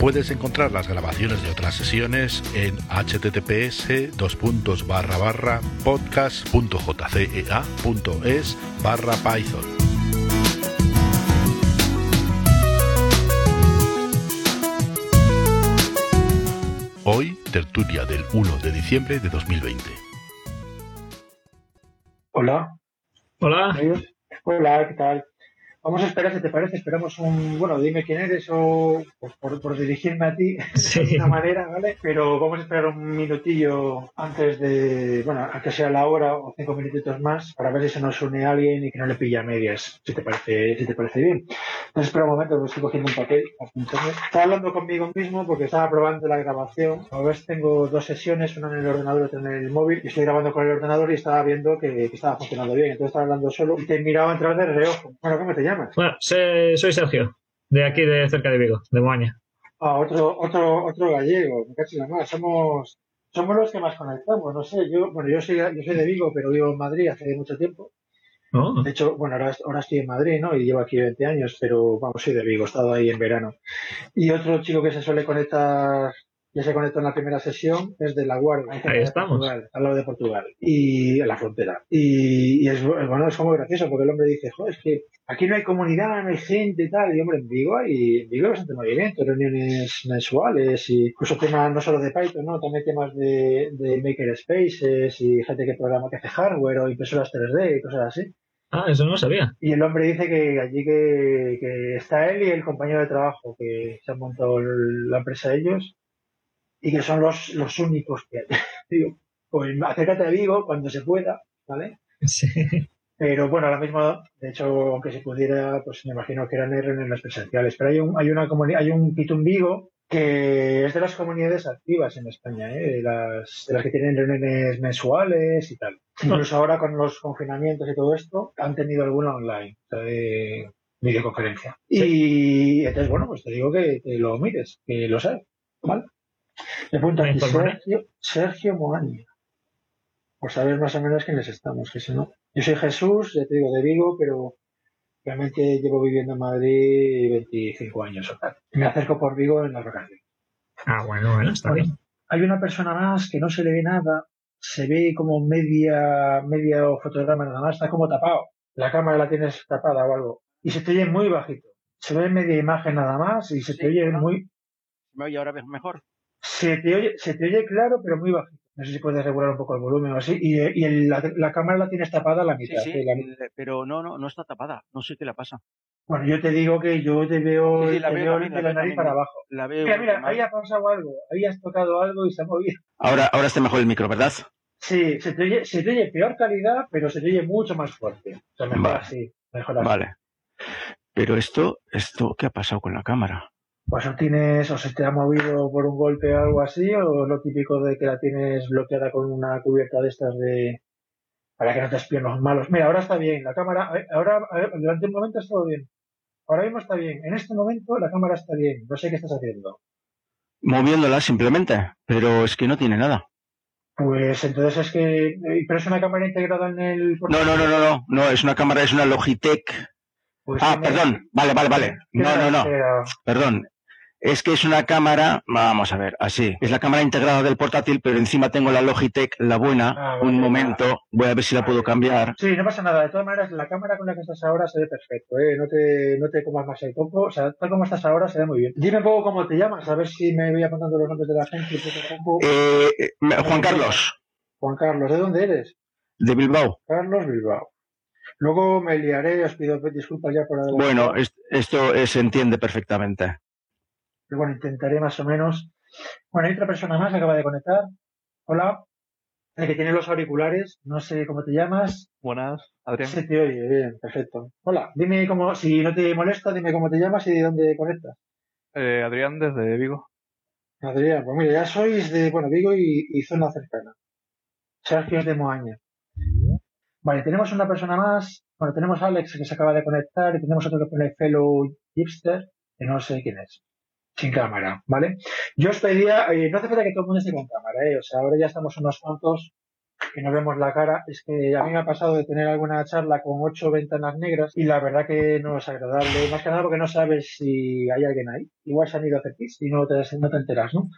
Puedes encontrar las grabaciones de otras sesiones en https podcast.jcea.es barra python. Hoy, tertulia del 1 de diciembre de 2020. Hola. Hola. Hola, ¿qué tal? Vamos a esperar, si te parece, esperamos un, bueno, dime quién eres o por, por dirigirme a ti de alguna manera, ¿vale? Pero vamos a esperar un minutillo antes de, bueno, a que sea la hora o cinco minutitos más para ver si se nos une alguien y que no le pilla medias, si te parece, si te parece bien. Entonces espera un momento, estoy cogiendo un papel. Estaba hablando conmigo mismo porque estaba probando la grabación. A ver, tengo dos sesiones, una en el ordenador y otra en el móvil. Y estoy grabando con el ordenador y estaba viendo que, que estaba funcionando bien. Entonces estaba hablando solo y te miraba entrar de reojo. Bueno, ¿cómo te llamas? Bueno, soy Sergio, de aquí, de cerca de Vigo, de Moaña. Ah, otro, otro, otro gallego, me cacho la. Somos, somos los que más conectamos, no sé, yo, bueno, yo soy, yo soy de Vigo, pero vivo en Madrid hace mucho tiempo. Oh. De hecho, bueno, ahora, ahora estoy en Madrid, ¿no? Y llevo aquí 20 años, pero vamos, soy de Vigo, he estado ahí en verano. Y otro chico que se suele conectar ya se conectó en la primera sesión, es de La Guardia. Ahí estamos. Portugal, al lado de Portugal. Y en la frontera. Y, y es, bueno, es como gracioso porque el hombre dice, joder, es que aquí no hay comunidad, no hay gente y tal. Y hombre, en Vigo hay, en Vigo hay bastante movimiento, reuniones mensuales y incluso temas no solo de Python, ¿no? También temas de, de maker spaces y gente que programa que hace hardware o impresoras 3D y cosas así. Ah, eso no lo sabía. Y el hombre dice que allí que, que está él y el compañero de trabajo que se han montado la empresa ellos y que son los, los únicos que hay. Digo, pues acércate a Vigo cuando se pueda, ¿vale? Sí. Pero bueno, ahora mismo, de hecho, aunque se pudiera, pues me imagino que eran reuniones presenciales. Pero hay un, hay una comunidad, hay un Pitum Vigo que es de las comunidades activas en España, ¿eh? de, las, de las que tienen reuniones mensuales y tal. Incluso ahora con los confinamientos y todo esto, han tenido alguna online, de videoconferencia. Y entonces, bueno, pues te digo que, que lo mires, que lo sabes, ¿vale? Me apunta aquí Sergio, Sergio Moaña. Por saber más o menos quiénes estamos, que si no. Yo soy Jesús, ya te digo, de Vigo, pero realmente llevo viviendo en Madrid 25 años o tal. Me acerco por Vigo en las vacaciones. Ah, bueno, bueno, está Bueno, bien. Hay una persona más que no se le ve nada, se ve como media, media fotograma nada más, está como tapado. La cámara la tienes tapada o algo. Y se te oye muy bajito. Se ve media imagen nada más y se te oye ¿no? muy, ¿Me oye ahora mejor? Se te oye, se te oye claro, pero muy bajito. No sé si puedes regular un poco el volumen o así. Y, y el- la, la cámara la tienes tapada a la Sí, mitad. sí, ¿eh? La- eh, pero no, no, no está tapada. No sé qué le pasa. bueno, yo te digo que yo te veo, Sí, sí, la te veo veo también, de la la nariz para abajo. La veo. Mira, mira, ahí ha pasado algo. Ahí has tocado algo y se ha movido. Ahora, ahora está mejor el micro, ¿verdad? Sí, se te oye, se te oye peor calidad, pero se te oye mucho más fuerte. O sea, mejor Vale. así. Mejor así. Vale. Pero esto, esto, ¿qué ha pasado con la cámara? Pues o tienes, o se te ha movido por un golpe o algo así, o lo típico de que la tienes bloqueada con una cubierta de estas de para que no te espíen los malos. Mira, ahora está bien, la cámara, ahora, a ver, durante un momento ha estado bien. Ahora mismo está bien. En este momento la cámara está bien. No sé qué estás haciendo. Moviéndola simplemente, pero es que no tiene nada. Pues entonces es que, eh, pero es una cámara integrada en el. No, no, no, no, no, no, es una cámara, es una Logitech. Pues Ah, perdón, vale, vale, vale. No, no, no, perdón. Es que es una cámara, vamos a ver, así. Es la cámara integrada del portátil, pero encima tengo la Logitech, la buena. Ah, Un momento, voy a ver si la puedo cambiar. Sí, no pasa nada. De todas maneras, la cámara con la que estás ahora se ve perfecto, ¿eh? No te, no te comas más el coco. O sea, tal como estás ahora se ve muy bien. Dime un poco cómo te llamas, a ver si me voy apuntando los nombres de la gente. poco. Eh, eh, Juan Carlos, Juan Carlos, ¿de dónde eres? de Bilbao. Carlos Bilbao. Luego me liaré, os pido disculpas ya por adelantado. Bueno, es- esto eh, se entiende perfectamente. Pero bueno, intentaré más o menos. Bueno, hay otra persona más que acaba de conectar. Hola. El que tiene los auriculares, no sé cómo te llamas. Buenas, Adrián. Se te oye, bien, perfecto. Hola, dime cómo, si no te molesta, dime cómo te llamas y de dónde conectas. Eh, Adrián desde Vigo. Adrián, pues mira, ya sois de, bueno, Vigo y, zona cercana. Sergio es de Moaña. Vale, tenemos una persona más. Bueno, tenemos a Alex que se acaba de conectar y tenemos otro que pone Fellow Gipster, que no sé quién es. Sin cámara, ¿vale? Yo os pedía, eh, no hace falta que todo el mundo esté con cámara, ¿eh? O sea, ahora ya estamos unos cuantos que no vemos la cara, es que a mí me ha pasado de tener alguna charla con ocho ventanas negras y la verdad que no es agradable, más que nada porque no sabes si hay alguien ahí. Igual se han ido a hacer pis y no te, no te enteras, ¿no?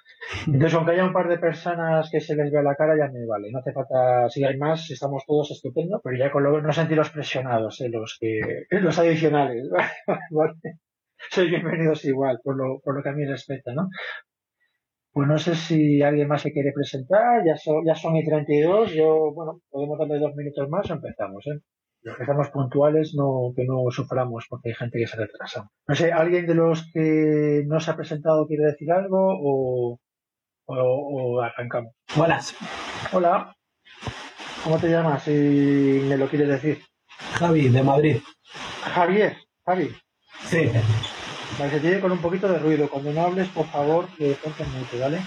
Entonces, aunque haya un par de personas que se les vea la cara, ya me vale. No hace falta, si hay más, estamos todos estupendo, pero ya con lo, no sentiros presionados, ¿eh? los que, los adicionales, ¿vale? Sois bienvenidos igual, por lo, por lo que a mí respecta, ¿no? Pues no sé si alguien más se quiere presentar, ya son, ya son y 32, yo, bueno, podemos darle dos minutos más o empezamos, ¿eh? Los que estamos puntuales, no, que no suframos porque hay gente que se retrasa. No sé, ¿alguien de los que no se ha presentado quiere decir algo o, o, arrancamos? Buenas. Hola. ¿Cómo te llamas? Si me lo quieres decir. Javi, de Madrid. Javier, Javi. Sí. Vale, se tiene con un poquito de ruido. Cuando no hables, por favor, que ponte mucho, ¿vale?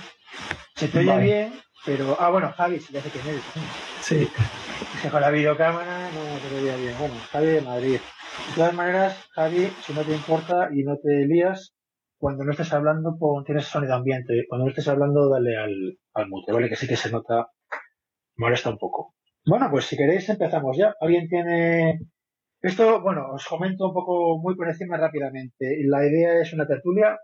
Se te oye bien, pero. Ah, bueno, Javi, si ya sé quién eres. Sí. Si con la videocámara no te oye bien. Bueno, Javi de Madrid. De todas maneras, Javi, si no te importa y no te lías, cuando no estés hablando, pon, tienes sonido ambiente. Cuando no estés hablando, dale al, al mute, ¿vale? Que sí que se nota, molesta un poco. Bueno, pues si queréis empezamos ya. ¿Alguien tiene esto, bueno, os comento un poco muy por encima rápidamente. La idea es una tertulia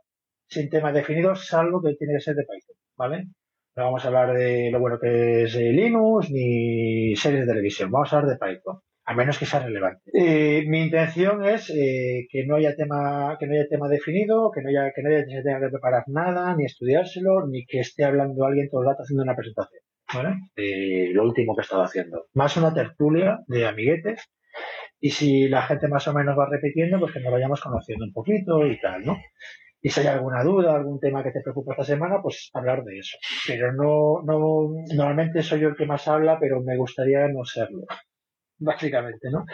sin tema definido, salvo que tiene que ser de Python, ¿vale? No vamos a hablar de lo bueno que es Linux ni series de televisión, vamos a hablar de Python, a menos que sea relevante. Eh, mi intención es eh, que no haya tema, que no haya tema definido, que no haya, que no haya que tenga que preparar nada, ni estudiárselo, ni que esté hablando alguien todo el rato haciendo una presentación, ¿vale? De lo último que he estado haciendo. Más una tertulia de amiguetes y si la gente más o menos va repitiendo, pues que nos vayamos conociendo un poquito y tal, ¿no? Y si hay alguna duda, algún tema que te preocupa esta semana, pues hablar de eso. Pero no, no, normalmente soy yo el que más habla, pero me gustaría no serlo. Básicamente, ¿no?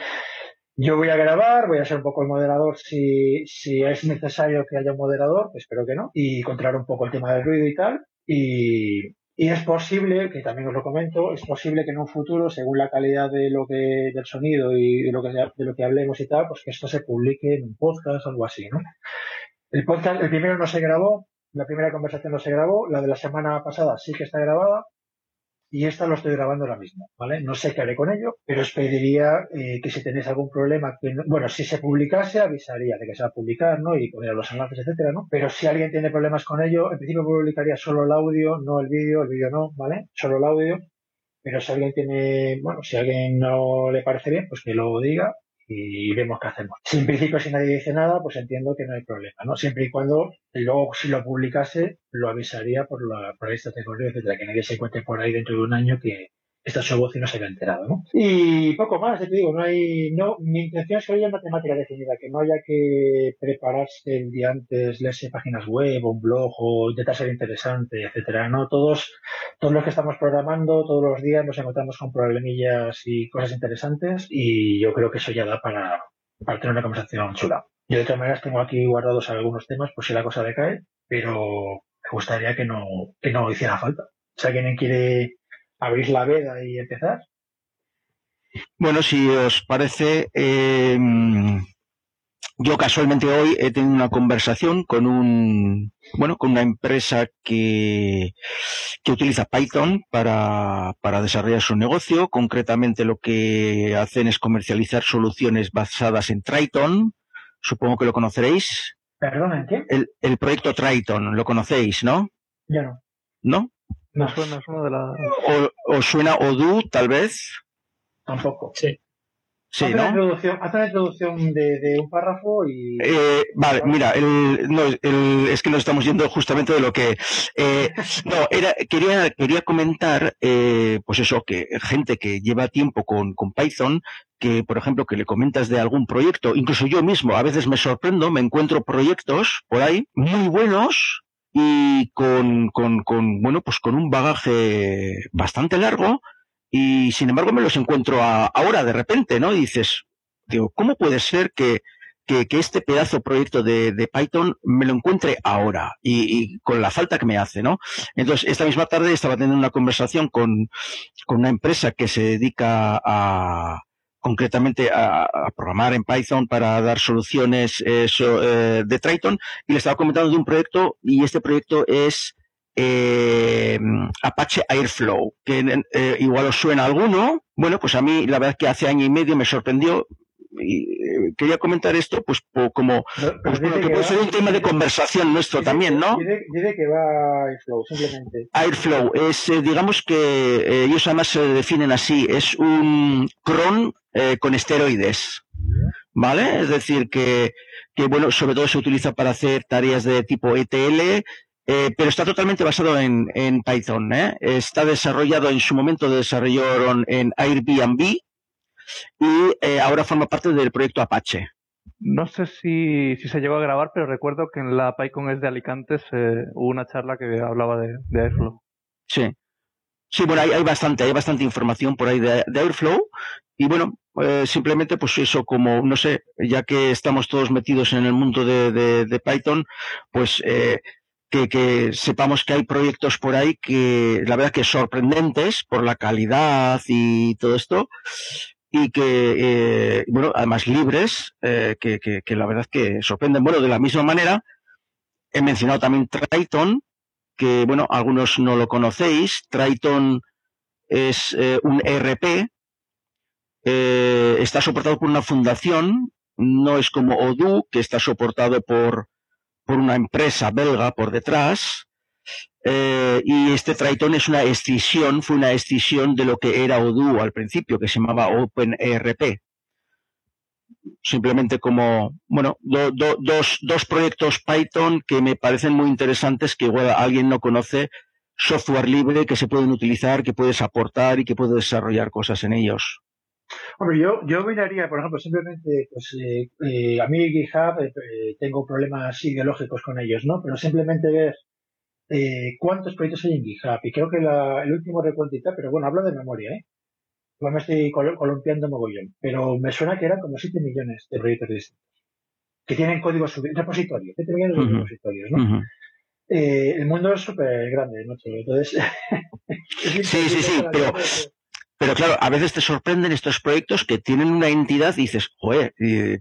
Yo voy a grabar, voy a ser un poco el moderador si, si es necesario que haya un moderador, espero que no, y controlar un poco el tema del ruido y tal. Y, y es posible, que también os lo comento, es posible que en un futuro, según la calidad de lo que, del sonido y de lo que, de lo que hablemos y tal, pues que esto se publique en un podcast o algo así, ¿no? El podcast, el primero no se grabó, la primera conversación no se grabó, la de la semana pasada sí que está grabada, y esta lo estoy grabando ahora mismo, ¿vale? No sé qué haré con ello, pero os pediría eh, que si tenéis algún problema, que bueno, si se publicase, avisaría de que se va a publicar, ¿no? Y poner los enlaces, etcétera, ¿no? Pero si alguien tiene problemas con ello, en principio publicaría solo el audio, no el vídeo, el vídeo no, ¿vale? Solo el audio. Pero si alguien tiene, bueno, si alguien no le parece bien, pues que lo diga y vemos qué hacemos. Si en principio si nadie dice nada, pues entiendo que no hay problema, ¿no? Siempre y cuando luego si lo publicase, lo avisaría por la, por correo, etcétera, que nadie se encuentre por ahí dentro de un año que, esta es su voz y no se había enterado, ¿no? Y poco más, te digo, no hay, no, mi intención es que haya una temática definida, que no haya que prepararse el día antes, leerse páginas web o un blog o intentar ser interesante, etcétera, ¿no? Todos, todos los que estamos programando, todos los días nos encontramos con problemillas y cosas interesantes y yo creo que eso ya da para, para tener una conversación chula. Yo de todas maneras tengo aquí guardados algunos temas por si la cosa decae, pero me gustaría que no, que no hiciera falta. Si alguien quiere abrir la veda y empezar. Bueno, si os parece, eh, yo casualmente hoy he tenido una conversación con un, bueno, con una empresa que, que utiliza Python para, para desarrollar su negocio. Concretamente lo que hacen es comercializar soluciones basadas en Triton. Supongo que lo conoceréis. Perdón, ¿en qué? El, el proyecto Triton, lo conocéis, ¿no? Ya no. ¿No? Me suena, suena de la. O, suena Odoo, tal vez. Tampoco. Sí. Sí, haz, una introducción, haz una introducción de, un párrafo y. Eh, vale, mira, el, no, el, es que nos estamos yendo justamente de lo que. Eh, no, era, quería, quería comentar, eh, pues eso, que gente que lleva tiempo con, con Python, que, por ejemplo, que le comentas de algún proyecto, incluso yo mismo, a veces me sorprendo, me encuentro proyectos por ahí muy buenos, y con, con, con, bueno, pues con un bagaje bastante largo y sin embargo me los encuentro ahora de repente, ¿no? Y dices, digo, ¿cómo puede ser que que, que este pedazo proyecto de, de, Python me lo encuentre ahora y, y, con la falta que me hace, ¿no? Entonces, esta misma tarde estaba teniendo una conversación con, con una empresa que se dedica a, concretamente a, a, programar en Python para dar soluciones eh, so, eh, de Triton y le estaba comentando de un proyecto y este proyecto es eh, Apache Airflow, que eh, igual os suena alguno. Bueno, pues a mí la verdad es que hace año y medio me sorprendió y quería comentar esto, pues como pues, bueno, que que puede va- ser un tema de conversación nuestro Dice también, ¿no? Dice, dice que va Airflow, simplemente. Airflow es, eh, digamos que eh, ellos además se definen así, es un cron eh, con esteroides, ¿vale? Es decir, que, que, bueno, sobre todo se utiliza para hacer tareas de tipo ETL, eh, pero está totalmente basado en, en Python, ¿eh? Está desarrollado en su momento, desarrollaron en Airbnb y eh, ahora forma parte del proyecto Apache. No sé si, si se llegó a grabar, pero recuerdo que en la PyCon es de Alicante hubo una charla que hablaba de, de Airflow. Sí. Sí, bueno, hay, hay bastante, hay bastante información por ahí de, de Airflow. Y bueno, eh, simplemente pues eso, como, no sé, ya que estamos todos metidos en el mundo de, de, de Python, pues eh, que, que sepamos que hay proyectos por ahí que la verdad que sorprendentes por la calidad y todo esto. Y que, eh, bueno, además libres, eh, que, que, que la verdad que sorprenden. Bueno, de la misma manera, he mencionado también Triton, que bueno, algunos no lo conocéis. Triton es eh, un ERP, eh, está soportado por una fundación, no es como Odoo, que está soportado por, por una empresa belga por detrás. Eh, y este Triton es una escisión, fue una escisión de lo que era Odoo al principio, que se llamaba OpenERP. Simplemente como, bueno, do- do- dos, dos proyectos Python que me parecen muy interesantes, que igual alguien no conoce, software libre que se pueden utilizar, que puedes aportar y que puedes desarrollar cosas en ellos. Hombre, yo, yo miraría, por ejemplo, simplemente, pues, eh, eh, a mí GitHub eh, eh, tengo problemas ideológicos con ellos, ¿no? Pero simplemente ver eh, cuántos proyectos hay en GitHub. Y creo que la- el último recuento y tal, pero bueno, hablo de memoria, ¿eh? Igual me estoy col- columpiando mogollón. Pero me suena que eran como 7 millones de proyectos distintos. Que tienen código subido, repositorios, 7 millones de repositorios, ¿no? Eh, el mundo es súper grande, ¿no? Entonces, es Sí, sí, sí, pero- Pero claro, a veces te sorprenden estos proyectos que tienen una entidad y dices, joder,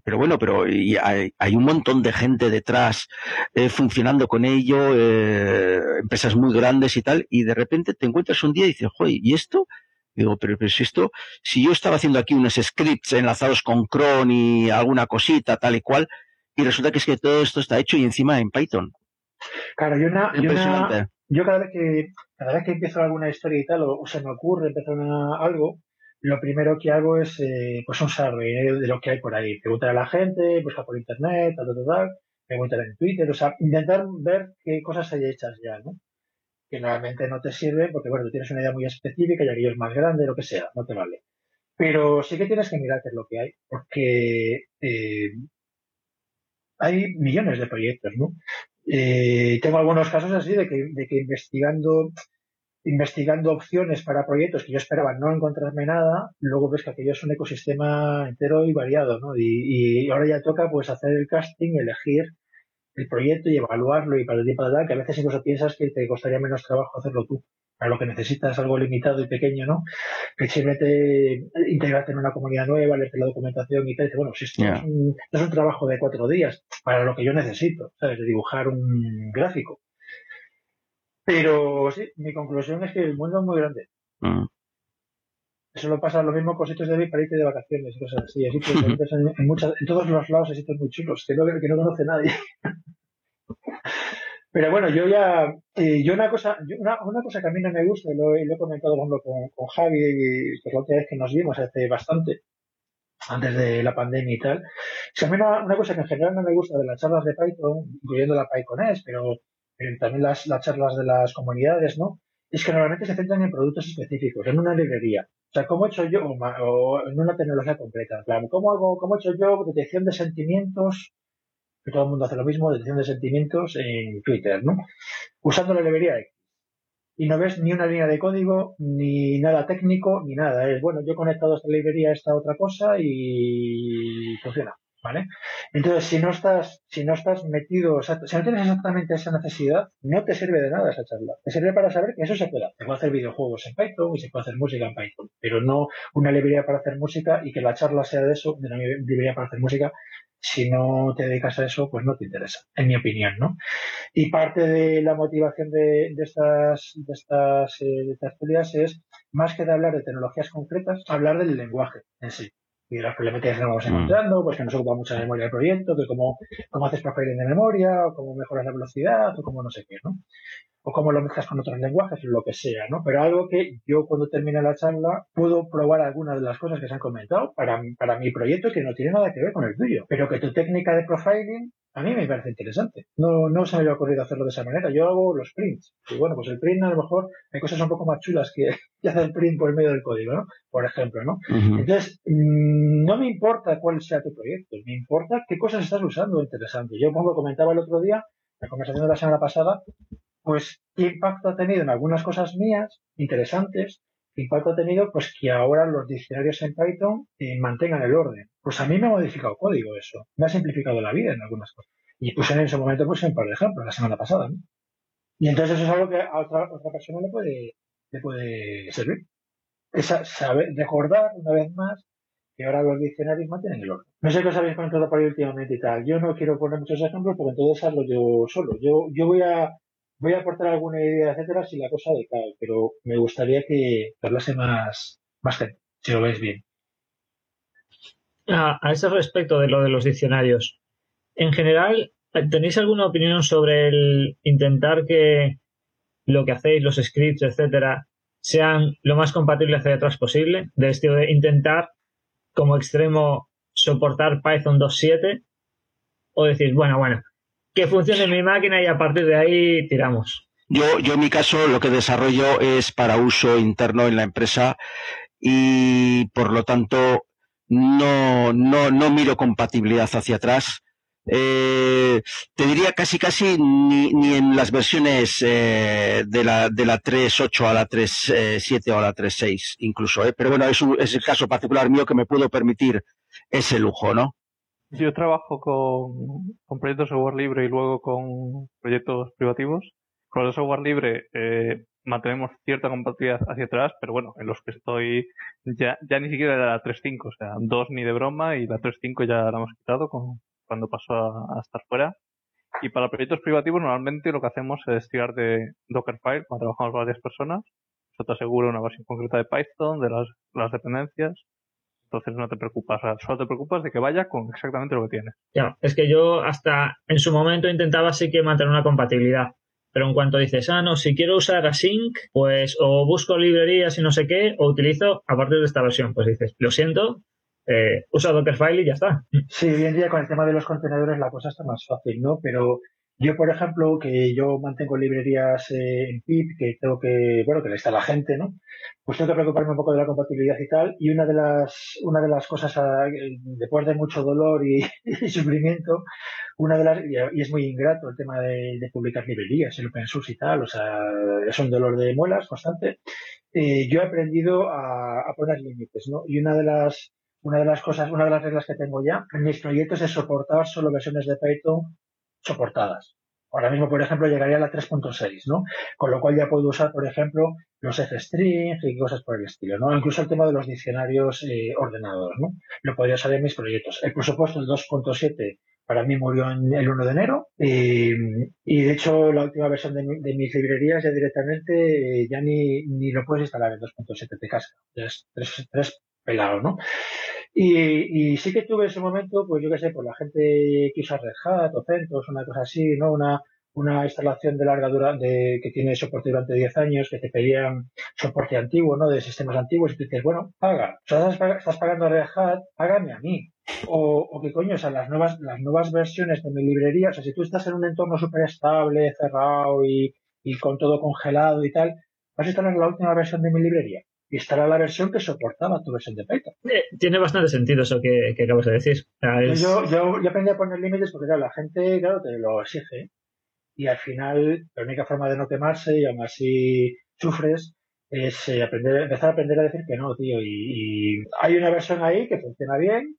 pero bueno, pero y hay, hay un montón de gente detrás eh, funcionando con ello, eh, empresas muy grandes y tal, y de repente te encuentras un día y dices, joder, ¿y esto? Digo, pero, pero si esto, si yo estaba haciendo aquí unos scripts enlazados con cron y alguna cosita, tal y cual, y resulta que es que todo esto está hecho y encima en Python. Claro, y una, y una, Impresionante. Yo cada vez que cada vez que empiezo alguna historia y tal o, se me ocurre empezar una- algo lo primero que hago es eh, pues un survey ¿eh? de lo que hay por ahí. Preguntar a la gente buscar por internet tal tal tal, preguntar en Twitter o sea intentar ver qué cosas hay hechas ya no que normalmente no te sirven porque bueno tú tienes una idea muy específica y aquello es más grande lo que sea no te vale. Pero sí que tienes que mirar qué es lo que hay porque eh, hay millones de proyectos no eh, tengo algunos casos así de que, de que investigando investigando opciones para proyectos que yo esperaba no encontrarme nada, luego ves que aquello es un ecosistema entero y variado, ¿no? Y, y ahora ya toca pues hacer el casting, elegir el proyecto y evaluarlo y para el tiempo de tal, que a veces incluso piensas que te costaría menos trabajo hacerlo tú. Para lo que necesitas algo limitado y pequeño, ¿no? Que simplemente integrarte en una comunidad nueva, leerte la documentación y tal, bueno, si esto es, un, es un trabajo de cuatro días para lo que yo necesito, ¿sabes? De dibujar un gráfico. Pero sí, mi conclusión es que el mundo es muy grande. Mm. Eso lo pasa lo mismo con sitios de para irte de vacaciones y cosas así. Sitios bonitos en, en, muchas, en todos los lados hay sitios muy chulos que no, que no conoce nadie. Pero bueno, yo ya, eh, yo una cosa, yo una, una cosa que a mí no me gusta, y lo, he- lo he comentado con, con Javi, y, pues la última vez que nos vimos hace bastante, antes de la pandemia y tal, es que a mí una, una cosa que en general no me gusta de las charlas de Python, incluyendo la PyConES, pero, pero también las, las charlas de las comunidades, ¿no? Es que normalmente se centran en productos específicos, en una librería. O sea, ¿cómo he hecho yo, o, en una tecnología concreta? En plan, ¿cómo hago, cómo he hecho yo detección de sentimientos? Que todo el mundo hace lo mismo, detección de sentimientos en Twitter, ¿no? Usando la librería X. Y no ves ni una línea de código, ni nada técnico, ni nada. Es, bueno, yo he conectado esta librería a esta otra cosa y funciona. ¿Vale? Entonces, si no estás, si no estás metido, o sea, si no tienes exactamente esa necesidad, no te sirve de nada esa charla. Te sirve para saber que eso se puede. Se puede hacer videojuegos en Python y se puede hacer música en Python, pero no una librería para hacer música y que la charla sea de eso, de una librería para hacer música, si no te dedicas a eso, pues no te interesa, en mi opinión, ¿no? Y parte de la motivación de, de estas, de estas eh, tertulias es, más que de hablar de tecnologías concretas, hablar del lenguaje en sí y las problemáticas que vamos encontrando, pues que nos ocupa mucha memoria del proyecto, que cómo, cómo haces profiling de memoria, o cómo mejoras la velocidad, o cómo no sé qué, ¿no? O cómo lo mezclas con otros lenguajes, o lo que sea, ¿no? Pero algo que yo cuando termine la charla puedo probar algunas de las cosas que se han comentado para, para mi proyecto que no tiene nada que ver con el tuyo. Pero que tu técnica de profiling a mí me parece interesante. No, no se me había ocurrido hacerlo de esa manera. Yo hago los prints. Y bueno, pues el print a lo mejor hay cosas un poco más chulas que, que hacer el print por el medio del código, ¿no? Por ejemplo, ¿no? Entonces, mm, no me importa cuál sea tu proyecto, me importa qué cosas estás usando interesante. Yo, como comentaba el otro día, la conversación de la semana pasada, pues qué impacto ha tenido en algunas cosas mías interesantes ¿Qué impacto ha tenido? Pues que ahora los diccionarios en Python eh, mantengan el orden. Pues a mí me ha modificado código eso. Me ha simplificado la vida en algunas cosas. Y puse en ese momento pues un par de ejemplos la semana pasada. ¿no? Y entonces eso es algo que a otra, otra persona le puede, le puede servir. Es saber, recordar una vez más que ahora los diccionarios mantienen el orden. No sé qué os habéis comentado por ahí últimamente y tal. Yo no quiero poner muchos ejemplos porque entonces hablo yo solo. Yo, yo voy a voy a aportar alguna idea, etcétera, si la cosa decae, pero me gustaría que hablase más, más gente, si lo veis bien. A, a ese respecto de lo de los diccionarios, en general, ¿tenéis alguna opinión sobre el intentar que lo que hacéis, los scripts, etcétera, sean lo más compatibles hacia atrás posible? De estilo de intentar, como extremo, soportar Python 2.7 o decir, bueno, bueno, que funcione mi máquina y a partir de ahí tiramos. Yo, yo en mi caso lo que desarrollo es para uso interno en la empresa y por lo tanto no, no, no miro compatibilidad hacia atrás. Eh, te diría casi casi ni, ni en las versiones eh, de la de la 3.8 a la 3.7 o a la 3.6 incluso, ¿eh? pero bueno, es, un, es el caso particular mío que me puedo permitir ese lujo, ¿no? Yo trabajo con, con proyectos de software libre y luego con proyectos privativos. Con de software libre eh, mantenemos cierta compatibilidad hacia atrás, pero bueno, en los que estoy ya, ya ni siquiera era la 3.5, o sea, dos ni de broma y la 3.5 ya la hemos quitado con, cuando pasó a, a, estar fuera. Y para proyectos privativos normalmente lo que hacemos es tirar de Dockerfile cuando trabajamos varias personas. Eso te asegura una versión concreta de Python, de las, las dependencias entonces no te preocupas, o sea, solo te preocupas de que vaya con exactamente lo que tienes. Ya, es que yo hasta en su momento intentaba sí que mantener una compatibilidad. Pero en cuanto dices, ah, no, si quiero usar Async, pues o busco librerías y no sé qué, o utilizo a partir de esta versión. Pues dices, lo siento, eh, usa Dockerfile y ya está. Sí, hoy en día con el tema de los contenedores la cosa está más fácil, ¿no? Pero yo, por ejemplo, que yo mantengo librerías eh, en PIP, que tengo que, bueno, que le está la gente, ¿no? Pues tengo que preocuparme un poco de la compatibilidad y tal. Y una de las, una de las cosas, a, después de mucho dolor y, sufrimiento, una de las, y es muy ingrato el tema de, de publicar librerías, el open source y tal, o sea, es un dolor de muelas constante. Eh, yo he aprendido a, a poner límites, ¿no? Y una de las, una de las cosas, una de las reglas que tengo ya en mis proyectos es soportar solo versiones de Python soportadas. Ahora mismo, por ejemplo, llegaría a la 3.6, ¿no? Con lo cual ya puedo usar, por ejemplo, los F-strings y cosas por el estilo, ¿no? Incluso el tema de los diccionarios eh, ordenados, ¿no? Lo podría usar en mis proyectos. El presupuesto del 2.7 para mí murió en el 1 de enero y, y de hecho la última versión de, de mis librerías ya directamente eh, ya ni, ni lo puedes instalar en 2.7 de casa. Ya es 3, 3 pelado, ¿no? Y, y, sí que tuve ese momento, pues yo qué sé, por la gente que usa Red Hat o una cosa así, ¿no? Una, una instalación de larga dura de, que tiene soporte durante 10 años, que te pedían soporte antiguo, ¿no? De sistemas antiguos, y dices, bueno, paga. O sea, estás pagando a Red Hat, págame a mí. O, o que coño, o sea, las nuevas, las nuevas versiones de mi librería, o sea, si tú estás en un entorno súper estable, cerrado y, y con todo congelado y tal, vas a instalar la última versión de mi librería y estará la versión que soportaba tu versión de Python. Eh, tiene bastante sentido eso que, que acabas de decir. Es... yo, yo, yo, aprendí a poner límites porque, claro, la gente, claro, te lo exige. Y al final, la única forma de no quemarse y aún así sufres es eh, aprender, empezar a aprender a decir que no, tío. Y, y, hay una versión ahí que funciona bien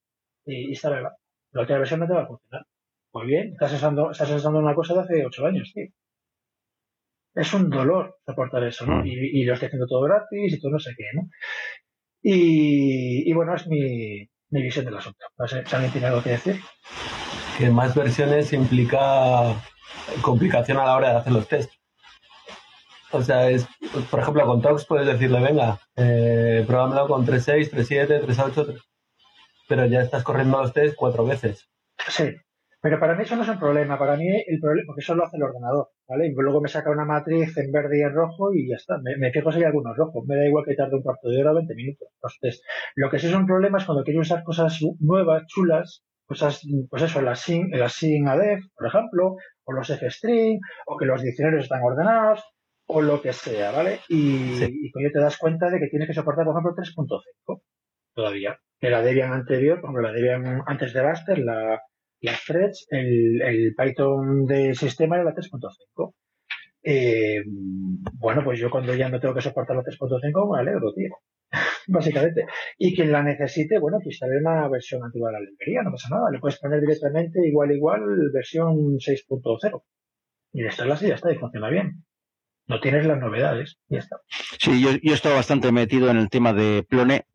y, y está la otra versión no te va a funcionar. Pues bien, estás usando, estás usando una cosa de hace ocho años, tío. Es un dolor soportar eso, ¿no? Mm. Y, y lo estoy haciendo todo gratis y todo no sé qué, ¿no? Y, y bueno, es mi, mi visión del asunto. No sé, ¿alguien tiene algo que decir? Que más versiones implica complicación a la hora de hacer los test. O sea, es, por ejemplo, con Tox puedes decirle, venga, eh, pruébamelo con 3.6, 3.7, 3.8, 3... pero ya estás corriendo los test cuatro veces. Sí, pero para mí eso no es un problema. Para mí el problema, porque eso lo hace el ordenador, ¿vale? Y luego me saca una matriz en verde y en rojo y ya está. Me, me fijo si hay algunos rojos. Me da igual que tarde un cuarto de hora o 20 minutos test. Lo que sí es un problema es cuando quiero usar cosas nuevas, chulas, cosas, pues eso, las sin, las sin ADEF, por ejemplo, o los F-string, o que los diccionarios están ordenados, o lo que sea, ¿vale? Y, Sí. y te das cuenta de que tienes que soportar, por ejemplo, 3.5 todavía. Que la Debian anterior, por ejemplo, la Debian antes de Buster, la, el, Python de sistema era la 3.5. Eh, bueno, pues yo cuando ya no tengo que soportar la 3.5 me alegro, tío. Básicamente. Y quien la necesite, bueno, que instale una versión antigua de la librería, no pasa nada. Le puedes poner directamente igual, igual, versión 6.0. Y instalas y ya está, y funciona bien. No tienes las novedades, ya está. Sí, yo, yo he bastante metido en el tema de Plone,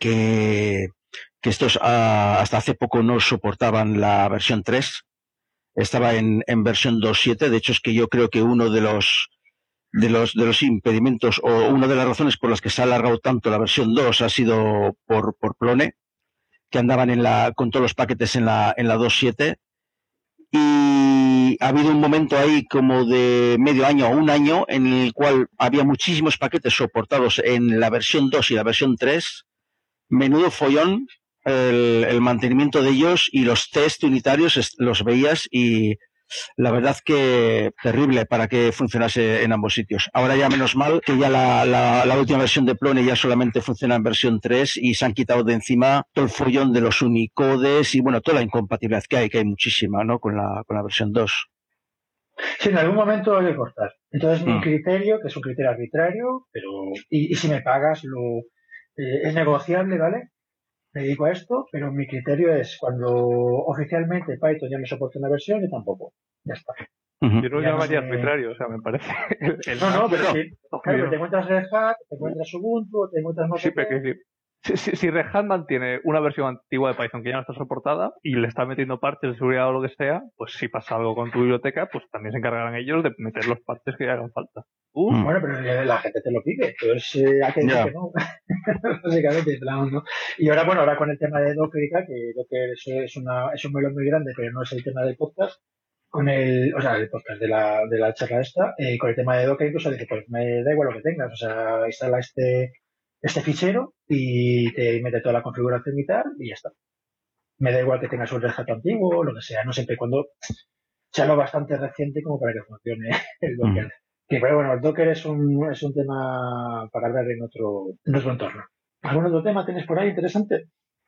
que, que estos ah, hasta hace poco no soportaban la versión 3, estaba en, en versión 2.7, de hecho es que yo creo que uno de los de los de los impedimentos o una de las razones por las que se ha alargado tanto la versión 2 ha sido por, por Plone, que andaban en la, con todos los paquetes en la, en la 2.7 y ha habido un momento ahí como de medio año o un año en el cual había muchísimos paquetes soportados en la versión 2 y la versión 3. Menudo follón el, el mantenimiento de ellos y los test unitarios los veías y la verdad que terrible para que funcionase en ambos sitios. Ahora ya menos mal que ya la, la- la última versión de Plone ya solamente funciona en versión 3 y se han quitado de encima todo el follón de los unicodes y bueno, toda la incompatibilidad que hay, que hay muchísima, ¿no? Con la, con la versión 2. Sí, en algún momento hay que cortar. Entonces, mi Mm. criterio, que es un criterio arbitrario, pero, y, y si me pagas, lo, eh, es negociable, ¿vale? Me dedico a esto, pero mi criterio es cuando oficialmente Python ya me soporta una versión, yo tampoco. Ya está. Yo no Ya llamaría no sé. arbitrario, o sea, me parece. el- el No, no, pero sí. Claro, te encuentras Red Hat, te encuentras Ubuntu, te encuentras no Sí, sé qué. Si, si, si Red Hat mantiene una versión antigua de Python que ya no está soportada y le está metiendo parches de seguridad o lo que sea, pues si pasa algo con tu biblioteca, pues también se encargarán ellos de meter los parches que hagan falta. Tú, Mm. Bueno, pero la gente te lo pide, entonces eh, hay que decir Ya. que no. Básicamente, en plan, ¿no? Y ahora, bueno, ahora con el tema de Docker y tal, que Docker es, es, una, es un melón muy grande, pero no es el tema del podcast, con el, o sea, el podcast de la, de la charla esta, eh, con el tema de Docker incluso dice, pues me da igual lo que tengas, o sea, instala este, este fichero y te mete toda la configuración y tal, y ya está. Me da igual que tengas un Red Hat antiguo, lo que sea, no siempre y cuando sea lo bastante reciente como para que funcione el Docker. Que, pero bueno, el Docker es un, es un tema para hablar en otro, en otro entorno. ¿Algún otro tema tienes por ahí interesante?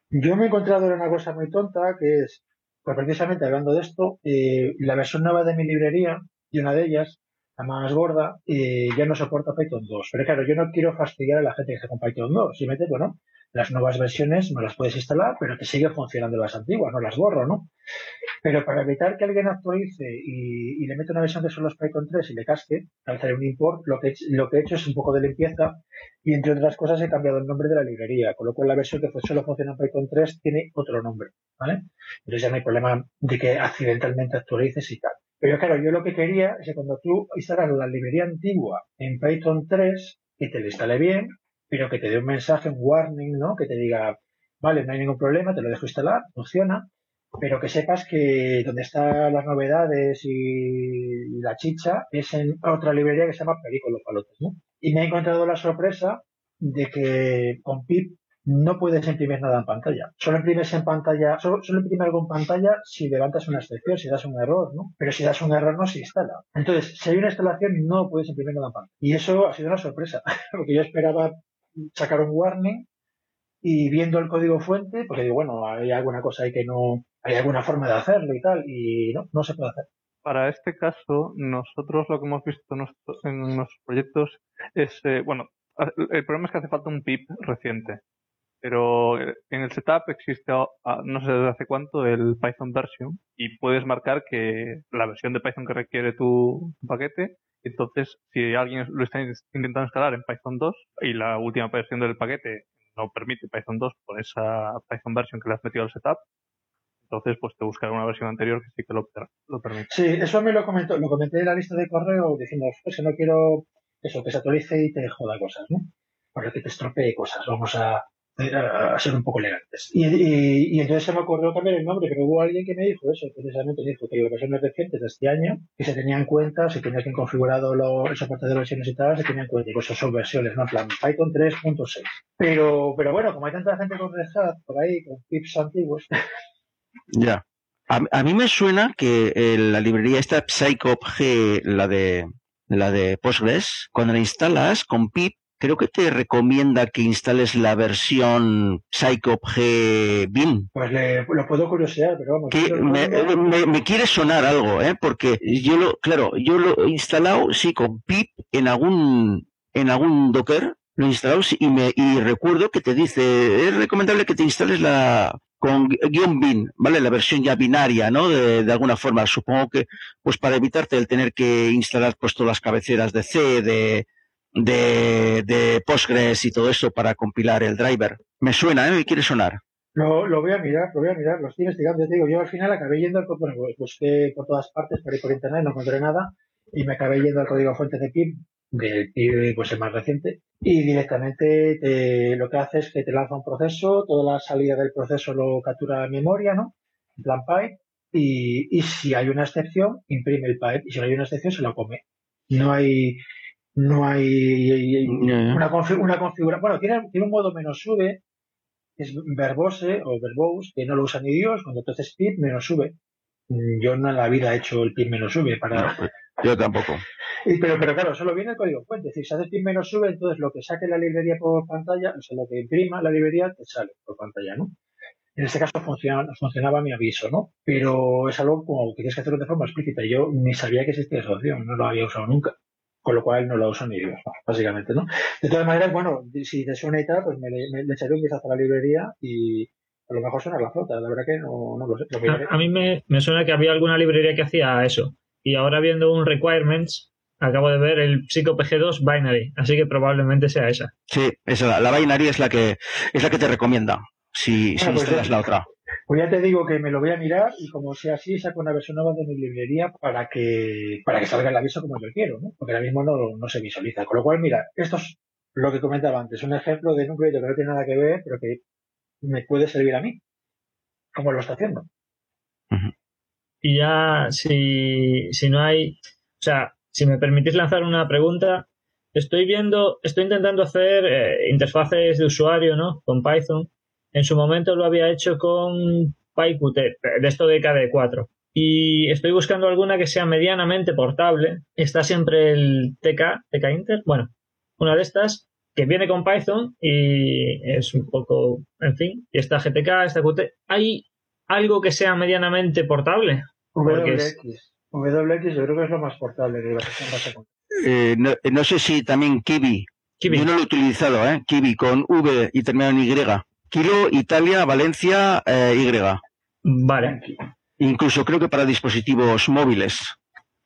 Yo me he encontrado en una cosa muy tonta que es, pues precisamente hablando de esto, eh, la versión nueva de mi librería, y una de ellas, la más gorda, eh, ya no soporta Python 2. Pero claro, yo no quiero fastidiar a la gente que está con Python 2. Si metes, bueno, las nuevas versiones no las puedes instalar, pero te siguen funcionando las antiguas, no las borro, ¿no? Pero para evitar que alguien actualice y, le meta una versión que solo es Python 3 y le casque, al hacer un import, lo que, lo que he hecho es un poco de limpieza y entre otras cosas he cambiado el nombre de la librería, con lo cual la versión que solo funciona en Python 3 tiene otro nombre, ¿vale? Entonces ya no hay problema de que accidentalmente actualices y tal. Pero claro, yo lo que quería es que cuando tú instalas la librería antigua en Python 3, que te la instale bien, pero que te dé un mensaje, un warning, ¿no? Que te diga, vale, no hay ningún problema, te lo dejo instalar, funciona, pero que sepas que donde están las novedades y la chicha es en otra librería que se llama Perico palotes, ¿no? Y me he encontrado la sorpresa de que con pip no puedes imprimir nada en pantalla. Solo imprimes en pantalla, solo, solo imprime algo en pantalla si levantas una excepción, si das un error, ¿no? Pero si das un error no se instala. Entonces, si hay una instalación no puedes imprimir nada en pantalla. Y eso ha sido una sorpresa, porque yo esperaba sacar un warning y viendo el código fuente, porque digo, bueno, hay alguna cosa ahí que no, hay alguna forma de hacerlo y tal, y no, no se puede hacer. para este caso, nosotros lo que hemos visto en nuestro- en nuestros proyectos es, eh, bueno, el problema es que hace falta un PIP reciente. pero en el setup existe, no sé desde hace cuánto, el Python version y puedes marcar que la versión de Python que requiere tu paquete entonces, si alguien lo está intentando instalar en Python 2 y la última versión del paquete no permite Python 2 por esa Python version que le has metido al setup, entonces pues te buscará una versión anterior que sí que lo, permite. Sí, eso me lo comentó, lo comenté en la lista de correo diciendo, pues no quiero eso, que se actualice y te joda cosas, ¿no? Para que te estropee cosas. Vamos a, a ser un poco elegantes. Y, y, entonces se me ocurrió cambiar el nombre, pero hubo alguien que me dijo eso, precisamente dijo que las versiones recientes de este año, que se tenían en cuenta, si tenías bien configurado lo, el soporte de versiones y tal, se tenían en cuenta, y pues eso son versiones, ¿no? En plan, Python 3.6. Pero, pero bueno, como hay tanta gente con Red Hat por ahí, con tips antiguos. Ya. A, a, mí me suena que eh, la librería esta PsychopG, la de la de Postgres, cuando la instalas con pip creo que te recomienda que instales la versión PsychopG Bin. Pues le, lo puedo curiosear, pero vamos. Que me, me, quiere sonar algo, ¿eh? Porque yo lo, claro, yo lo he instalado, sí, con pip en algún, en algún Docker, lo he instalado y, me, y recuerdo que te dice, es recomendable que te instales la, con guion bin, ¿vale? La versión ya binaria, ¿no? De, de, alguna forma. Supongo que, pues para evitarte el tener que instalar pues todas las cabeceras de C, de, de, de Postgres y todo eso para compilar el driver. Me suena, ¿eh? ¿Me quiere sonar? Lo, lo voy a mirar, lo voy a mirar, lo estoy investigando. Te digo, yo al final acabé yendo, bueno, pues busqué por todas partes, por ahí por internet, no encontré nada, y me acabé yendo al código fuente de PIB, del PIB pues el más reciente, y directamente te, lo que hace es que te lanza un proceso, toda la salida del proceso lo captura en memoria, ¿no? En plan pipe, y, y si hay una excepción, imprime el pipe, y si no hay una excepción, se lo come. No hay, no hay una, una configuración. Bueno, tiene, tiene un modo menos sube, es verbose o verbose, que no lo usa ni Dios, cuando entonces pip menos sube. Mm, yo no en la vida he hecho el pip menos sube para. Pues, yo tampoco. Y, pero, pero claro, solo viene el código fuente. Si se hace pip menos sube, entonces lo que saque la librería por pantalla, o sea, lo que imprima la librería te sale por pantalla, ¿no? En este caso funcionaba, funcionaba mi aviso, ¿no? Pero es algo como que tienes que hacerlo de forma explícita. Yo ni sabía que existía esa opción, no lo había usado nunca con lo cual no lo uso ni Dios, básicamente, ¿no? De todas maneras, bueno, si te suena y tal, pues me, le echaré un vistazo a la librería y a lo mejor suena la flota, la verdad que no, no lo sé. a, mí me, me, suena que había alguna librería que hacía eso. Y ahora viendo un requirements, acabo de ver el PsychoPG2 Binary, así que probablemente sea esa. Sí, esa, la binary es la que es la que te recomienda si, si pues instalas la otra. Pues ya te digo que me lo voy a mirar y como sea así, saco una versión nueva de mi librería para que, para que salga el aviso como yo quiero, ¿no? Porque ahora mismo no, no se visualiza. Con lo cual, mira, esto es lo que comentaba antes, un ejemplo de un proyecto que no tiene nada que ver, pero que me puede servir a mí, como lo está haciendo. Y ya, si, si no hay, o sea, si me permitís lanzar una pregunta, estoy viendo, estoy intentando hacer eh, interfaces de usuario, ¿no? Con Python en su momento lo había hecho con PyQt, de esto de KD4. Y estoy buscando alguna que sea medianamente portable. Está siempre el TK, TK Inter. Bueno, una de estas que viene con Python y es un poco, en fin, y está GTK, está Qt. ¿Hay algo que sea medianamente portable? WX. WX yo creo que es lo más portable de la eh, no, no, sé si también Kiwi. Kiwi. Yo no lo he utilizado, ¿eh? Kiwi con V y terminado en Y. Kilo, Italia, Valencia, eh, Y. Vale. Incluso creo que para dispositivos móviles.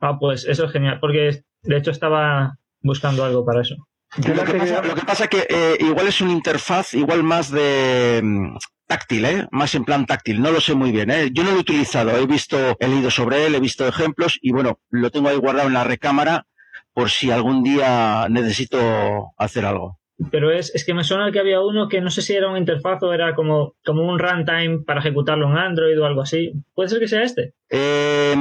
Ah, pues eso es genial, porque de hecho estaba buscando algo para eso. Lo que, pasa, lo que pasa que eh, igual es una interfaz igual más de mm, táctil, ¿eh? Más en plan táctil. No lo sé muy bien, ¿eh? Yo no lo he utilizado. He visto, he leído sobre él, he visto ejemplos y bueno, lo tengo ahí guardado en la recámara por si algún día necesito hacer algo pero es, es que me suena que había uno que no sé si era una interfaz o era como, como un runtime para ejecutarlo en Android o algo así. ¿Puede ser que sea este? Eh,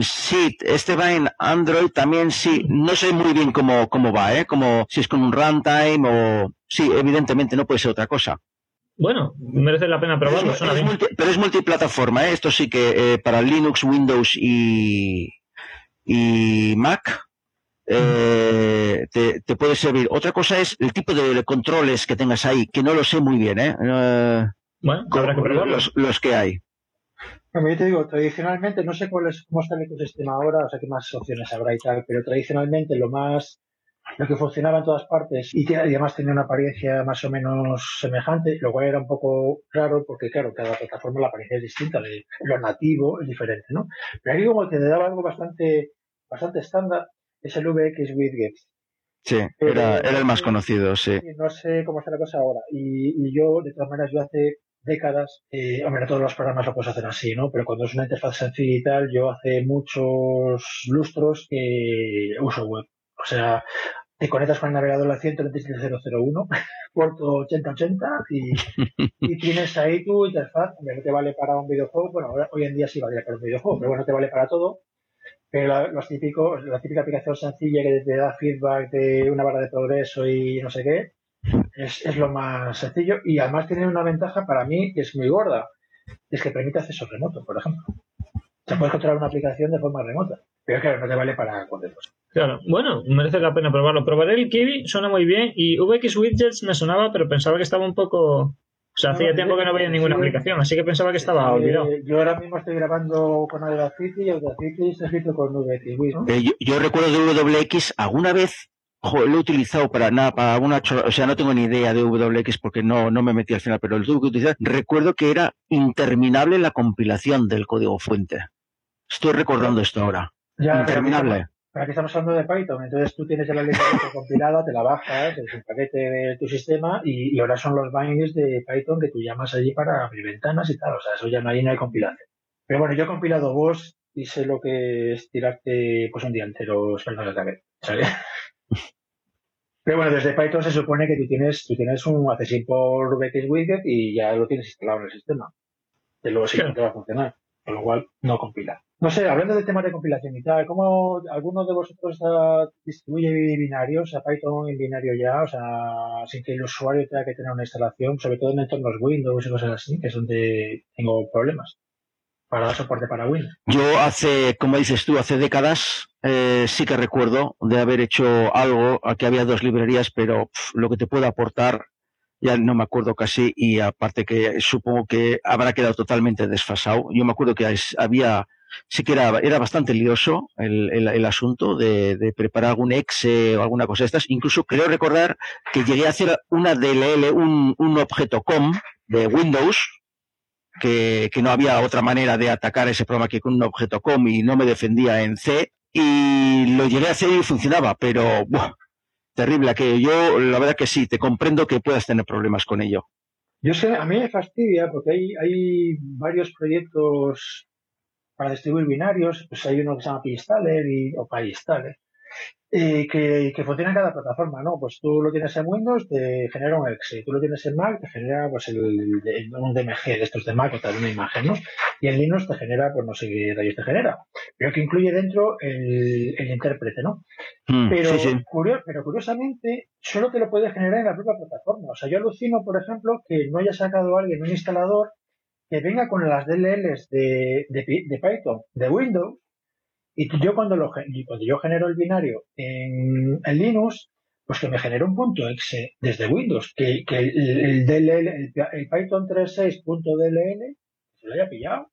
sí, este va en Android también, sí. No sé muy bien cómo, cómo va, ¿eh? Como si es con un runtime o... Sí, evidentemente no puede ser otra cosa. Bueno, merece la pena probarlo. Pero es, multi, pero es multiplataforma, ¿eh? Esto sí que eh, para Linux, Windows y, y Mac eh, te, te, puede servir. Otra cosa es el tipo de controles que tengas ahí, que no lo sé muy bien, ¿eh? eh bueno, habrá que los, los, que hay. Como yo te digo, tradicionalmente, no sé cuál es, cómo está el ecosistema ahora, o sea, qué más opciones habrá y tal, pero tradicionalmente lo más lo que funcionaba en todas partes y, que, además tenía una apariencia más o menos semejante, lo cual era un poco raro porque, claro, cada plataforma la apariencia es distinta, lo nativo es diferente, ¿no? Pero aquí como que te daba algo bastante, bastante estándar, es el VX Widget. Sí, era, era el más conocido, sí. No sé cómo está la cosa ahora. Y, y yo, de todas maneras, yo hace décadas, eh, hombre, todos los programas lo puedes hacer así, ¿no? Pero cuando es una interfaz sencilla y tal, yo hace muchos lustros que uso web. O sea, te conectas con el navegador a 127.001, puerto 8080 y, y tienes ahí tu interfaz, no te vale para un videojuego, bueno, hoy en día sí vale para un videojuego, pero bueno, te vale para todo. Pero la, los la típica aplicación sencilla que te da feedback de una barra de progreso y no sé qué, es, es lo más sencillo y además tiene una ventaja para mí que es muy gorda, es que permite acceso remoto, por ejemplo. O sea, puedes controlar una aplicación de forma remota, pero claro, no te vale para cualquier cosa. Claro, bueno, merece la pena probarlo. Probaré el Kiwi, suena muy bien. Y VX Widgets me sonaba, pero pensaba que estaba un poco. O sea, hacía tiempo que no veía ninguna sí. aplicación, así que pensaba que estaba Eh, olvidado. yo ahora mismo estoy grabando con Audacity y Audacity está escrito con VX, ¿no? Eh, yo, yo recuerdo de WX, alguna vez jo, lo he utilizado para nada, para una chorra- o sea, no tengo ni idea de WX porque no, no me metí al final, pero lo tuve que utilizar. Recuerdo que era interminable la compilación del código fuente. Estoy recordando esto ahora. Ya, interminable. Para que estamos hablando de Python, entonces tú tienes la librería compilada, te la bajas, es un paquete de tu sistema y, y ahora son los bindings de Python que tú llamas allí para abrir ventanas y tal. O sea, eso ya no hay, no hay compilación. Pero bueno, yo he compilado vos y sé lo que es tirarte pues un día entero esperando la. ¿sabes? Pero bueno, desde Python se supone que tú tienes, tú tienes un accessory por VX Widget y ya lo tienes instalado en el sistema. Que luego sí que Claro. te va a funcionar. Con lo cual, no compila. No sé, hablando de temas de compilación y tal, ¿cómo alguno de vosotros distribuye binarios a Python en binario ya? O sea, sin que el usuario tenga que tener una instalación, sobre todo en entornos Windows y cosas así, que es donde tengo problemas para dar soporte para Windows. Yo hace, como dices tú, hace décadas eh, sí que recuerdo de haber hecho algo, aquí había dos librerías, pero lo que te puedo aportar ya no me acuerdo casi y aparte que supongo que habrá quedado totalmente desfasado. Yo me acuerdo que había, sí que era, era bastante lioso el, el, asunto de, preparar algún exe o alguna cosa de estas. Incluso creo recordar que llegué a hacer una DLL, un, un objeto com de Windows, que, que no había otra manera de atacar ese programa que con un objeto com y no me defendía en C y lo llegué a hacer y funcionaba, pero terrible que yo la verdad que sí, te comprendo que puedas tener problemas con ello. Yo sé, a mí me fastidia porque hay, hay varios proyectos para distribuir binarios, pues hay uno que se llama PyInstaller y, o PyInstaller, eh, que, que funciona en cada plataforma, ¿no? Pues tú lo tienes en Windows, te genera un exe, tú lo tienes en Mac, te genera pues el, el- un DMG de estos de Mac o tal, una imagen, ¿no? Y en Linux te genera, pues no sé qué rayos te genera, pero que incluye dentro el, el intérprete, ¿no? Mm, Pero, sí, sí. curio- pero curiosamente, solo te lo puede generar en la propia plataforma. O sea, yo alucino, por ejemplo, que no haya sacado alguien un instalador que venga con las DLLs de, de, de Python, de Windows, y yo cuando, lo, cuando yo genero el binario en, en Linux, pues que me genere un punto exe desde Windows, que, que el, el DLL, el, el Python 36.dll se lo haya pillado.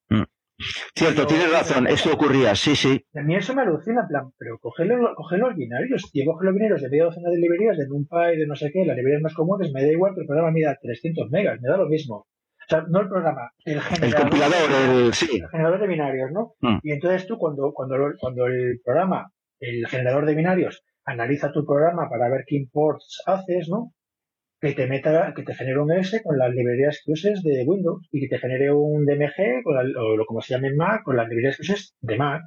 Cierto, pero- tienes razón, esto ocurría, sí, sí. A mí eso me alucina, en plan, pero coge los, binarios, tío, coge los binarios de media docena de librerías, de NumPy, de no sé qué, las librerías más comunes, me da igual que el programa mida 300 megas, me da lo mismo. O sea, no el programa, el El generador. compilador, el, sí. el generador de binarios, ¿no? Mm. Y entonces tú, cuando, cuando, cuando el programa, el generador de binarios, analiza tu programa para ver qué imports haces, ¿no? Que te meta, que te genere un S con las librerías que uses de Windows y que te genere un DMG con la- o lo como se llame en Mac con las librerías que uses de Mac.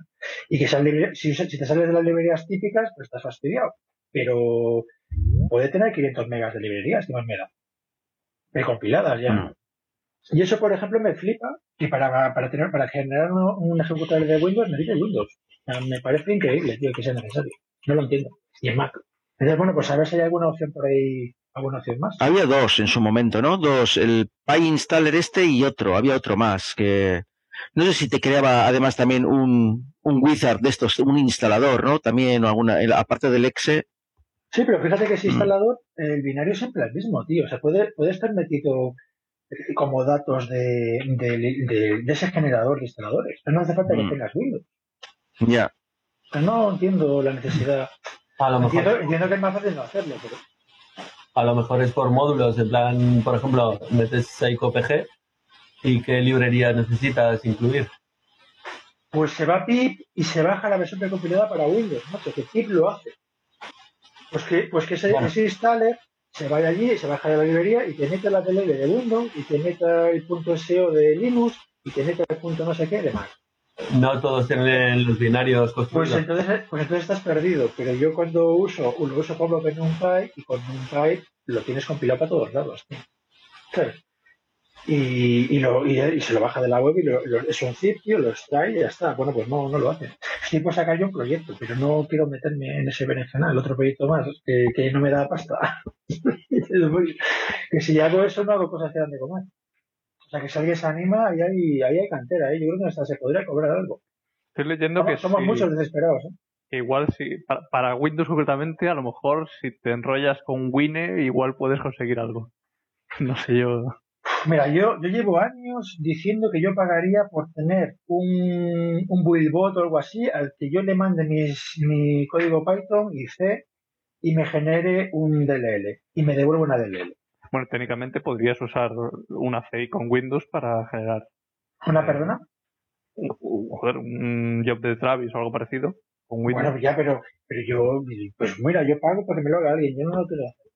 Y que esas librerías, si, si te sales de las librerías típicas, pues estás fastidiado. Pero puede tener 500 megas de librerías, que más me da. Precompiladas ya. Mm. Y eso, por ejemplo, me flipa que para, para tener, para generar un, ejecutable de Windows necesite Windows. O sea, me parece increíble, tío, que sea necesario. No lo entiendo. Y en Mac. Entonces, bueno, pues a ver si hay alguna opción por ahí, alguna opción más. Había dos en su momento, ¿no? Dos, el PyInstaller este y otro, había otro más que no sé si te creaba además también un, un wizard de estos, un instalador, ¿no? También o alguna, aparte del exe, Sí, pero fíjate que ese Mm. instalador, el binario es siempre el mismo, tío. O sea, puede, puede estar metido como datos de, de, de- de ese generador de instaladores. Pero no hace falta que Mm. tengas Windows. ya. No entiendo la necesidad. A lo mejor, Entiendo, entiendo que es más fácil no hacerlo, pero a lo mejor es por módulos, en plan, por ejemplo, metes PsychoPG y qué librería necesitas incluir. pues se va PIP y se baja la versión precompilada para Windows, macho, que PIP lo hace. Pues que, pues que ese, Bueno. ese installer se vaya allí, se baja de la librería y te mete la DLL de Windows y te meta el punto SEO de Linux y te mete el punto no sé qué de Mac. No todos tienen los binarios Pues construidos. entonces, pues entonces estás perdido, pero yo cuando uso, lo uso con NumPy y con NumPy lo tienes compilado para todos lados. tío. ¿Sabes? Y, y, lo, y, y se lo baja de la web y lo, lo- es un zip, tío, lo extrae y ya está. Bueno, pues no, no lo hace. Sí puedo sacar yo un proyecto, pero no quiero meterme en ese berenjenal, otro proyecto más, que, que no me da pasta. que si hago eso no hago cosas que dan de comer. O sea, que si alguien se anima, ahí hay, ahí hay cantera, ¿eh? yo creo que hasta se podría cobrar algo. Estoy leyendo que Somos, somos sí, muchos desesperados, ¿eh? que igual si para, para Windows concretamente, a lo mejor si te enrollas con Wine, igual puedes conseguir algo. No sé yo. Mira, yo, yo llevo años diciendo que yo pagaría por tener un, un buildbot o algo así al que yo le mande mis, mi código Python y C y me genere un DLL y me devuelva una DLL. Bueno, técnicamente podrías usar una CI con Windows para generar ¿Una perdona? un, un- joder, un job de Travis o algo parecido con Windows. Bueno, ya, pero, pero yo, pues mira, yo pago porque me lo haga alguien, yo no lo quiero hacer.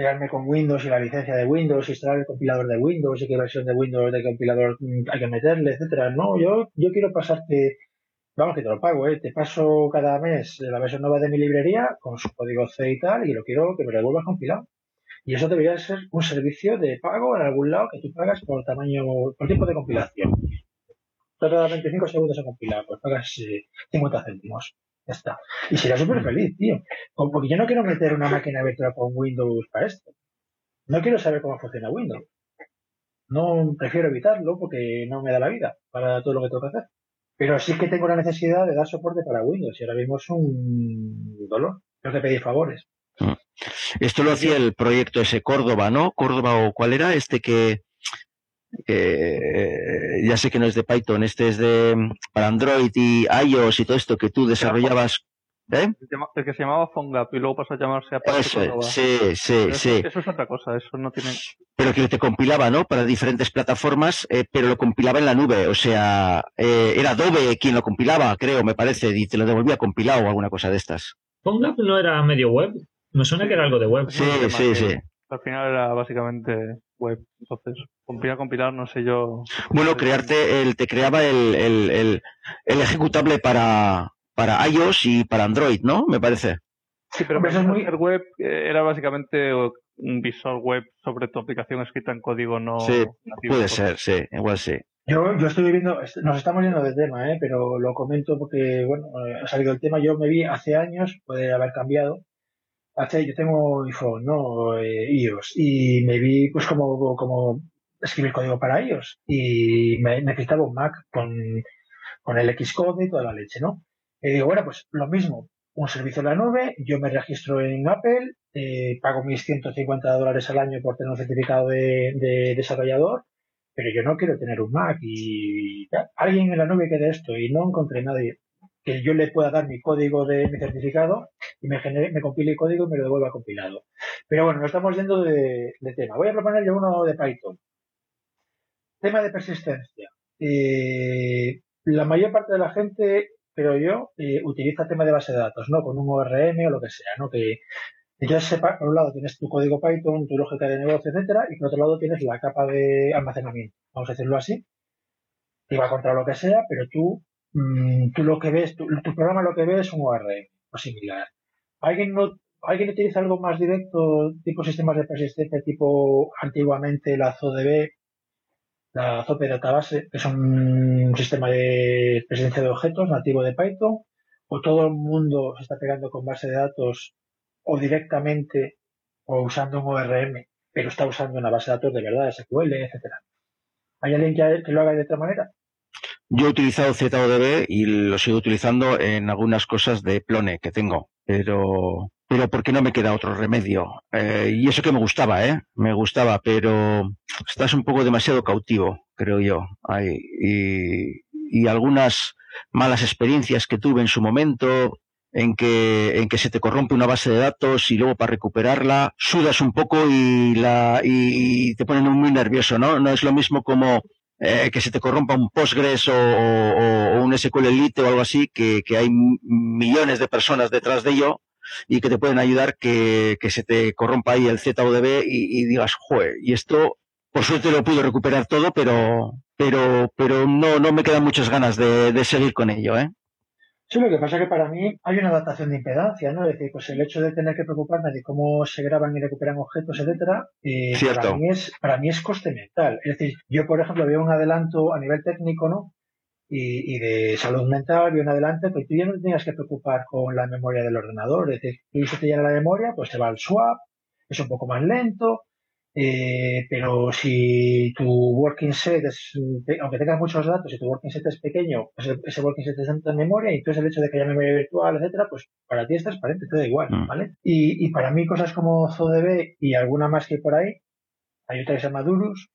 Pegarme con Windows y la licencia de Windows, instalar el compilador de Windows y qué versión de Windows de compilador mm, hay que meterle, etcétera. No, yo, yo quiero pasarte, vamos que te lo pago, ¿eh? te paso cada mes la versión nueva de mi librería con su código C y tal, y lo quiero que me lo devuelvas compilado. Y eso debería ser un servicio de pago en algún lado que tú pagas por tamaño, por tiempo de compilación. Tarda 25 segundos en compilar, pues pagas eh, 50 céntimos. Ya está. Y será súper feliz, tío. Porque yo no quiero meter una máquina virtual con Windows para esto. No quiero saber cómo funciona Windows. No prefiero evitarlo porque no me da la vida para todo lo que tengo que hacer. Pero sí que tengo la necesidad de dar soporte para Windows y ahora mismo es un dolor. Tengo que pedir favores. Esto lo hacía el proyecto ese Córdoba, ¿no? Córdoba o cuál era este que, que, ya sé que no es de Python, este es de para Android y iOS y todo esto que tú desarrollabas. ¿Eh? El, que se llamaba PhoneGap y luego pasó a llamarse Apache Eso, sí, sí, Pero sí. Eso, eso es otra cosa, eso no tiene. Pero que te compilaba, ¿no? Para diferentes plataformas, eh, pero lo compilaba en la nube. O sea, eh, era Adobe quien lo compilaba, creo, me parece, y te lo devolvía compilado o alguna cosa de estas. PhoneGap no era medio web. Me suena que era algo de web. Sí, sí, sí. Al final era básicamente web. Entonces, compilar, compilar, no sé yo. Bueno, crearte, el, te creaba el, el, el, el ejecutable para, para iOS y para Android, ¿no? Me parece. Sí, pero eso es muy- hacer web eh, era básicamente un visor web sobre tu aplicación escrita en código no Sí, nativo. Puede ser, sí, igual sí. Yo, yo estoy viviendo, est- nos estamos yendo de tema, ¿eh? pero lo comento porque, bueno, eh, ha salido el tema. Yo me vi hace años, puede haber cambiado. Hace, yo tengo iPhone, ¿no? Eh, iOS. Y me vi, pues, como, como escribir código para iOS. Y me necesitaba un Mac con, con el Xcode y toda la leche, ¿no? Y digo, bueno, pues lo mismo, un servicio en la nube, yo me registro en Apple, eh, pago mis 150 dólares al año por tener un certificado de, de desarrollador, pero yo no quiero tener un Mac y alguien en la nube que dé esto y no encontré nadie que yo le pueda dar mi código de mi certificado y me genere, me compile el código y me lo devuelva compilado. Pero bueno, nos estamos yendo de, de tema. Voy a proponer yo uno de Python. Tema de persistencia. Eh, la mayor parte de la gente, creo yo, eh, utiliza tema de base de datos, ¿no? Con un ORM o lo que sea, ¿no? Que entonces, sepa, por un lado tienes tu código Python, tu lógica de negocio, etcétera, y por otro lado tienes la capa de almacenamiento, vamos a decirlo así, que va contra lo que sea, pero tú, mm, tú lo que ves, tu, tu programa lo que ve es un ORM o similar. ¿Alguien no, alguien utiliza algo más directo, tipo sistemas de persistencia, tipo antiguamente la ZODB, la ZOP Database, que es un sistema de persistencia de objetos nativo de Python, o todo el mundo se está pegando con base de datos o directamente o usando un ORM, pero está usando una base de datos de verdad, SQL, etcétera. ¿Hay alguien que lo haga de otra manera? Yo he utilizado ZODB y lo sigo utilizando en algunas cosas de Plone que tengo, pero pero porque no me queda otro remedio. Eh, y eso que me gustaba, ¿eh? Me gustaba, pero estás un poco demasiado cautivo, creo yo. Ay, y, y algunas malas experiencias que tuve en su momento, en que, en que se te corrompe una base de datos y luego para recuperarla sudas un poco y, la, y, te ponen muy nervioso, ¿no? No es lo mismo como eh, que se te corrompa un Postgres o, o, un SQLite o algo así, que, que, hay millones de personas detrás de ello y que te pueden ayudar que, que se te corrompa ahí el ZODB y, y digas, joder, y esto por suerte lo pude recuperar todo, pero, pero, pero no, no me quedan muchas ganas de, de seguir con ello, ¿eh? Sí, lo que pasa es que para mí hay una adaptación de impedancia, ¿no? Es decir, pues el hecho de tener que preocuparme de cómo se graban y recuperan objetos, etcétera, eh, para mí es para mí es coste mental. Es decir, yo por ejemplo veo un adelanto a nivel técnico, ¿no? Y, y de salud mental, veo un adelanto, pues tú ya no te tengas que preocupar con la memoria del ordenador. Es decir, si se te llena la memoria, pues se va al swap, es un poco más lento, eh, pero si tu working set es, aunque tengas muchos datos, si tu working set es pequeño, pues ese working set está en memoria y entonces el hecho de que haya memoria virtual, etcétera, pues para ti es transparente, te da igual, mm. ¿vale? Y, y para mí cosas como ZODB y alguna más que hay por ahí, hay otra que se llama Durus,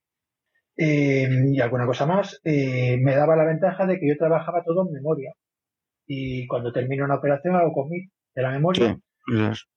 eh, y alguna cosa más, eh, me daba la ventaja de que yo trabajaba todo en memoria. Y cuando termino una operación hago commit de la memoria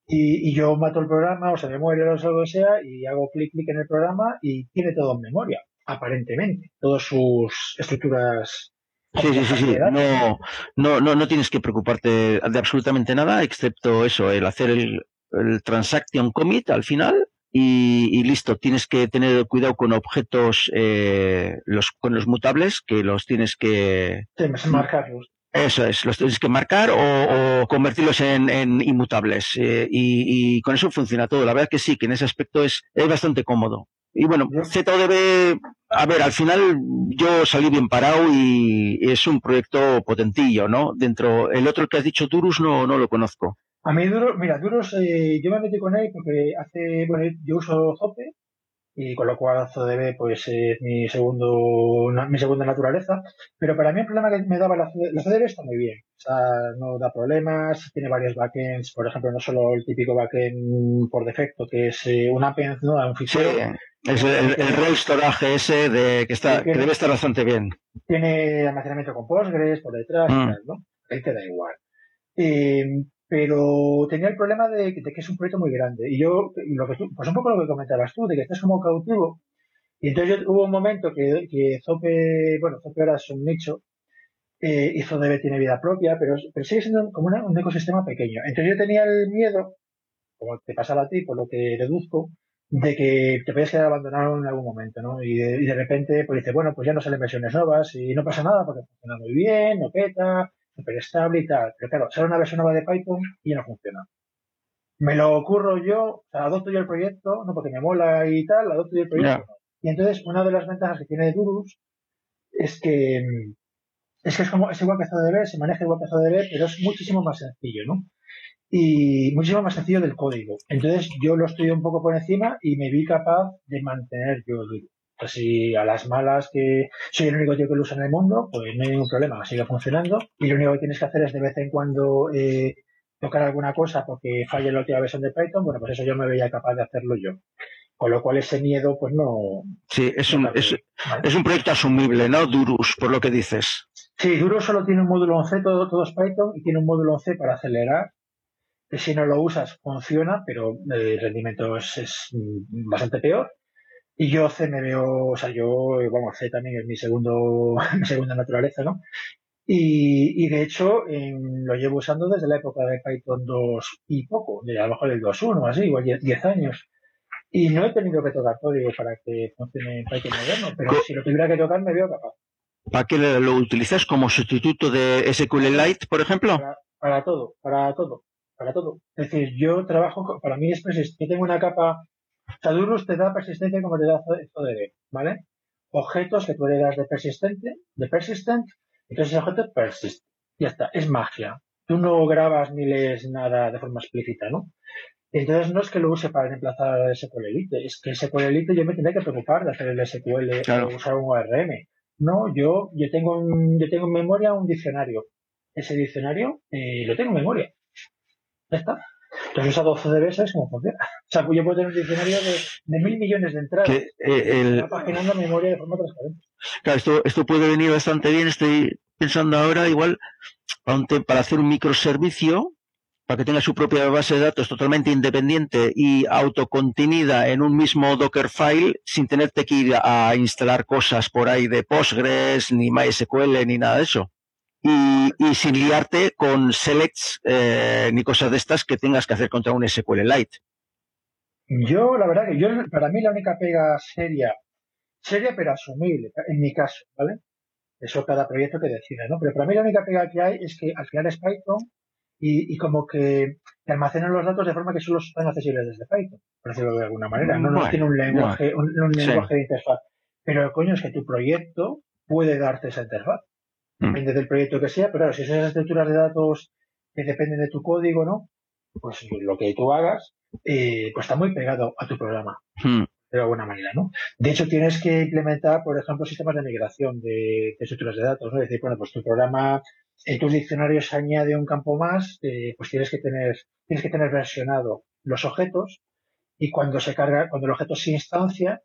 y, yo mato el programa, o sea, memoria o lo que sea, y hago clic clic en el programa y tiene todo en memoria, aparentemente, todas sus estructuras. Sí, sí, sí, sí. No, no, no, no tienes que preocuparte de absolutamente nada, excepto eso, el hacer el, el transaction commit al final y, listo. Tienes que tener cuidado con objetos, eh, los, con los mutables, que los tienes que... Sí, marcarlos. Eso es, los tienes que marcar o, convertirlos en, inmutables. Eh, y, con eso funciona todo. La verdad que sí, que en ese aspecto es, es bastante cómodo. Y bueno, ZODB, a ver, al final yo salí bien parado y es un proyecto potentillo, ¿no? Dentro, el otro que has dicho, Durus, no, no lo conozco. A mí Durus, mira, Durus, eh, yo me metí con él porque hace, bueno, yo uso Zope y con lo cual ZODB pues es mi segundo mi segunda naturaleza. Pero para mí el problema que me daba la, la está muy bien. O sea no da problemas tiene varios backends. Por ejemplo no solo el típico backend por defecto que es eh, un append no un fichero. es el, el, storage ese de que está que, debe estar bastante bien. Tiene almacenamiento con Postgres por detrás y mm. tal, ¿no? ahí te da igual. Eh, pero tenía el problema de, que es un proyecto muy grande. Y yo, lo que pues un poco lo que comentabas tú, de que estás como cautivo. Y entonces hubo un momento que, Zope, bueno, Zope ahora es un nicho, eh, y Zope tiene vida propia, pero, pero sigue siendo como un ecosistema pequeño. Entonces yo tenía el miedo, como te pasaba a ti, por lo que deduzco, de que te podías quedar abandonado en algún momento, ¿no? Y de, y de repente, pues dice, bueno, pues ya no salen versiones nuevas y no pasa nada porque funciona muy bien, no peta, súper estable y tal. Pero claro, sale una versión nueva de Python y no funciona. Me lo ocurro yo, adopto yo el proyecto, no porque me mola y tal, adopto yo el proyecto. Y entonces, una de las ventajas que tiene Durus es que es que es como es igual que ZDB, se maneja igual que ZDB, pero es muchísimo más sencillo, ¿no? Y muchísimo más sencillo del código. Entonces, yo lo estudié un poco por encima y me vi capaz de mantener yo Durus. Si a las malas que soy el único tío que lo usa en el mundo, pues no hay ningún problema, sigue funcionando. Y lo único que tienes que hacer es de vez en cuando eh, tocar alguna cosa porque falle la última versión de Python. Bueno, pues eso yo me veía capaz de hacerlo yo. Con lo cual ese miedo, pues no. Sí, es un, es, es, un proyecto asumible, ¿no? Durus, por lo que dices. Sí, Durus solo tiene un módulo 11, todo, todo es Python, y tiene un módulo 11 para acelerar. Que si no lo usas, funciona, pero el rendimiento es, es bastante peor. Y yo C me veo, o sea, yo, vamos, C también es mi segundo, mi segunda naturaleza, ¿no? Y, y de hecho, lo llevo usando desde la época de Python 2 y poco, de a lo mejor el 2.1, así, igual 10 años. Y no he tenido que tocar código para que funcione Python moderno, pero si lo tuviera que tocar me veo capaz. ¿Para qué lo utilizas como sustituto de SQLite, por ejemplo? Para, para, todo, para todo, para todo. Es decir, yo trabajo, para mí es persistente. Yo tengo una capa Sadurus te da persistencia como te da ZDB, ¿vale? Objetos que tú heredas de persistente, de persistent, entonces ese objeto persiste. Ya está, es magia. Tú no grabas ni lees nada de forma explícita, ¿no? Entonces no es que lo use para reemplazar el SQLite, es que el SQLite yo me tendría que preocupar de hacer el SQL o usar un ORM. No, yo, yo tengo yo tengo en memoria un diccionario. Ese diccionario eh, lo tengo en memoria. Ya está. Entonces esa 12 de veces cómo funciona. O sea, yo puedo tener un diccionario de, mil millones de entradas. Que, eh, el... paginando memoria de forma transparente. Claro, esto, esto puede venir bastante bien. Estoy pensando ahora igual para hacer un microservicio para que tenga su propia base de datos totalmente independiente y autocontenida en un mismo Dockerfile sin tenerte que ir a instalar cosas por ahí de Postgres, ni MySQL, ni nada de eso. Y, sin liarte con selects eh, ni cosas de estas que tengas que hacer contra un SQLite. Yo, la verdad que yo, para mí la única pega seria, seria pero asumible, en mi caso, ¿vale? Eso cada proyecto que decida, ¿no? Pero para mí la única pega que hay es que al final es Python y, como que te almacenan los datos de forma que solo están accesibles desde Python, por decirlo de alguna manera. No, no tiene un lenguaje, un, lenguaje de interfaz. Pero el coño es que tu proyecto puede darte esa interfaz. Mm. Depende del proyecto que sea, pero claro, si esas estructuras de datos que dependen de tu código, ¿no? Pues lo que tú hagas, eh, pues está muy pegado a tu programa. Mm de alguna manera, ¿no? De hecho, tienes que implementar, por ejemplo, sistemas de migración de, estructuras de datos, ¿no? Es decir, bueno, pues tu programa, en tus diccionarios añade un campo más, eh, pues tienes que tener, tienes que tener versionado los objetos y cuando se carga, cuando el objeto se instancia,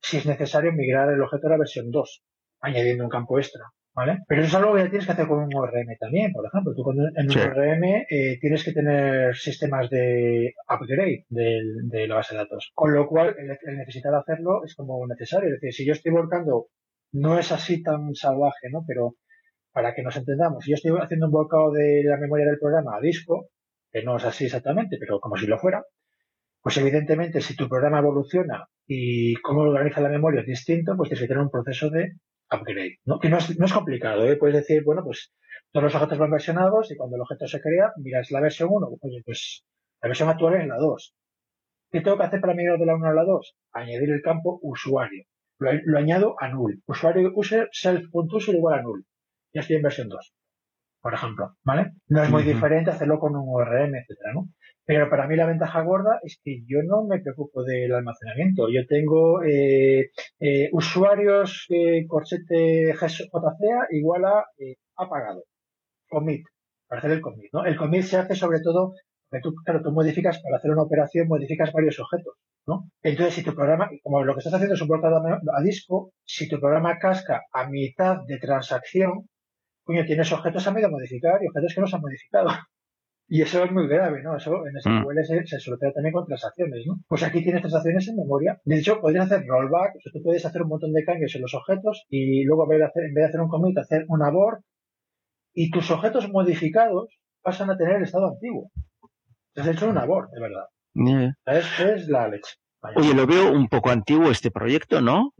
si es necesario migrar el objeto a la versión 2, añadiendo un campo extra. ¿Vale? Pero eso es algo que tienes que hacer con un ORM también, por ejemplo. Tú en un ORM eh, tienes que tener sistemas de upgrade de, la base de datos. Con lo cual, el, necesitar hacerlo es como necesario. Es decir, si yo estoy volcando, no es así tan salvaje, ¿no? Pero para que nos entendamos, si yo estoy haciendo un volcado de la memoria del programa a disco, que no es así exactamente, pero como si lo fuera, pues evidentemente si tu programa evoluciona y cómo organiza la memoria es distinto, pues tienes que tener un proceso de upgrade, ¿no? Que no es, no es complicado, ¿eh? Puedes decir, bueno, pues todos los objetos van versionados y cuando el objeto se crea, miras la versión 1, oye, pues la versión actual es la 2. ¿Qué tengo que hacer para migrar de la 1 a la 2? Añadir el campo usuario. Lo, añado a null. Usuario user self.user igual a null. Ya estoy en versión 2, por ejemplo, ¿vale? No es muy diferente hacerlo con un ORM, etcétera, ¿no? Pero para mí la ventaja gorda es que yo no me preocupo del almacenamiento. Yo tengo eh, eh, usuarios eh, corchete JCA igual a apagado. Commit, para hacer el commit. ¿no? El commit se hace sobre todo, porque tú, claro, tú modificas, para hacer una operación, modificas varios objetos. ¿no? Entonces, si tu programa, como lo que estás haciendo es un volcado a disco, si tu programa casca a mitad de transacción, coño, tienes objetos a medio modificar y objetos que no se han modificado. Y eso es muy grave, ¿no? Eso en SQL mm. se, se soluciona también con transacciones, ¿no? Pues aquí tienes transacciones en memoria. De hecho, podrías hacer rollback, o sea, tú puedes hacer un montón de cambios en los objetos y luego en vez de hacer, un commit, hacer un abort y tus objetos modificados pasan a tener el estado antiguo. Te has hecho un abort, de verdad. Es, es, la leche. Oye, lo veo un poco antiguo este proyecto, ¿no?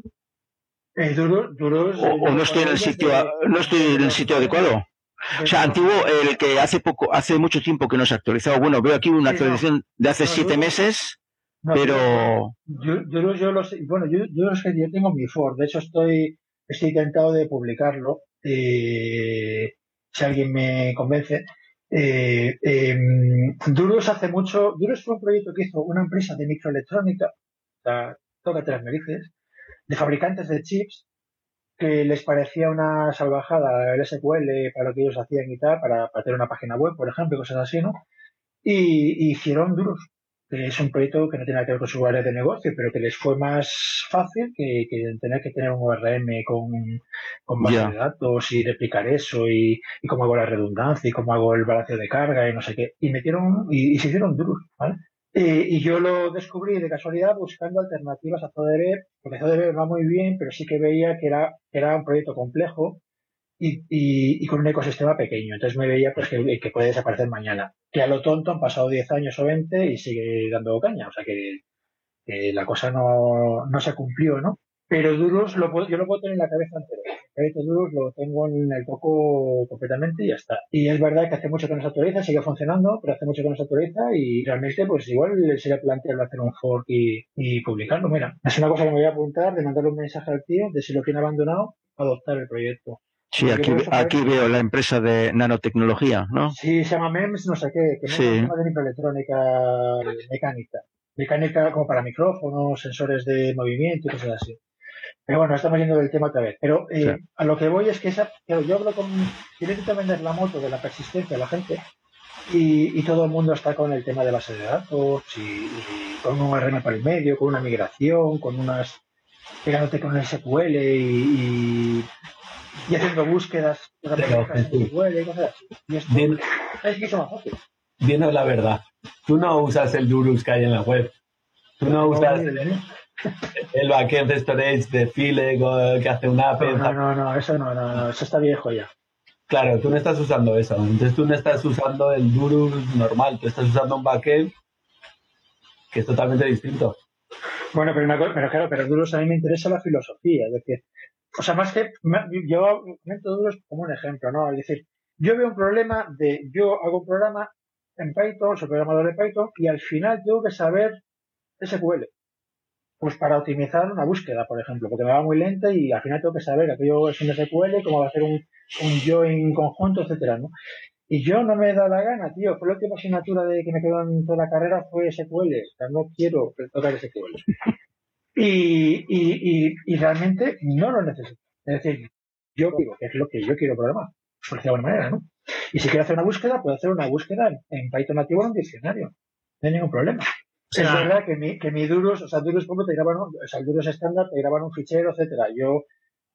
Eh, duro, duro, o, no estoy en el sitio, no estoy en el sitio adecuado. O sea, antiguo, el que hace poco, hace mucho tiempo que no se ha actualizado. Bueno, veo aquí una actualización de hace siete meses, pero. Yo, yo, yo, lo sé, bueno, yo, yo, yo tengo mi Ford, de hecho estoy, estoy intentado de publicarlo, eh, si alguien me convence. Eh, eh, Duros hace mucho, Duros fue un proyecto que hizo una empresa de microelectrónica, o sea, tócate las narices, de fabricantes de chips, que les parecía una salvajada el SQL para lo que ellos hacían y tal, para, para tener una página web, por ejemplo, cosas así, ¿no? Y, hicieron Duros, que es un proyecto que no tiene nada que ver con su área de negocio, pero que les fue más fácil que, tener que tener un ORM con, con base de datos y replicar eso y, cómo hago la redundancia y cómo hago el balanceo de carga y no sé qué. Y metieron, y, y se hicieron Duros, ¿vale? Y yo lo descubrí de casualidad buscando alternativas a Zodere, porque Zodere va muy bien, pero sí que veía que era, era un proyecto complejo y, y, con un ecosistema pequeño. Entonces me veía pues que, que, puede desaparecer mañana. Que a lo tonto han pasado 10 años o 20 y sigue dando caña. O sea que, que la cosa no, no se cumplió, ¿no? Pero duros lo puedo, yo lo puedo tener en la cabeza entero. El duros lo tengo en el coco completamente y ya está. Y es verdad que hace mucho que no se actualiza, sigue funcionando, pero hace mucho que no se actualiza y realmente pues igual sería plantearlo hacer un fork y, y publicarlo. Mira, es una cosa que me voy a apuntar de mandarle un mensaje al tío de si lo tiene abandonado, adoptar el proyecto. Sí, aquí, aquí veo la empresa de nanotecnología, ¿no? Sí, se llama MEMS, no sé qué, que sí. es de microelectrónica mecánica. Mecánica como para micrófonos, sensores de movimiento y cosas así. Pero bueno, estamos yendo del tema otra vez. Pero eh, a lo que voy es que esa, yo hablo con. Yo intento vender la moto de la persistencia a la gente y, todo el mundo está con el tema de base de datos y, con un RM para el medio, con una migración, con unas. pegándote con el SQL y, y, haciendo búsquedas de SQL y cosas así. Y esto es que más fácil. dinos la verdad. Tú no usas el Durus que hay en la web. Tú no usas el backend de storage de File que hace una app. No, no, no, eso no, no, no, eso está viejo ya. Claro, tú no estás usando eso. Entonces tú no estás usando el Durus normal, tú estás usando un backend que es totalmente distinto. Bueno, pero, pero claro, pero Durus a mí me interesa la filosofía, es decir, o sea, más que yo comento Durus como un ejemplo, ¿no? Es decir, yo veo un problema de yo hago un programa en Python, soy programador de Python, y al final tengo que saber SQL. Pues para optimizar una búsqueda, por ejemplo, porque me va muy lenta y al final tengo que saber aquello es un SQL, cómo va a hacer un, un join conjunto, etcétera, ¿no? Y yo no me da la gana, tío. Fue la última asignatura de que me quedó en toda la carrera fue SQL. O sea, no quiero tocar SQL. Y, y, y, realmente no lo necesito. Es decir, yo digo que es lo que yo quiero programar, por decirlo de alguna manera, ¿no? Y si quiero hacer una búsqueda, puedo hacer una búsqueda en, Python nativo en un diccionario. No hay ningún problema. Es verdad que mi, que mi Durus, o sea, Durus como te graban, o sea, el Durus estándar te graban un fichero, etcétera. Yo,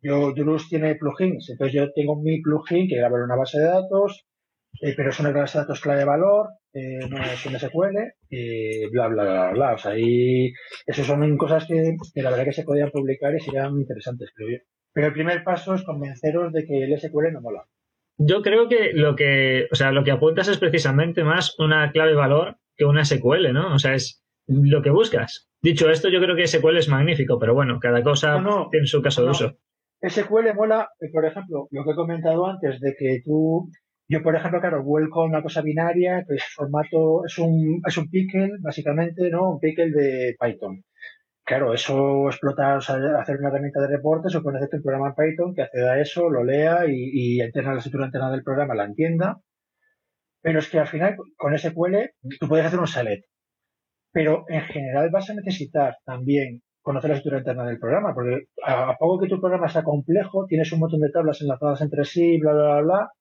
yo, Durus tiene plugins, entonces yo tengo mi plugin que graba en una base de datos, eh, pero es una base de datos clave de valor, eh, no es un SQL, y bla, bla, bla, bla. O sea, ahí, eso son cosas que, que, la verdad que se podían publicar y serían interesantes, creo yo. Pero el primer paso es convenceros de que el SQL no mola. Yo creo que lo que, o sea, lo que apuntas es precisamente más una clave valor que una SQL, ¿no? O sea, es lo que buscas. Dicho esto, yo creo que SQL es magnífico, pero bueno, cada cosa tiene su caso de uso. SQL mola, eh, por ejemplo, lo que he comentado antes, de que tú, yo por ejemplo, claro, vuelco una cosa binaria, que es formato, es un, es un pickle, básicamente, ¿no? Un pickle de Python. Claro, eso explota, o sea, hacer una herramienta de reportes o hacerte un programa en Python que acceda a eso, lo lea y, y interna la estructura interna del programa, la entienda. Pero es que al final, con SQL, tú puedes hacer un select. Pero en general vas a necesitar también conocer la estructura interna del programa, porque a, poco que tu programa sea complejo, tienes un montón de tablas enlazadas entre sí, bla, bla, bla, bla,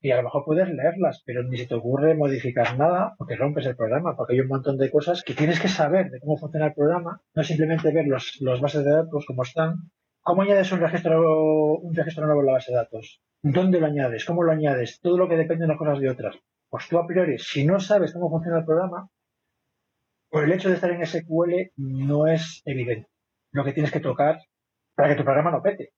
y a lo mejor puedes leerlas, pero ni se te ocurre modificar nada porque rompes el programa, porque hay un montón de cosas que tienes que saber de cómo funciona el programa, no simplemente ver los, los bases de datos como están. ¿Cómo añades un registro, un registro nuevo en la base de datos? ¿Dónde lo añades? ¿Cómo lo añades? Todo lo que depende de unas cosas de otras. Pues tú a priori, si no sabes cómo funciona el programa, por el hecho de estar en SQL no es evidente. Lo que tienes que tocar para que tu programa no pete.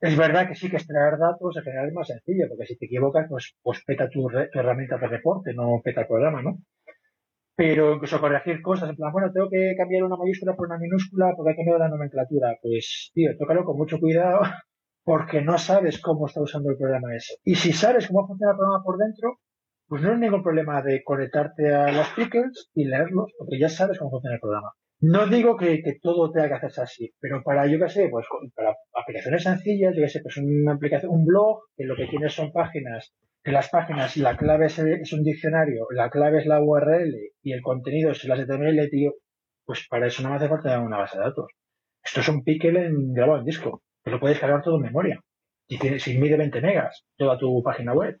Es verdad que sí que extraer datos en general es más sencillo, porque si te equivocas, pues, pues peta tu, herramienta de reporte, no peta el programa, ¿no? Pero incluso corregir cosas, en plan, bueno, tengo que cambiar una mayúscula por una minúscula porque hay cambiado la nomenclatura. Pues, tío, tócalo con mucho cuidado porque no sabes cómo está usando el programa ese. Y si sabes cómo funciona el programa por dentro, pues no hay ningún problema de conectarte a los pickers y leerlos, porque ya sabes cómo funciona el programa. No digo que, todo tenga que hacerse así, pero para, yo qué sé, pues para aplicaciones sencillas, yo qué sé, pues una aplicación, un blog, que lo que tiene son páginas, que las páginas, la clave es, un diccionario, la clave es la URL y el contenido es el HTML, tío, pues para eso no me hace falta una base de datos. Esto es un pickle en, grabado en disco, que lo puedes cargar todo en memoria. Y tiene, si mide 20 megas, toda tu página web.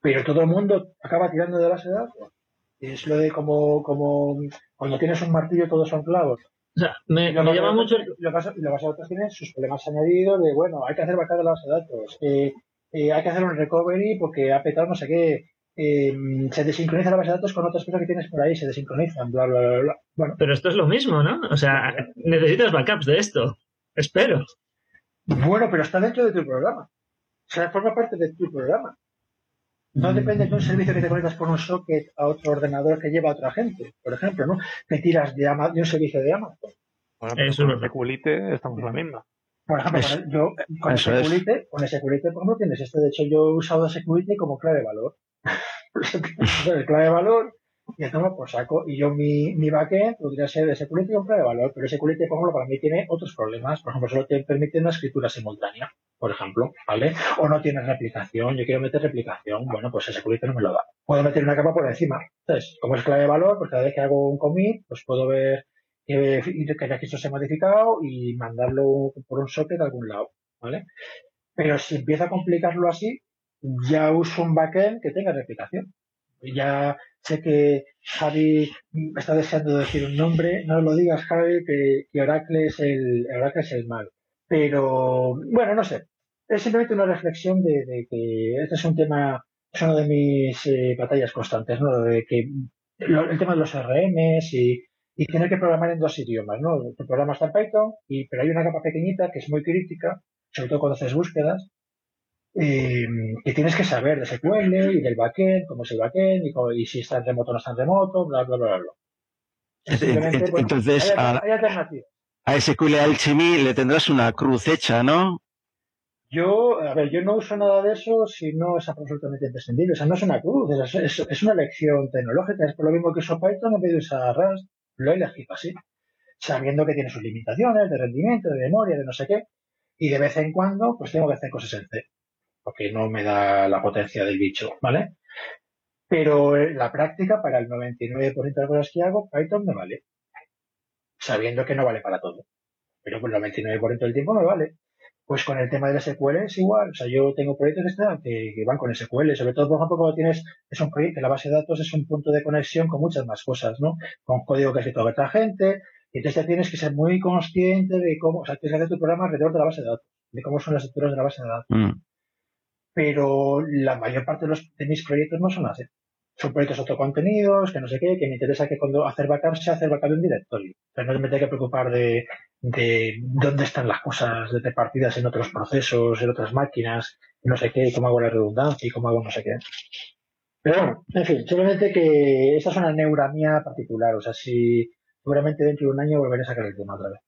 Pero todo el mundo acaba tirando de base de datos. Es lo de como, como cuando tienes un martillo todos son clavos. O sea, me, llama mucho. Lo que otros tienen sus problemas añadidos de, bueno, hay que hacer backup de la base de datos. Eh, eh, hay que hacer un recovery porque ha petado no sé qué. Eh, se desincroniza la base de datos con otras cosas que tienes por ahí, se desincronizan, bla, bla, bla, bla. Bueno. Pero esto es lo mismo, ¿no? O sea, necesitas backups de esto. Espero. Bueno, pero está dentro de tu programa. O sea, forma parte de tu programa. No depende de un servicio que te conectas por un socket a otro ordenador que lleva a otra gente, por ejemplo, ¿no? Que tiras de, un servicio de Amazon. Bueno, Eso con Seculite estamos en la misma. Por ejemplo, yo con Seculite, con Seculite, por ejemplo, tienes esto. De hecho, yo he usado Seculite como clave de valor. clave de valor y tomo por saco. Y yo mi, mi backend podría ser de Security con de valor, pero Security, por ejemplo, para mí tiene otros problemas. Por ejemplo, solo te permite una escritura simultánea, por ejemplo, ¿vale? O no tienes replicación, yo quiero meter replicación, bueno, pues Security no me lo da. Puedo meter una capa por encima. Entonces, como es clave de valor, pues cada vez que hago un commit, pues puedo ver que, que el registro se ha modificado y mandarlo por un socket a algún lado, ¿vale? Pero si empieza a complicarlo así, ya uso un backend que tenga replicación. Ya sé que Javi está deseando decir un nombre, no lo digas Javi, que, Oracle es el Oracle es el mal. Pero bueno, no sé. Es simplemente una reflexión de, que este es un tema es una de mis eh, batallas constantes, ¿no? De que el tema de los RMs y, y, tener que programar en dos idiomas, ¿no? El programa está en Python, y, pero hay una capa pequeñita que es muy crítica, sobre todo cuando haces búsquedas, eh, que tienes que saber de SQL y del backend, cómo es el backend y, y si está en remoto o no está en remoto, bla, bla, bla, bla. Entonces, hay, hay alternativas. A SQL Alchemy le tendrás una cruz hecha, ¿no? Yo, a ver, yo no uso nada de eso si no es absolutamente imprescindible. O sea, no es una cruz, es, es, una elección tecnológica. Es por lo mismo que uso Python en vez de usar Rust. Lo he elegido así, sabiendo que tiene sus limitaciones de rendimiento, de memoria, de no sé qué. Y de vez en cuando, pues tengo que hacer cosas en C, porque no me da la potencia del bicho, ¿vale? Pero la práctica, para el 99% de las cosas que hago, Python me vale. Sabiendo que no vale para todo. Pero por el 99% del tiempo me vale. Pues con el tema de las SQL es igual. O sea, yo tengo proyectos que, van con SQL. Sobre todo, por ejemplo, cuando tienes, es un proyecto, la base de datos es un punto de conexión con muchas más cosas, ¿no? Con código que ha escrito otra gente. Y entonces ya tienes que ser muy consciente de cómo, o sea, tienes que hacer tu programa alrededor de la base de datos, de cómo son las estructuras de la base de datos. Mm. Pero la mayor parte de, los, de mis proyectos no son así son proyectos autocontenidos, que no sé qué, que me interesa que cuando hacer backup se hace backup de un directorio. Pero no me tengo que preocupar de, de dónde están las cosas de partidas en otros procesos, en otras máquinas, no sé qué, cómo hago la redundancia y cómo hago no sé qué. Pero bueno, en fin, simplemente que esa es una neura mía particular. O sea, si seguramente dentro de un año volveré a sacar el tema otra vez.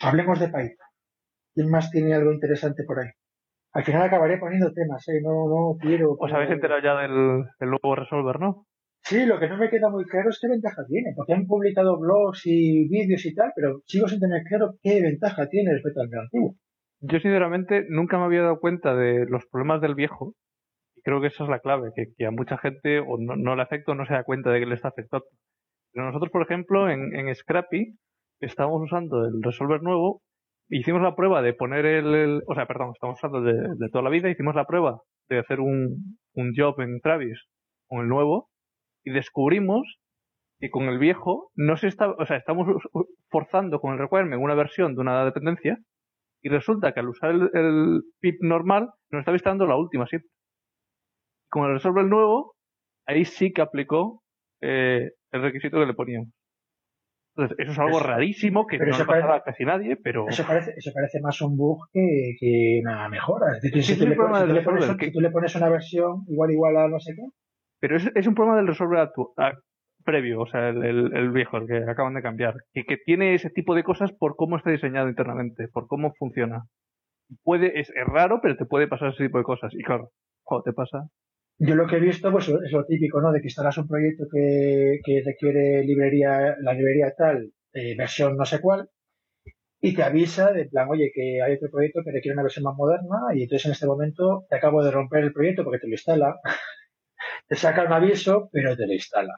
Hablemos de Python. ¿Quién más tiene algo interesante por ahí? Al final acabaré poniendo temas, ¿eh? No, no quiero... ¿Os habéis enterado ya del, nuevo Resolver, no? Sí, lo que no me queda muy claro es qué ventaja tiene, porque han publicado blogs y vídeos y tal, pero sigo sin tener claro qué ventaja tiene respecto al antiguo. Yo sinceramente nunca me había dado cuenta de los problemas del viejo y creo que esa es la clave, que, a mucha gente o no, le afecta o no se da cuenta de que le está afectando. Pero nosotros, por ejemplo, en, en Scrappy estamos usando el Resolver nuevo hicimos la prueba de poner el, o sea, perdón, estamos hablando de, toda la vida, hicimos la prueba de hacer un, un job en Travis con el nuevo y descubrimos que con el viejo no se está, o sea, estamos forzando con el requirement una versión de una dependencia y resulta que al usar el, pip normal nos está dando la última siempre. Con el resolver nuevo, ahí sí que aplicó eh, el requisito que le poníamos. Entonces, eso es algo rarísimo que no le pasaba a casi nadie, pero... Eso parece, eso parece más un bug que, que una mejora. Es decir, si, tú, le pones, una versión igual igual a no sé qué... Pero es, es un problema del resolver previo, o sea, el, el, viejo, el que acaban de cambiar, que, que tiene ese tipo de cosas por cómo está diseñado internamente, por cómo funciona. Puede, es, es raro, pero te puede pasar ese tipo de cosas. Y claro, cuando te pasa, yo lo que he visto pues es lo típico, ¿no? De que instalas un proyecto que, que requiere librería, la librería tal, eh, versión no sé cuál, y te avisa de plan, oye, que hay otro proyecto que requiere una versión más moderna, y entonces en este momento te acabo de romper el proyecto porque te lo instala, te saca un aviso, pero te lo instala.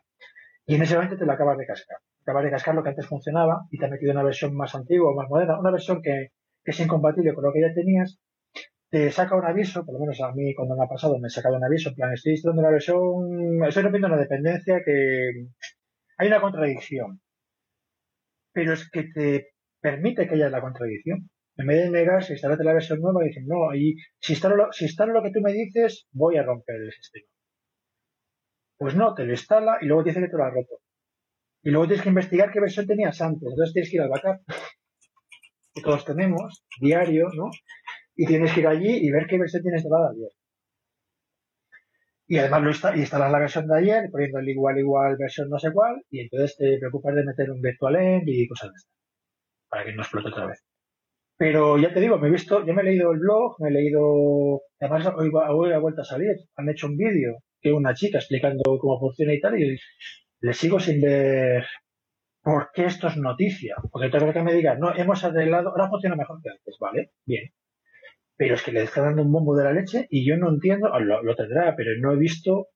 Y en ese momento te lo acabas de cascar. Acabas de cascar lo que antes funcionaba y te ha metido una versión más antigua o más moderna, una versión que, que es incompatible con lo que ya tenías te saca un aviso, por lo menos a mí cuando me ha pasado me ha sacado un aviso, en plan, estoy instalando la versión, estoy rompiendo una dependencia que hay una contradicción, pero es que te permite que haya la contradicción. En vez de negar, si instalate la versión nueva, dicen, no, y si instalo, lo, si instalo lo que tú me dices, voy a romper el sistema. Pues no, te lo instala y luego te dice que te lo ha roto. Y luego tienes que investigar qué versión tenías antes. Entonces tienes que ir al backup, que todos tenemos, diario, ¿no? Y tienes que ir allí y ver qué versión tienes de de ayer. Y además lo y instalas la versión de ayer, poniendo el igual igual versión no sé cuál, y entonces te preocupas de meter un virtual end y cosas de estas, para que no explote otra vez. Pero ya te digo, me he visto, yo me he leído el blog, me he leído, además hoy, ha vuelto a salir, han hecho un vídeo que una chica explicando cómo funciona y tal, y le sigo sin ver por qué esto es noticia. Porque tengo que me digas, no, hemos arreglado, ahora funciona mejor que antes, ¿vale? Bien pero es que le está dando un bombo de la leche y yo no entiendo, lo, tendrá, pero no he visto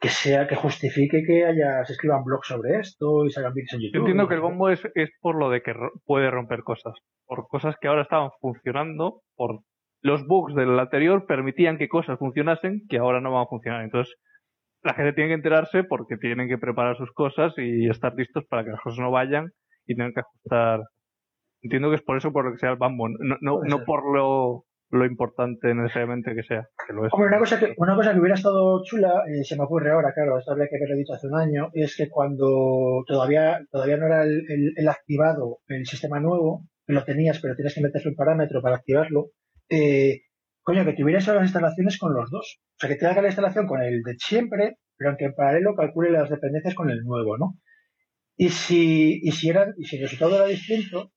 que sea que justifique que haya se escriban blogs sobre esto y se hagan vídeos en YouTube. Yo entiendo que el bombo es, es por lo de que puede romper cosas, por cosas que ahora estaban funcionando, por los bugs del anterior permitían que cosas funcionasen que ahora no van a funcionar. Entonces, la gente tiene que enterarse porque tienen que preparar sus cosas y estar listos para que las cosas no vayan y tienen que ajustar. Entiendo que es por eso por lo que sea el bombo, no, no, no por lo lo importante necesariamente que sea. Que lo es. Hombre, una cosa que, una cosa que hubiera estado chula, eh, se me ocurre ahora, claro, esto habría que haberlo dicho hace un año, es que cuando todavía, todavía no era el, el- activado el sistema nuevo, que lo tenías, pero tienes que meterle un parámetro para activarlo, eh, coño, que tuvieras las instalaciones con los dos. O sea, que te haga la instalación con el de siempre, pero aunque en paralelo calcule las dependencias con el nuevo, ¿no? Y si, y si, era, y si el resultado era distinto,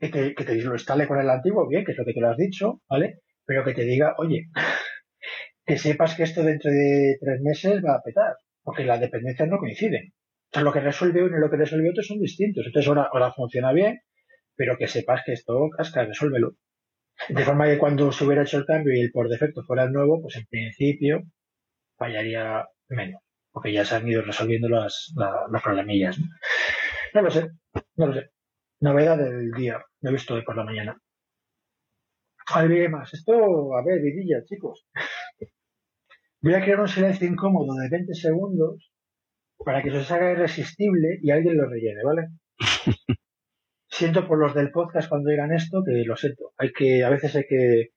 que te, que te lo instale con el antiguo, bien, que es lo que te lo has dicho, ¿vale? Pero que te diga, oye, que sepas que esto dentro de tres meses va a petar, porque las dependencias no coinciden. Sea, lo que resuelve uno y lo que resuelve otro son distintos. Entonces ahora, ahora funciona bien, pero que sepas que esto casca, resuélvelo. De forma que cuando se hubiera hecho el cambio y el por defecto fuera el nuevo, pues en principio fallaría menos, porque ya se han ido resolviendo las, la- las problemillas. No lo sé, no lo sé. Novedad del día, lo he visto hoy por la mañana. ¿Alguien más? Esto, a ver, vidilla, chicos. Voy a crear un silencio incómodo de 20 segundos para que se os haga irresistible y alguien lo rellene, ¿vale? Siento por los del podcast cuando digan esto, que lo siento. Hay que, a veces hay que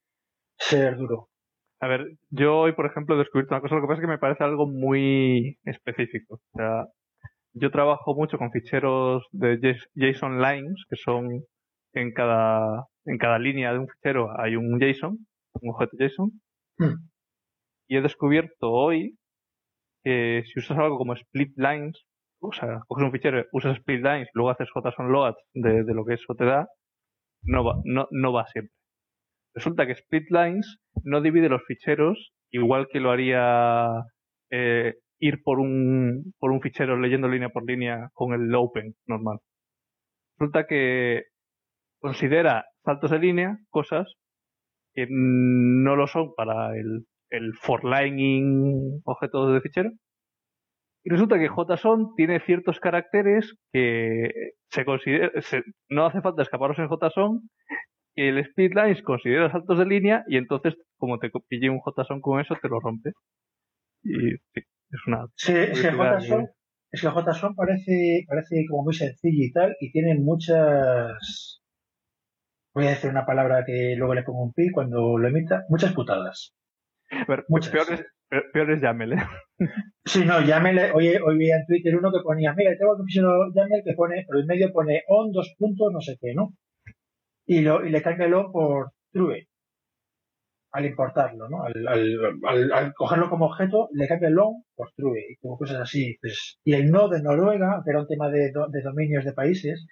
ser duro. A ver, yo hoy, por ejemplo, he descubierto una cosa, lo que pasa es que me parece algo muy específico. O sea, yo trabajo mucho con ficheros de JSON lines, que son en cada, en cada línea de un fichero hay un JSON, un objeto JSON, Hmm. y he descubierto hoy que si usas algo como split lines, o sea, coges un fichero, usas split lines luego haces JSON loads de, de lo que eso te da, no va, no, no va siempre. Resulta que split lines no divide los ficheros igual que lo haría eh, ir por un, por un fichero leyendo línea por línea con el open normal. Resulta que considera saltos de línea cosas que no lo son para el, el for lining objeto de fichero. Y resulta que JSON tiene ciertos caracteres que se considera, se- no hace falta escaparos en JSON, que el splitlines considera saltos de línea y entonces, como te pille un JSON con eso, te lo rompe. Y es una Sí, es que JSON, es que JSON parece, parece como muy sencillo y tal, y tiene muchas, voy a decir una palabra que luego le pongo un pi cuando lo emita, muchas putadas. Ver, Muchas. peor es, peor- peor es Yaml, ¿eh? Sí, no, Yaml, hoy, hoy vi en Twitter uno que ponía, mira, tengo que fichero Yaml que pone, por el medio pone on dos puntos, no sé qué, ¿no? Y, lo, y le cambia el on por true. Al importarlo, ¿no? Al, al, al, cogerlo como objeto, le cambia el on por true y como cosas así. Pues, y el no de Noruega, que era un tema de, do- de dominios de países,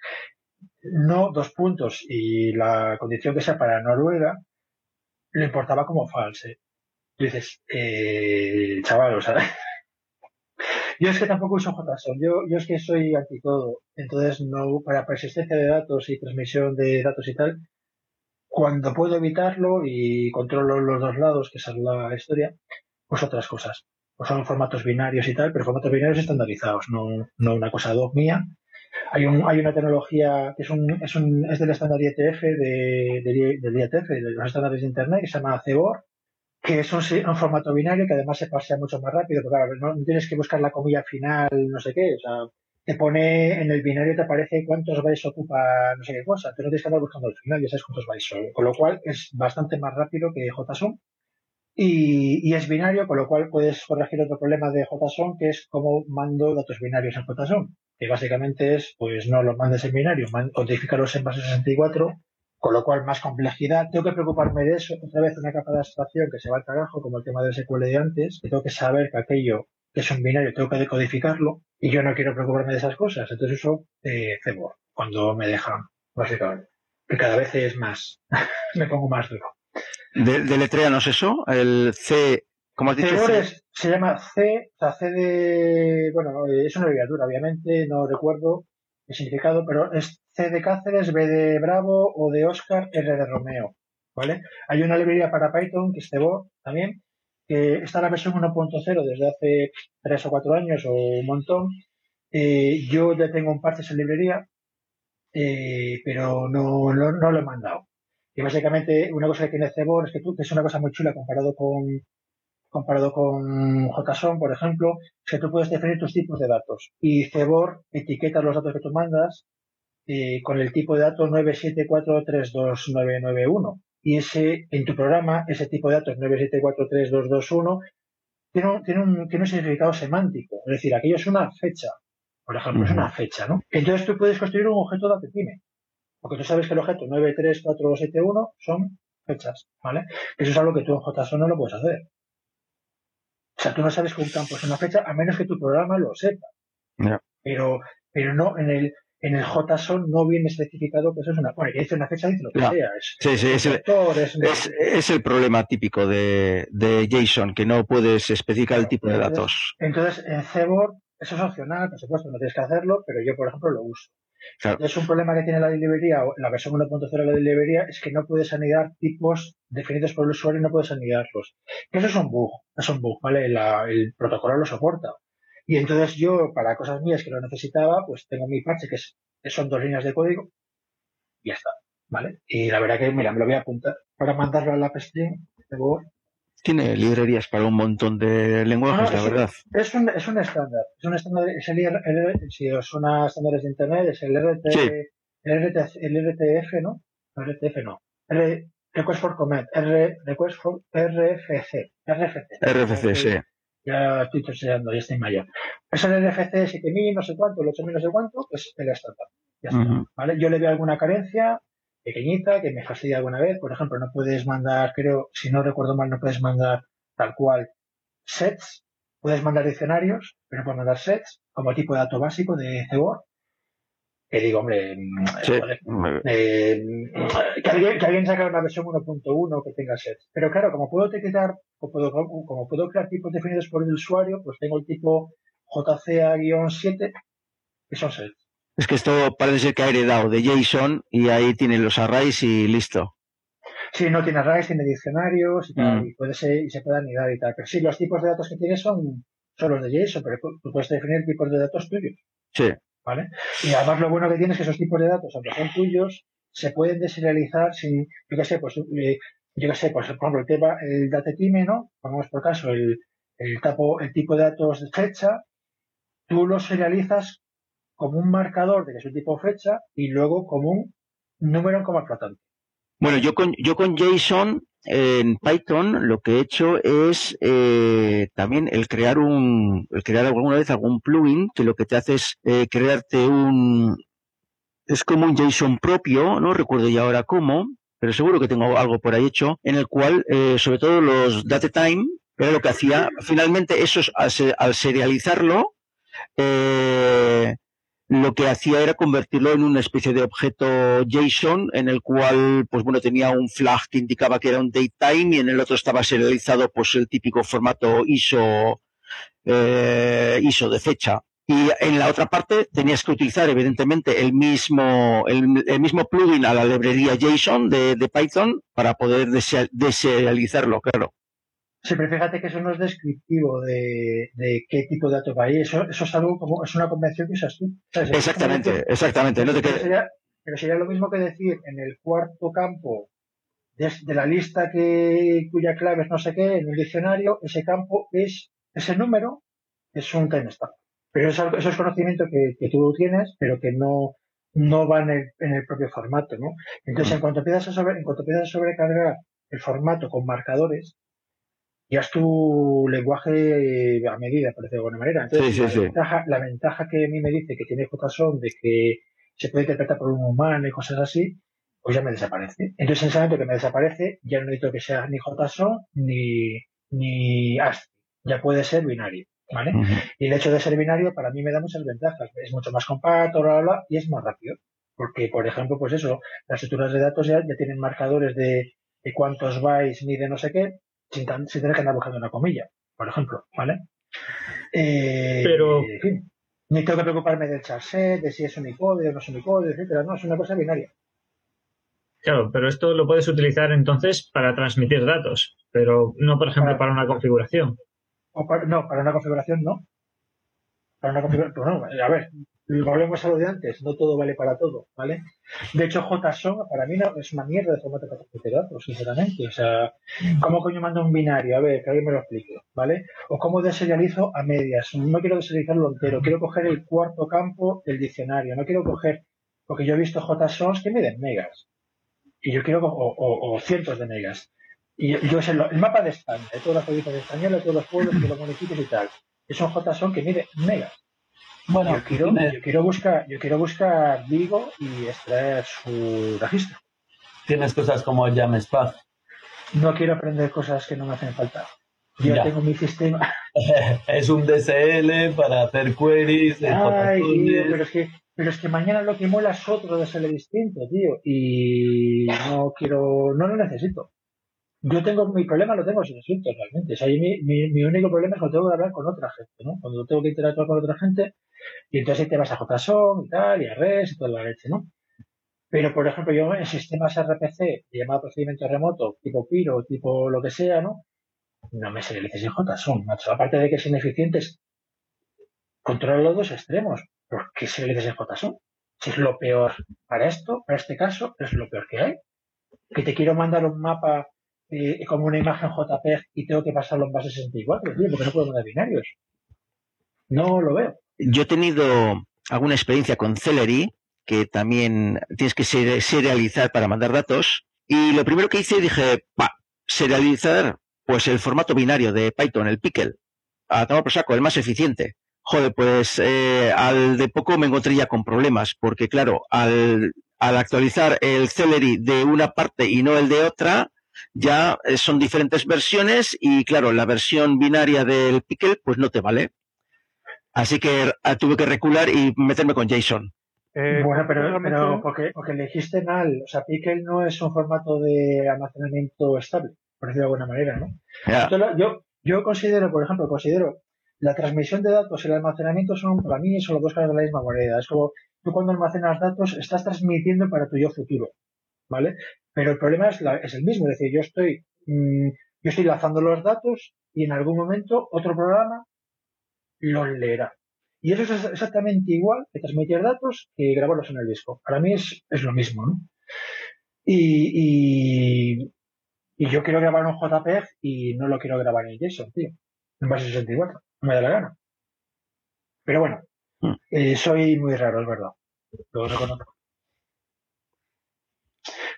no dos puntos y la condición que sea para Noruega, lo importaba como false. Y dices, eh, chaval, o sea, yo es que tampoco uso JSON, yo, yo es que soy anti todo, entonces no, para persistencia de datos y transmisión de datos y tal, cuando puedo evitarlo y controlo los dos lados, que esa es la historia, pues otras cosas. Pues son formatos binarios y tal, pero formatos binarios estandarizados, no, no una cosa ad hoc mía. Hay, un, hay una tecnología que es, un, es, un, es del estándar IETF, de, de- del IETF, de los estándares de Internet, que se llama CEBOR, que es un, un formato binario que además se pasea mucho más rápido, porque claro, no, no tienes que buscar la comilla final, no sé qué, o sea, te pone en el binario te aparece cuántos bytes ocupa no sé qué cosa, tú no tienes que andar buscando el final, ya sabes cuántos bytes son, con lo cual es bastante más rápido que JSON y, es binario, con lo cual puedes corregir otro problema de JSON que es cómo mando datos binarios en JSON, que básicamente es, pues no los mandes en binario, man, codifícalos en base 64 con lo cual más complejidad. Tengo que preocuparme de eso. Otra vez una capa de abstracción que se va al carajo, como el tema del SQL de antes, que tengo que saber que aquello que es un binario tengo que decodificarlo y yo no quiero preocuparme de esas cosas. Entonces uso eh, CBOR cuando me dejan, básicamente. Que cada vez es más, me pongo más duro. De, deletréanos eso, el C, ¿cómo has dicho? CBOR C. es- se llama C, o sea, C de, bueno, eh, es una abreviatura, obviamente, no recuerdo el significado, pero es C de Cáceres, B de Bravo, O de Oscar, R de Romeo, ¿vale? Hay una librería para Python, que es CBOR también, que está la versión 1.0 desde hace tres o cuatro años o un montón. Eh, yo ya tengo un parche en librería, eh, pero no, no, lo he mandado. Y básicamente una cosa que tiene CBOR es que, tú, que es una cosa muy chula comparado con, comparado con JSON, por ejemplo, es que tú puedes definir tus tipos de datos. Y CBOR etiqueta los datos que tú mandas eh, con el tipo de dato 974329991. Y ese, en tu programa, ese tipo de datos 9743221 tiene un, tiene un, tiene un significado semántico. Es decir, aquello es una fecha. Por ejemplo, es una fecha, ¿no? Entonces tú puedes construir un objeto de ATTime. Porque tú sabes que el objeto 93471 son fechas, ¿vale? Eso es algo que tú en JSON no lo puedes hacer. O sea, tú no sabes que un campo es una fecha a menos que tu programa lo sepa. Pero, pero no, en el, en el JSON no viene especificado que eso es una. Bueno, que dice una fecha, dice lo que sea. Es, sí, sí, es el, es, el, problema típico de, de, JSON, que no puedes especificar el tipo de datos. Entonces, en Cebor, eso es opcional, por supuesto, no tienes que hacerlo, pero yo, por ejemplo, lo uso. Es un problema que tiene la librería, la versión 1.0 de la librería, es que no puedes anidar tipos definidos por el usuario y no puedes anidarlos. Eso es un bug, es un bug, ¿vale? el protocolo lo soporta. Y entonces yo, para cosas mías que lo necesitaba, pues tengo mi parche que, es, que son dos líneas de código y ya está, ¿vale? Y la verdad que, mira, me lo voy a apuntar para mandarlo a la PSTRING tiene librerías para un montón de lenguajes, la verdad. Es un, es un estándar. Es un estándar, es el, si os suena estándares de Internet, es el, RT, el, el, RTF, ¿no? El RTF no. R, request for Comment, R, Request for RFC. RFC. RFC, sí. Ya estoy enseñando, ya estoy mayor. Es el RFC 7000, no sé cuánto, el 8000, no sé cuánto, es el estándar. Ya está. ¿Vale? Yo le veo alguna carencia, pequeñita que me fastidia alguna vez. Por ejemplo, no puedes mandar, creo, si no recuerdo mal, no puedes mandar tal cual sets. Puedes mandar diccionarios, pero no puedes mandar sets como tipo de dato básico de CBOR. Que digo, hombre, eh, que, alguien, que alguien saque una versión 1.1 que tenga sets. Pero claro, como puedo etiquetar, como puedo, como puedo crear tipos definidos por el usuario, pues tengo el tipo JCA-7, que son sets. Es que esto parece ser que ha heredado de JSON y ahí tienen los arrays y listo. Sí, no tiene arrays, tiene diccionarios y, tal, mm. y, puede ser, y se puede anidar y tal. Pero sí, los tipos de datos que tienes son, son los de JSON, pero tú puedes definir tipos de datos tuyos. Sí. ¿Vale? Y además lo bueno que tienes es que esos tipos de datos, aunque son tuyos, se pueden deserializar sin, yo qué sé, pues, eh, yo qué sé, pues, por ejemplo, el tema, el datetime, ¿no? Pongamos por caso el, el, tapo, el tipo de datos de fecha, tú lo serializas como un marcador de que es un tipo fecha y luego como un número en coma flotante. Bueno, yo con, yo con JSON en Python lo que he hecho es eh, también el crear un, el crear alguna vez algún plugin que lo que te hace es eh, crearte un, es como un JSON propio, no recuerdo ya ahora cómo, pero seguro que tengo algo por ahí hecho, en el cual, eh, sobre todo los datetime, era lo que hacía, finalmente eso es, al, al serializarlo, eh, lo que hacía era convertirlo en una especie de objeto JSON en el cual, pues bueno, tenía un flag que indicaba que era un datetime y en el otro estaba serializado pues el típico formato ISO, eh, ISO de fecha. Y en la otra parte tenías que utilizar evidentemente el mismo, el, mismo plugin a la librería JSON de, de Python para poder deserializarlo, claro. Pero fíjate que eso no es descriptivo de, de qué tipo de datos va ahí. Eso, eso es algo como, es una convención que usas tú. Exactamente, exactamente. No te pero, sería, pero, sería, lo mismo que decir en el cuarto campo de, de, la lista que, cuya clave es no sé qué, en el diccionario, ese campo es, ese número es un timestamp. Pero eso, eso es conocimiento que, que, tú tienes, pero que no, no va en el, en el propio formato, ¿no? Entonces, en cuanto empiezas a sobre, en cuanto empiezas a sobrecargar el formato con marcadores, ya es tu lenguaje a medida, parece de alguna manera. Entonces, la, Ventaja, la, Ventaja, que a mí me dice que tiene JSON de que se puede interpretar por un humano y cosas así, pues ya me desaparece. Entonces, en ese momento que me desaparece, ya no necesito que sea ni JSON ni, ni ASCII. Ya puede ser binario. ¿Vale? Y el hecho de ser binario para mí me da muchas ventajas. Es mucho más compacto, bla, bla, bla, y es más rápido. Porque, por ejemplo, pues eso, las estructuras de datos ya, ya tienen marcadores de, de cuántos bytes ni de no sé qué, sin, tener que andar buscando una comilla, por ejemplo, ¿vale? Eh, pero... En fin, ni tengo que preocuparme del charset, de si es Unicode o no es Unicode, etcétera, no, es una cosa binaria. Claro, pero esto lo puedes utilizar entonces para transmitir datos, pero no, por ejemplo, para, una configuración. O no, para una configuración no. Para una configuración, pues no, a ver, volvemos a lo de antes, no todo vale para todo, ¿vale? De hecho, JSON para mí no, es una mierda de formato para datos, sinceramente. O sea, ¿cómo coño mando un binario? A ver, que alguien me lo explique, ¿vale? O cómo deserializo a medias. No quiero deserializarlo entero, quiero coger el cuarto campo del diccionario, no quiero coger, porque yo he visto JSONs que miden megas. Y yo quiero, o, cientos de megas. Y yo sé el mapa de España, de todas las provincias españolas, de todos los pueblos, de los municipios y tal. Es un JSON que mide megas. Bueno, yo quiero, yo quiero buscar, yo quiero buscar Vigo y extraer su registro. Tienes cosas como Jamspath. No quiero aprender cosas que no me hacen falta. Yo tengo mi sistema. es un DSL para hacer queries. Ay, pero es que pero es que mañana lo que mola es otro DSL distinto, tío. Y no quiero, no lo necesito. Yo tengo mi problema, lo tengo sin asuntos realmente. O sea, mi, mi, único problema es cuando tengo que hablar con otra gente, ¿no? Cuando tengo que interactuar con otra gente, y entonces ahí te vas a JSON y tal, y a REST y toda la leche, ¿no? Pero, por ejemplo, yo en sistemas RPC, llamado procedimiento remoto, tipo Piro, tipo lo que sea, ¿no? No me serialices en JSON, macho. Aparte de que es ineficientes, controla los dos extremos. ¿Por qué serialices en JSON? Si es lo peor para esto, para este caso, es lo peor que hay. Que te quiero mandar un mapa eh, como una imagen JPEG y tengo que pasarlo en base 64, tío, porque no puedo mandar binarios. No lo veo. Yo he tenido alguna experiencia con Celery, que también tienes que serializar para mandar datos. Y lo primero que hice, dije, pa, serializar pues el formato binario de Python, el pickle. A tomar por saco, el más eficiente. Joder, pues eh, al de poco me encontré ya con problemas, porque claro, al, al actualizar el Celery de una parte y no el de otra, ya eh, son diferentes versiones y claro, la versión binaria del pickle pues no te vale. Así que ah, tuve que recular y meterme con JSON. Eh, bueno, pero, pero porque, porque elegiste mal. O sea, Pickle no es un formato de almacenamiento estable, por decirlo de alguna manera, ¿no? yo, yo considero, por ejemplo, considero la transmisión de datos y el almacenamiento son, para mí, son los dos caras de la misma moneda. Es como tú cuando almacenas datos estás transmitiendo para tu yo futuro, ¿vale? Pero el problema es, es el mismo, es decir, yo estoy, mm, yo estoy lanzando los datos y en algún momento otro programa los leerá. Y eso es exactamente igual que transmitir datos que grabarlos en el disco. Para mí es, es lo mismo, ¿no? Y, y, yo quiero grabar un JPEG y no lo quiero grabar en JSON, tío. En base 64. No me da la gana. Pero bueno, hmm. eh, soy muy raro, es verdad. Lo reconozco.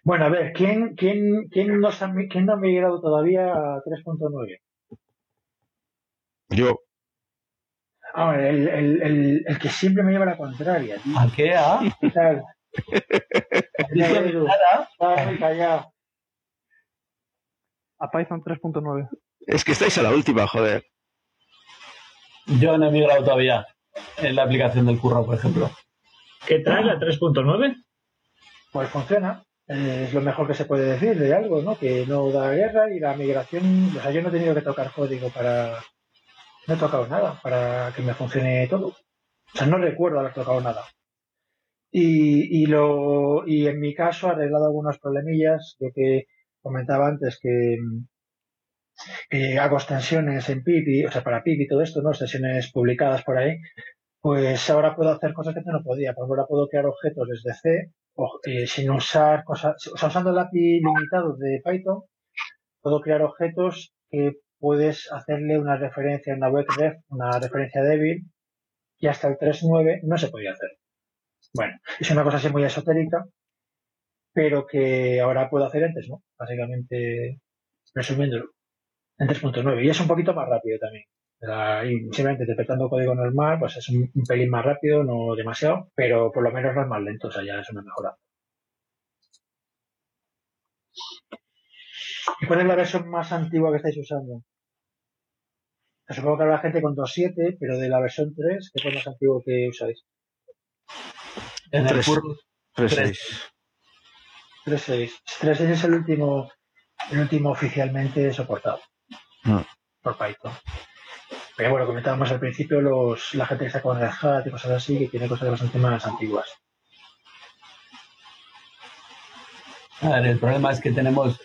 Bueno, a ver, ¿quién, quién, quién, no ha migrado todavía a 3.9? Yo. Ah, el, el, el, el, que siempre me lleva la contraria. Tío. ¿A qué? ¿A? ¿Qué tal? muy callado. A Python 3.9. Es que estáis a la última, joder. Yo no he migrado todavía en la aplicación del curro, por ejemplo. ¿Qué trae la 3.9? Pues funciona. Es lo mejor que se puede decir de algo, ¿no? Que no da guerra y la migración, o sea, yo no he tenido que tocar código para, no he tocado nada para que me funcione todo. O sea, no recuerdo haber tocado nada. Y, y lo, y en mi caso he arreglado algunos problemillas, lo que comentaba antes que, hago extensiones en PIP, o sea, para PIP y todo esto, ¿no? Extensiones publicadas por ahí, pues ahora puedo hacer cosas que no podía. Por ahora puedo crear objetos desde C eh, sin usar cosas, o sea, usando el API limitado de Python, puedo crear objetos que puedes hacerle una referencia, una web ref, una referencia débil, y hasta el 3.9 no se podía hacer. Bueno, es una cosa así muy esotérica, pero que ahora puedo hacer antes, ¿no? Básicamente, resumiéndolo, en 3.9. Y es un poquito más rápido también simplemente interpretando código normal, pues es un, pelín más rápido, no demasiado, pero por lo menos no es más lento, o sea, ya es una mejora. ¿Y cuál es la versión más antigua que estáis usando? Supongo que habrá gente con 2.7, pero de la versión 3, ¿qué es lo más antiguo que usáis? En el 3.6. 3.6. 3.6 es el último, el último oficialmente soportado ah. por Python. Pero bueno, comentábamos al principio los, la gente que está con Red Hat y cosas así, que tiene cosas bastante más antiguas. A ver, el problema es que tenemos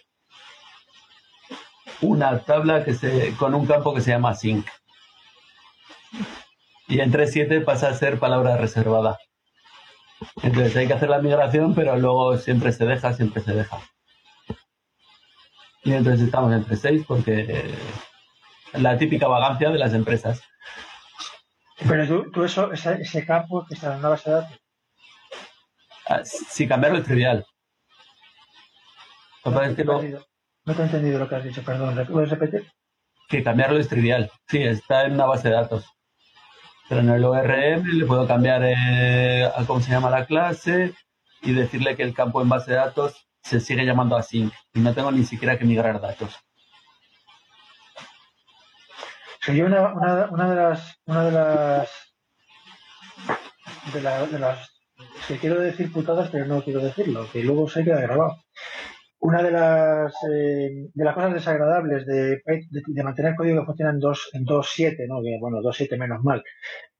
una tabla que se, con un campo que se llama sync. Y en 3.7 pasa a ser palabra reservada. Entonces hay que hacer la migración, pero luego siempre se deja, siempre se deja. Y entonces estamos en 3.6 porque la típica vagancia de las empresas. Pero tú, tú eso, ese, campo que está en una base de datos. Ah, si cambiarlo es trivial. Lo que es que no, no, te he entendido- lo que has dicho, perdón. ¿lo ¿Puedes repetir? que cambiarlo es trivial. Sí, está en una base de datos. Pero en el ORM le puedo cambiar eh, a cómo se llama la clase y decirle que el campo en base de datos se sigue llamando async y no tengo ni siquiera que migrar datos. Yo una, una, una de las una de las de, la- de las que quiero decir putadas pero no quiero decirlo que luego se queda grabado una de las eh, de las cosas desagradables de, de, de mantener código que funciona en 2 en 2.7 no que bueno 2.7 menos mal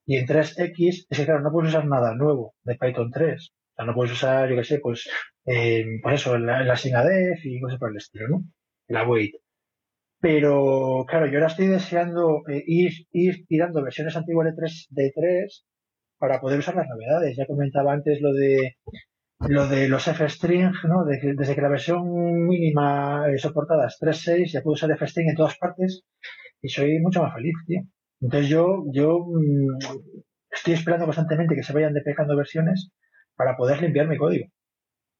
y en 3x es que claro no puedes usar nada nuevo de Python 3 o sea no puedes usar yo qué sé pues eh, pues eso la, la sinadef y cosas por el estilo no la wait. Pero claro, yo ahora estoy deseando eh, ir, ir tirando versiones antiguas de 3, de 3 para poder usar las novedades. Ya comentaba antes lo de lo de los F-string, ¿no? De que- desde que la versión mínima eh, soportada es 3.6, ya puedo usar F-string en todas partes y soy mucho más feliz, tío. Entonces yo, yo mm, estoy esperando constantemente que se vayan despejando versiones para poder limpiar mi código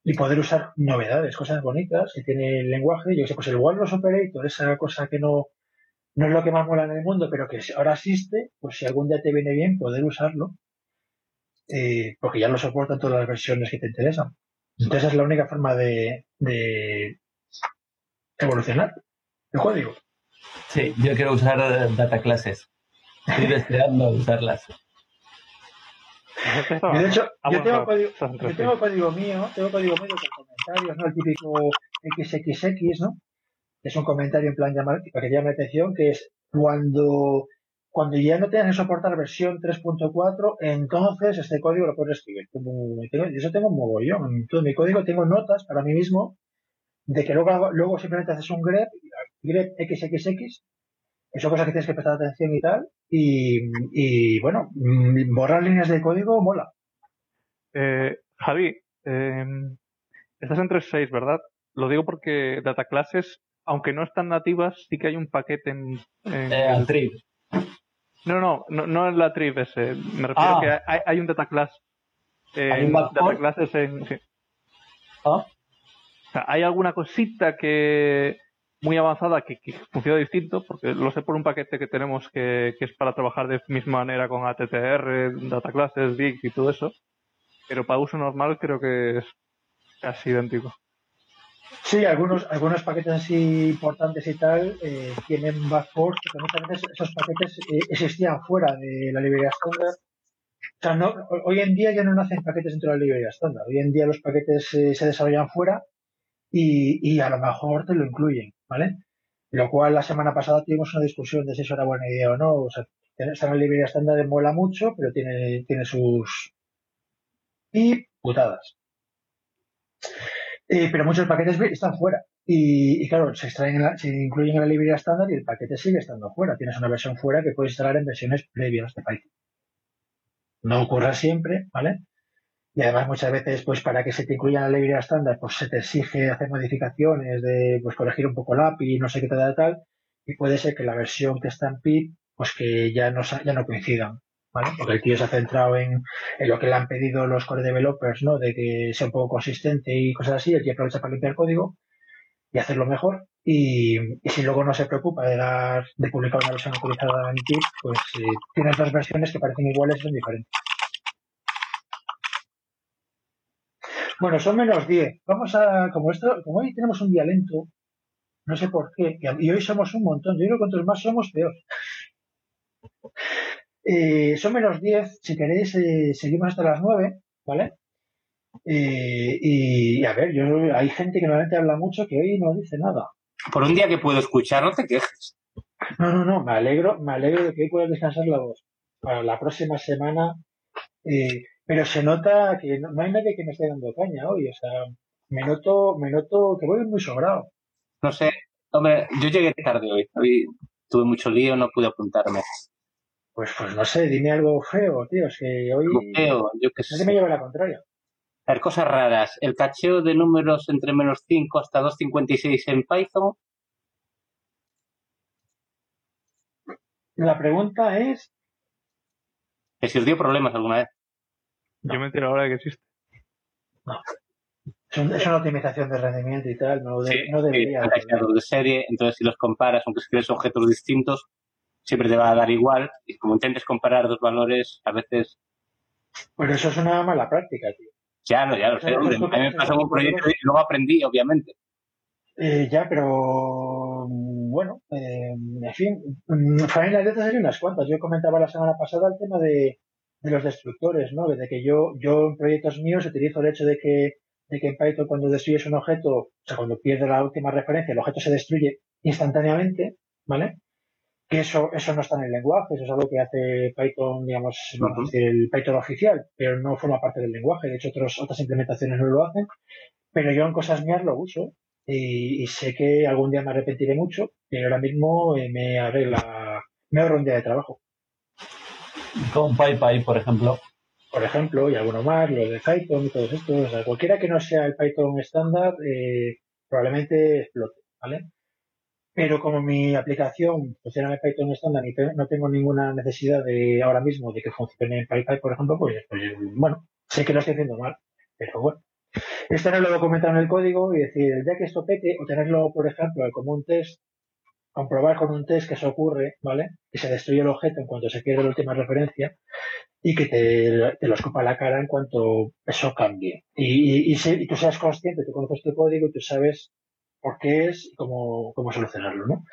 y poder usar novedades, cosas bonitas que tiene el lenguaje. Yo sé, pues el Walrus Operator, esa cosa que no, no es lo que más mola en el mundo, pero que ahora existe, pues si algún día te viene bien poder usarlo, eh, porque ya lo soportan todas las versiones que te interesan. Entonces es la única forma de, de evolucionar el código. Sí, yo quiero usar eh, data classes. Estoy deseando usarlas. Yo, de hecho, yo tengo, código, yo tengo mío, tengo código mío con comentarios, ¿no? El típico XXX, ¿no? Que es un comentario en plan llamar, para que llame la atención, que es cuando, cuando ya no tengas que soportar versión 3.4, entonces este código lo puedes escribir. Como, tengo, y eso tengo un mogollón. En todo mi código tengo notas para mí mismo de que luego, luego simplemente haces un grep, grep XXX, que son cosas que tienes que prestar atención y tal, y, y bueno, mm, borrar líneas de código mola. Eh, Javi, eh, estás en 3.6, ¿verdad? Lo digo porque data classes, aunque no están nativas, sí que hay un paquete en... en Eh, el- al trip. No, no, no, no en la trip ese. Me refiero Ah. a que hay, hay un data class. eh, ¿Hay un data classes en... sí. Ah, O sea, hay alguna cosita que muy avanzada que, que funciona distinto, porque lo sé por un paquete que tenemos que, que es para trabajar de misma manera con ATTR, data classes, Dix y todo eso. Pero para uso normal creo que es casi idéntico. Sí, algunos, algunos paquetes así importantes y tal eh, tienen backport, porque muchas veces esos paquetes eh, existían fuera de la librería estándar. O sea, no, ho- hoy en día ya no nacen paquetes dentro de la librería estándar. Hoy en día los paquetes eh, se desarrollan fuera y, y a lo mejor te lo incluyen, ¿vale? Lo cual la semana pasada tuvimos una discusión de si eso era buena idea o no. O sea, estar en la librería estándar mola mucho, pero tiene, tiene sus y putadas. Eh, pero muchos paquetes están fuera. Y, y claro, se extraen en la- se incluyen en la librería estándar y el paquete sigue estando fuera. Tienes una versión fuera que puedes instalar en versiones previas de Python. No ocurre siempre, ¿vale? Y además muchas veces, pues para que se te incluya en la librería estándar, pues se te exige hacer modificaciones de, pues corregir un poco el API, no sé qué tal, tal, y puede ser que la versión que está en PIB, pues que ya no, ya no coincidan, Porque el tío se ha centrado en, en lo que le han pedido los core developers, ¿no? De que sea un poco consistente y cosas así, el tío aprovecha para limpiar código y hacerlo mejor. Y, si luego no se preocupa de dar, de publicar una versión actualizada en PIB, pues eh, tienes dos versiones que parecen iguales y son diferentes. Bueno, son menos 10. Vamos a, como esto, como hoy tenemos un día lento, no sé por qué, y hoy somos un montón, yo creo que cuantos más somos, peor. Eh, son menos 10, si queréis, eh, seguimos hasta las 9, ¿vale? Eh, y, y a ver, yo hay gente que normalmente habla mucho que hoy no dice nada. Por un día que puedo escuchar, no te quejes. No, no, no, me alegro, me alegro de que hoy puedas descansar la voz. Para la próxima semana, eh, pero se nota que no, no hay nadie que me esté dando caña hoy, o sea, me noto, me noto que voy muy sobrado. No sé, hombre, yo llegué tarde hoy. Hoy tuve mucho lío, no pude apuntarme. Pues, pues no sé, dime algo feo, tío, es que hoy feo, yo qué no se me sé. lleva la contraria. A ver, cosas raras. El cacheo de números entre menos 5 hasta 256 en Python. La pregunta es, Que si os dio problemas alguna vez. Yo me entero ahora de que existe. Es, una optimización de rendimiento y tal, no, no debería. de serie, entonces si los comparas, aunque escribes objetos distintos, siempre te va a dar igual. Y como intentes comparar dos valores, a veces. Pues eso es una mala práctica, tío. Ya, no, ya lo sé, hombre. A mí me pasó un proyecto y luego aprendí, obviamente. Eh, ya, pero bueno, eh, en fin, familias de hay unas cuantas. Yo comentaba la semana pasada el tema de, de los destructores, ¿no? De que yo, yo en proyectos míos utilizo el hecho de que, de que en Python cuando destruyes un objeto, o sea, cuando pierde la última referencia, el objeto se destruye instantáneamente, ¿vale? Que eso, eso no está en el lenguaje, eso es algo que hace Python, digamos, decir, el Python oficial, pero no forma parte del lenguaje. De hecho, otros, otras implementaciones no lo hacen, pero yo en cosas mías lo uso y, sé que algún día me arrepentiré mucho, pero ahora mismo eh, me arregla, me ahorro un día de trabajo. Con PyPy, por ejemplo. Por ejemplo, y alguno más, lo de Python y todo esto. O sea, cualquiera que no sea el Python estándar, eh, probablemente explote, ¿vale? Pero como mi aplicación funciona en Python estándar y no tengo ninguna necesidad de ahora mismo de que funcione en PyPy, por ejemplo, pues, pues bueno, sé que lo estoy haciendo mal, pero bueno, es tenerlo documentado en el código y decir, el día que esto pete, o tenerlo, por ejemplo, como un test, comprobar con un test que eso ocurre, ¿vale? Que se destruye el objeto en cuanto se pierde la última referencia y que te, te lo escupa la cara en cuanto eso cambie. Y, y, tú seas consciente, tú conoces tu código y tú sabes por qué es y cómo, cómo solucionarlo, ¿no?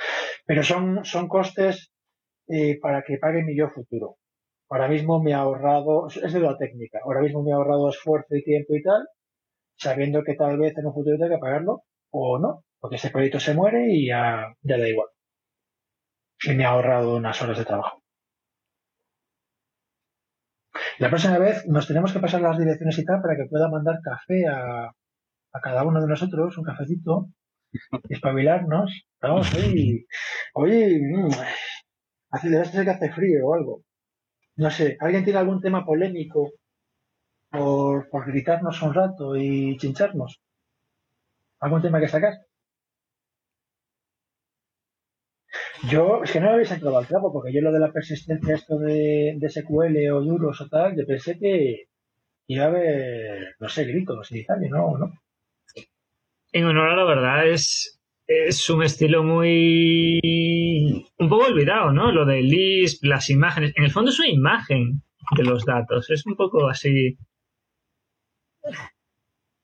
Pero son, son costes eh, para que pague mi yo futuro. Ahora mismo me ha ahorrado, es de la técnica, ahora mismo me ha ahorrado esfuerzo y tiempo y tal, sabiendo que tal vez en un futuro tenga que pagarlo o no, porque ese proyecto se muere y ya, ya da igual. Y me ha ahorrado unas horas de trabajo. La próxima vez nos tenemos que pasar las direcciones y tal para que pueda mandar café a, a cada uno de nosotros, un cafecito, espabilarnos. Vamos, oye, oye, mm, hace, que hace frío o algo. No sé, ¿alguien tiene algún tema polémico por, gritarnos un rato y chincharnos. ¿Algún tema que sacar? Yo, es que no me habéis entrado al trapo, porque yo lo de la persistencia, esto de, de SQL o duros o tal, yo pensé que iba a haber, no sé, gritos y tal, y no, no. En honor a la verdad, es, es un estilo muy. un poco olvidado, ¿no? Lo de Lisp, las imágenes. En el fondo es una imagen de los datos. Es un poco así.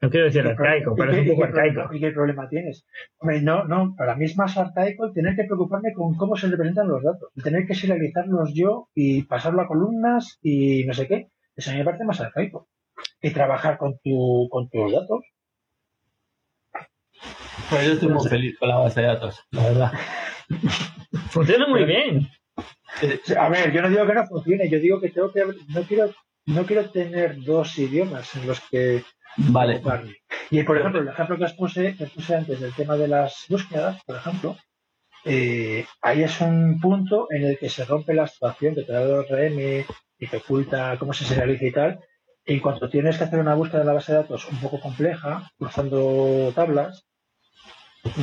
No quiero decir arcaico, pero es un poco arcaico. ¿Y qué problema tienes? Hombre, no, no, para mí es más arcaico el tener que preocuparme con cómo se representan los datos, el tener que serializarlos yo y pasarlo a columnas y no sé qué. Eso a mí me parece más arcaico. Y trabajar con, tu, con tus datos. Pues yo estoy muy feliz con la base de datos, la verdad. Funciona muy bien. A ver, yo no digo que no funcione, yo digo que tengo que no quiero no quiero tener dos idiomas en los que vale. Y por ejemplo, el ejemplo que os puse, que puse antes del tema de las búsquedas, por ejemplo, eh, ahí es un punto en el que se rompe la situación que te da el RM y te oculta cómo se serializa y tal. Y cuando tienes que hacer una búsqueda de la base de datos un poco compleja, cruzando tablas,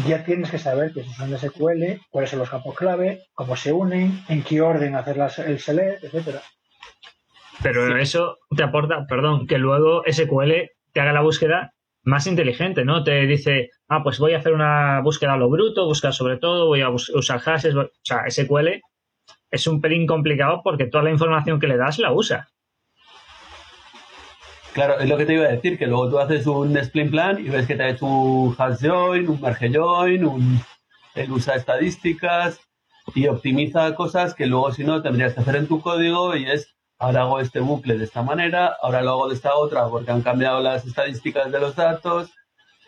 ya tienes que saber que son SQL, cuáles son los campos clave, cómo se unen, en qué orden hacer el select, etcétera. Pero eso te aporta, perdón, que luego SQL te haga la búsqueda más inteligente, ¿no? Te dice, ah, pues voy a hacer una búsqueda a lo bruto, buscar sobre todo, voy a usar hashes. O sea, SQL es un pelín complicado porque toda la información que le das la usa. Claro, es lo que te iba a decir, que luego tú haces un split plan y ves que te ha hecho un hash join, un merge join, un, él usa estadísticas y optimiza cosas que luego si no tendrías que hacer en tu código y es ahora hago este bucle de esta manera, ahora lo hago de esta otra porque han cambiado las estadísticas de los datos,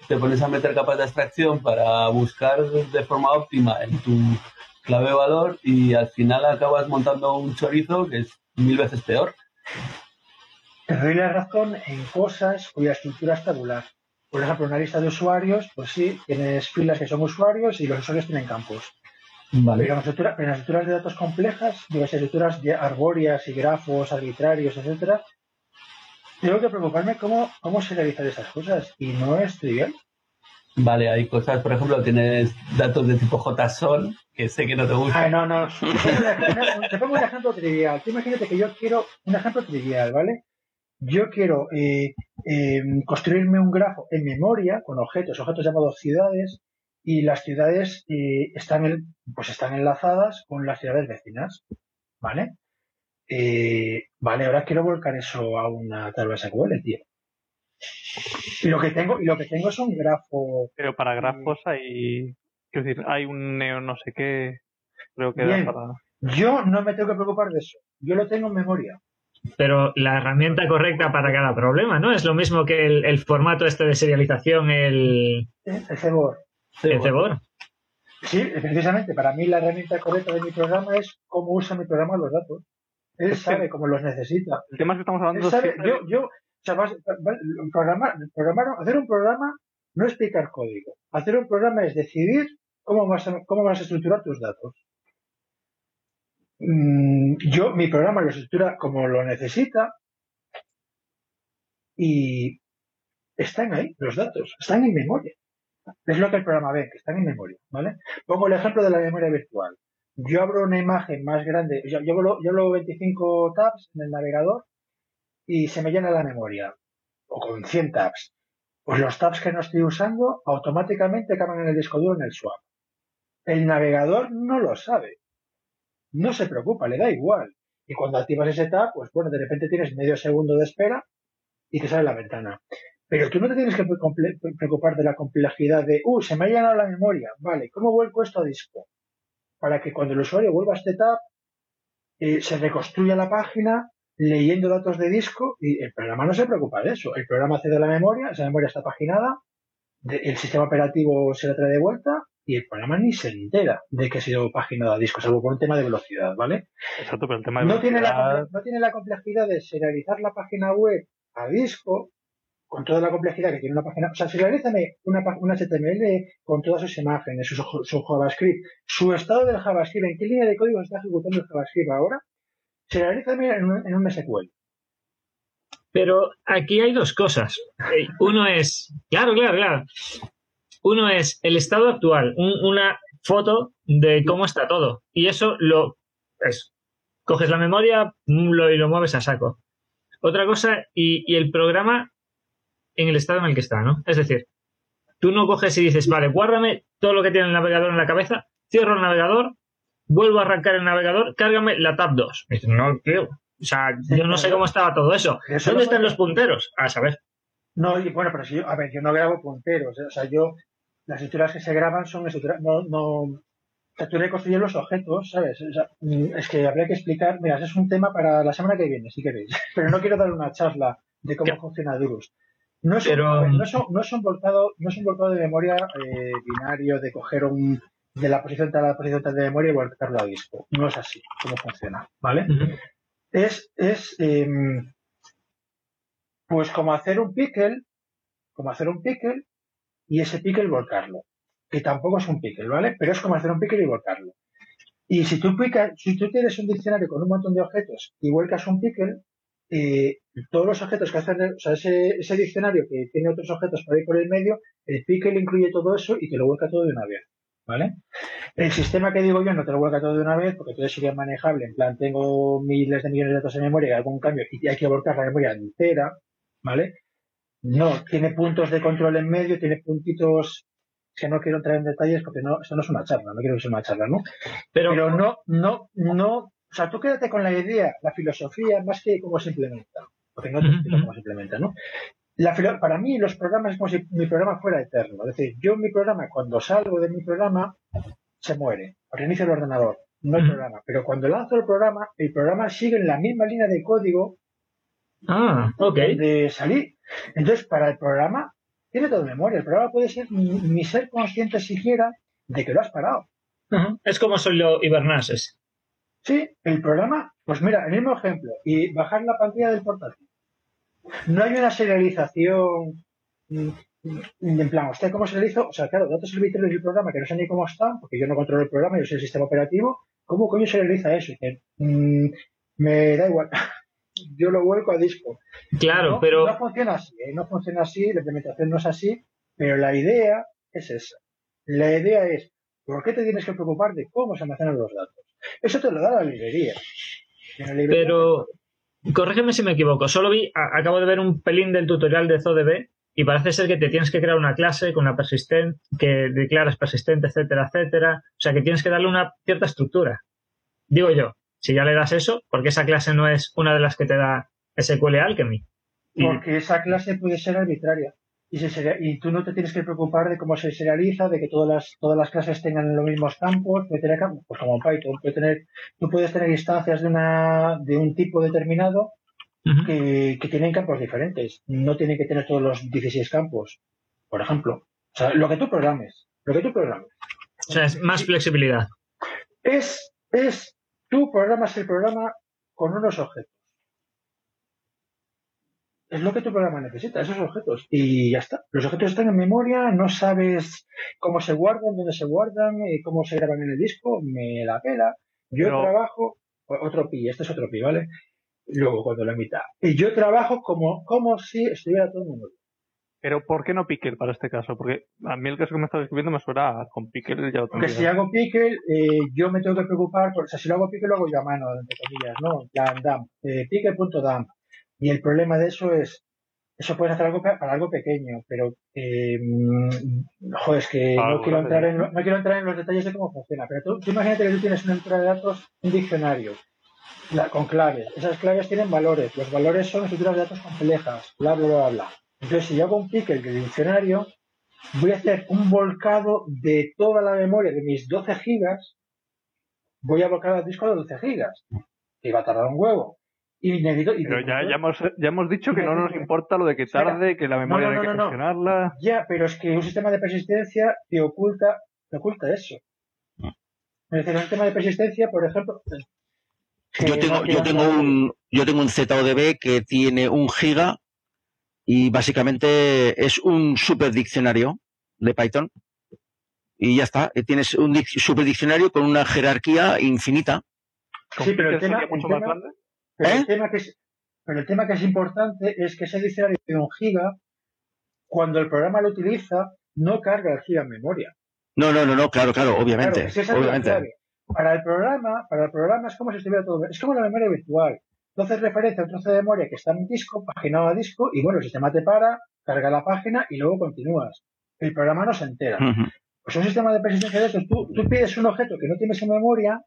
te pones a meter capas de abstracción para buscar de forma óptima en tu clave valor y al final acabas montando un chorizo que es mil veces peor. Te doy la razón en cosas cuya estructura es tabular. Por ejemplo, una lista de usuarios, pues sí, tienes filas que son usuarios y los usuarios tienen campos. Vale. Pero en las estructuras de datos complejas, digo, estructuras arbóreas y grafos arbitrarios, etcétera, tengo que preocuparme cómo, cómo se realizan esas cosas y no es trivial. Vale, hay cosas, por ejemplo, tienes datos de tipo JSON, que sé que no te gusta. Ah, no, no. Te pongo un ejemplo trivial. Tú imagínate que yo quiero un ejemplo trivial, ¿vale? Yo quiero eh, eh, construirme un grafo en memoria con objetos, objetos llamados ciudades, y las ciudades eh, están, pues están enlazadas con las ciudades vecinas, ¿vale? Eh, vale, ahora quiero volcar eso a una tabla SQL, tío. Y lo que tengo, y lo que tengo es un grafo. Pero para grafos hay, quiero decir, hay un neo no sé qué, creo que Bien. da para... Yo no me tengo que preocupar de eso. Yo lo tengo en memoria. Pero la herramienta correcta para cada problema, ¿no? Es lo mismo que el, el formato este de serialización, el. El CBOR. el CBOR. Sí, precisamente, para mí la herramienta correcta de mi programa es cómo usa mi programa los datos. Él sabe cómo los necesita. El tema es que estamos Él hablando sabe, siempre- yo, yo, o sea, vas- va- programar, programar, hacer un programa no es picar código. Hacer un programa es decidir cómo vas a, cómo vas a estructurar tus datos. Mm, yo, mi programa lo estructura como lo necesita y están ahí los datos, están en memoria. Es lo que el programa ve, que están en memoria, ¿vale? Pongo el ejemplo de la memoria virtual. Yo abro una imagen más grande, yo, yo, hablo, yo hablo 25 tabs en el navegador y se me llena la memoria, o con 100 tabs. Pues los tabs que no estoy usando automáticamente acaban en el disco duro en el swap. El navegador no lo sabe. No se preocupa, le da igual. Y cuando activas ese tab, pues bueno, de repente tienes medio segundo de espera y te sale la ventana. Pero tú no te tienes que preocupar de la complejidad de, uh, se me ha llenado la memoria. Vale, ¿cómo vuelco esto a disco? Para que cuando el usuario vuelva a este tab, eh, se reconstruya la página leyendo datos de disco y el programa no se preocupa de eso. El programa accede a la memoria, esa memoria está paginada, de- el sistema operativo se la trae de vuelta y el programa ni se entera de que ha sido paginada a disco, salvo por un tema de velocidad, ¿vale? Exacto, pero el tema de No tiene, la, velocidad- no tiene la complejidad de serializar la página web a disco con toda la complejidad que tiene una página. O sea, serialízame una, una HTML con todas sus imágenes, su, su JavaScript, su estado del JavaScript, en qué línea de código está ejecutando el JavaScript ahora. Serialízame en un, en un SQL. Pero aquí hay dos cosas. Uno es, claro, claro, claro. Uno es el estado actual, un- una foto de cómo está todo. Y eso lo es, coges la memoria mm, lo, y lo mueves a saco. Otra cosa, y, y el programa en el estado en el que está, ¿no? Es decir, tú no coges y dices, vale, guárdame todo lo que tiene el navegador en la cabeza, cierro el navegador, vuelvo a arrancar el navegador, cárgame la tab 2. Y dices, no, tío. O sea, yo no sé cómo estaba todo eso. ¿Dónde están los punteros? A saber. No, y bueno, pero si yo, a ver, yo no grabo punteros. ¿eh? O sea, yo, las estructuras que se graban son estructuras, no, no, sea, tú reconstruyes los objetos, ¿sabes? O sea, mm, es que habría que explicar, mira, es un tema para la semana que viene, si queréis. Pero no quiero dar una charla de cómo ¿Qué? funciona Durus. No es, Pero- un, a ver, no, es un, no es un volcado, no es un volcado de memoria eh, binario de coger un, de la posición tal a la posición tal de memoria y volcarlo a disco. No es así cómo funciona, ¿vale? es, es em, pues como hacer un pickle, como hacer un pickle y ese pickle volcarlo. Que tampoco es un pickle, ¿vale? Pero es como hacer un pickle y volcarlo. Y si tú, pica- si tú tienes un diccionario con un montón de objetos y vuelcas un pickle, eh, todos los objetos que hacen, o sea, ese, ese diccionario que tiene otros objetos por ahí por el medio, el pickle incluye todo eso y te lo vuelca todo de una vez, ¿vale? El sistema que digo yo no te lo vuelca todo de una vez porque todo sería manejable. En plan, tengo miles de millones de datos en memoria y algún cambio y hay que volcar la memoria entera, ¿vale? No, tiene puntos de control en medio, tiene puntitos que no quiero entrar en detalles porque no, esto no es una charla, no quiero que sea una charla, ¿no? Pero, Pero no, no, no, o sea, tú quédate con la idea, la filosofía, más que cómo se implementa, porque no te explico cómo se implementa, ¿no? La filo- para mí los programas es como si mi programa fuera eterno, es decir, yo mi programa, cuando salgo de mi programa, se muere, reinicio el ordenador, no el programa, pero cuando lanzo el programa, el programa sigue en la misma línea de código ah, ok. de salir. Entonces, para el programa, tiene todo memoria. El programa puede ser ni, ser consciente siquiera de que lo has parado. Es como solo Hibernases. Sí, el programa, pues mira, el mismo ejemplo, y bajar la pantalla del portátil. No hay una serialización mm, mm, en plan, ¿usted cómo serializo? O sea, claro, datos arbitrarios del programa que no sé ni cómo están, porque yo no controlo el programa, yo soy el sistema operativo, ¿cómo coño serializa eso? Que, mm, me da igual, yo lo vuelco a disco. Claro, no, pero no funciona así, ¿eh? no funciona así, la implementación no es así, pero la idea es esa. La idea es, ¿por qué te tienes que preocupar de cómo se almacenan los datos? Eso te lo da la librería. En la librería Pero, corrígeme si me equivoco, solo vi, acabo de ver un pelín del tutorial de ZODB y parece ser que te tienes que crear una clase con una persistente, que declaras persistente, etcétera, etcétera. O sea, que tienes que darle una cierta estructura. Digo yo, si ya le das eso, porque esa clase no es una de las que te da SQL Alchemy. Porque esa clase puede ser arbitraria. Y, se y tú no te tienes que preocupar de cómo se serializa, de que todas las, todas las clases tengan los mismos campos, puede tener pues como en Python, puede tener, tú puedes tener instancias de una, de un tipo determinado que, tienen campos diferentes. No tienen que tener todos los 16 campos, por ejemplo. O sea, lo que tú programes, lo que tú programes. O sea, es más flexibilidad. Es, es, tú programas el programa con unos objetos es lo que tu programa necesita, esos objetos. Y ya está. Los objetos están en memoria, no sabes cómo se guardan, dónde se guardan, eh, cómo se graban en el disco, me la pela. Yo trabajo, otro pi, este es otro pi, ¿vale? Luego, cuando la mitad. Y yo trabajo como, como si estuviera todo en memoria. Pero ¿por qué no Pickle para este caso? Porque a mí el caso que me estás describiendo me suena con Pickle ya Porque si hago Pickle, eh, yo me tengo que preocupar, o sea, si lo hago Pickle lo hago yo a mano, entre comillas, ¿no? Ya, dump, eh, pickle.dump. Y el problema de eso es, eso puedes hacer algo para algo pequeño, pero eh, joder, es que no, quiero entrar en, no quiero entrar en los detalles de cómo funciona. Pero tú, imagínate que tú tienes una entrada de datos, un diccionario, con claves. Esas claves tienen valores. Los valores son estructuras de datos complejas, bla, bla, bla, bla. Entonces, si yo hago un pickle de diccionario, voy a hacer un volcado de toda la memoria de mis 12 gigas, voy a volcar al disco de 12 gigas. Y va a tardar un huevo. Y pero ya, ya, hemos, ya hemos dicho que no nos importa lo de que tarde, que la memoria hay que gestionarla. Ya, pero es que un sistema de persistencia te oculta, te oculta eso. Es decir, un sistema de persistencia, por ejemplo. Yo tengo, yo tengo un, yo tengo un ZODB que tiene un giga y básicamente es un super diccionario de Python. Y ya está, tienes un super diccionario con una jerarquía infinita. Sí, pero el tema, mucho más grande? Pero, el tema que es, pero el tema que es importante es que ese diccionario de un giga, cuando el programa lo utiliza, no carga el giga en memoria. No, no, no, no, claro, claro, obviamente. obviamente. Para el programa, para el programa es como si estuviera todo, es como la memoria virtual. Entonces referencia a un trozo de memoria que está en disco, paginado a disco, y bueno, el sistema te para, carga la página y luego continúas. El programa no se entera. Pues un sistema de persistencia de estos, tú, tú pides un objeto que no tienes en memoria,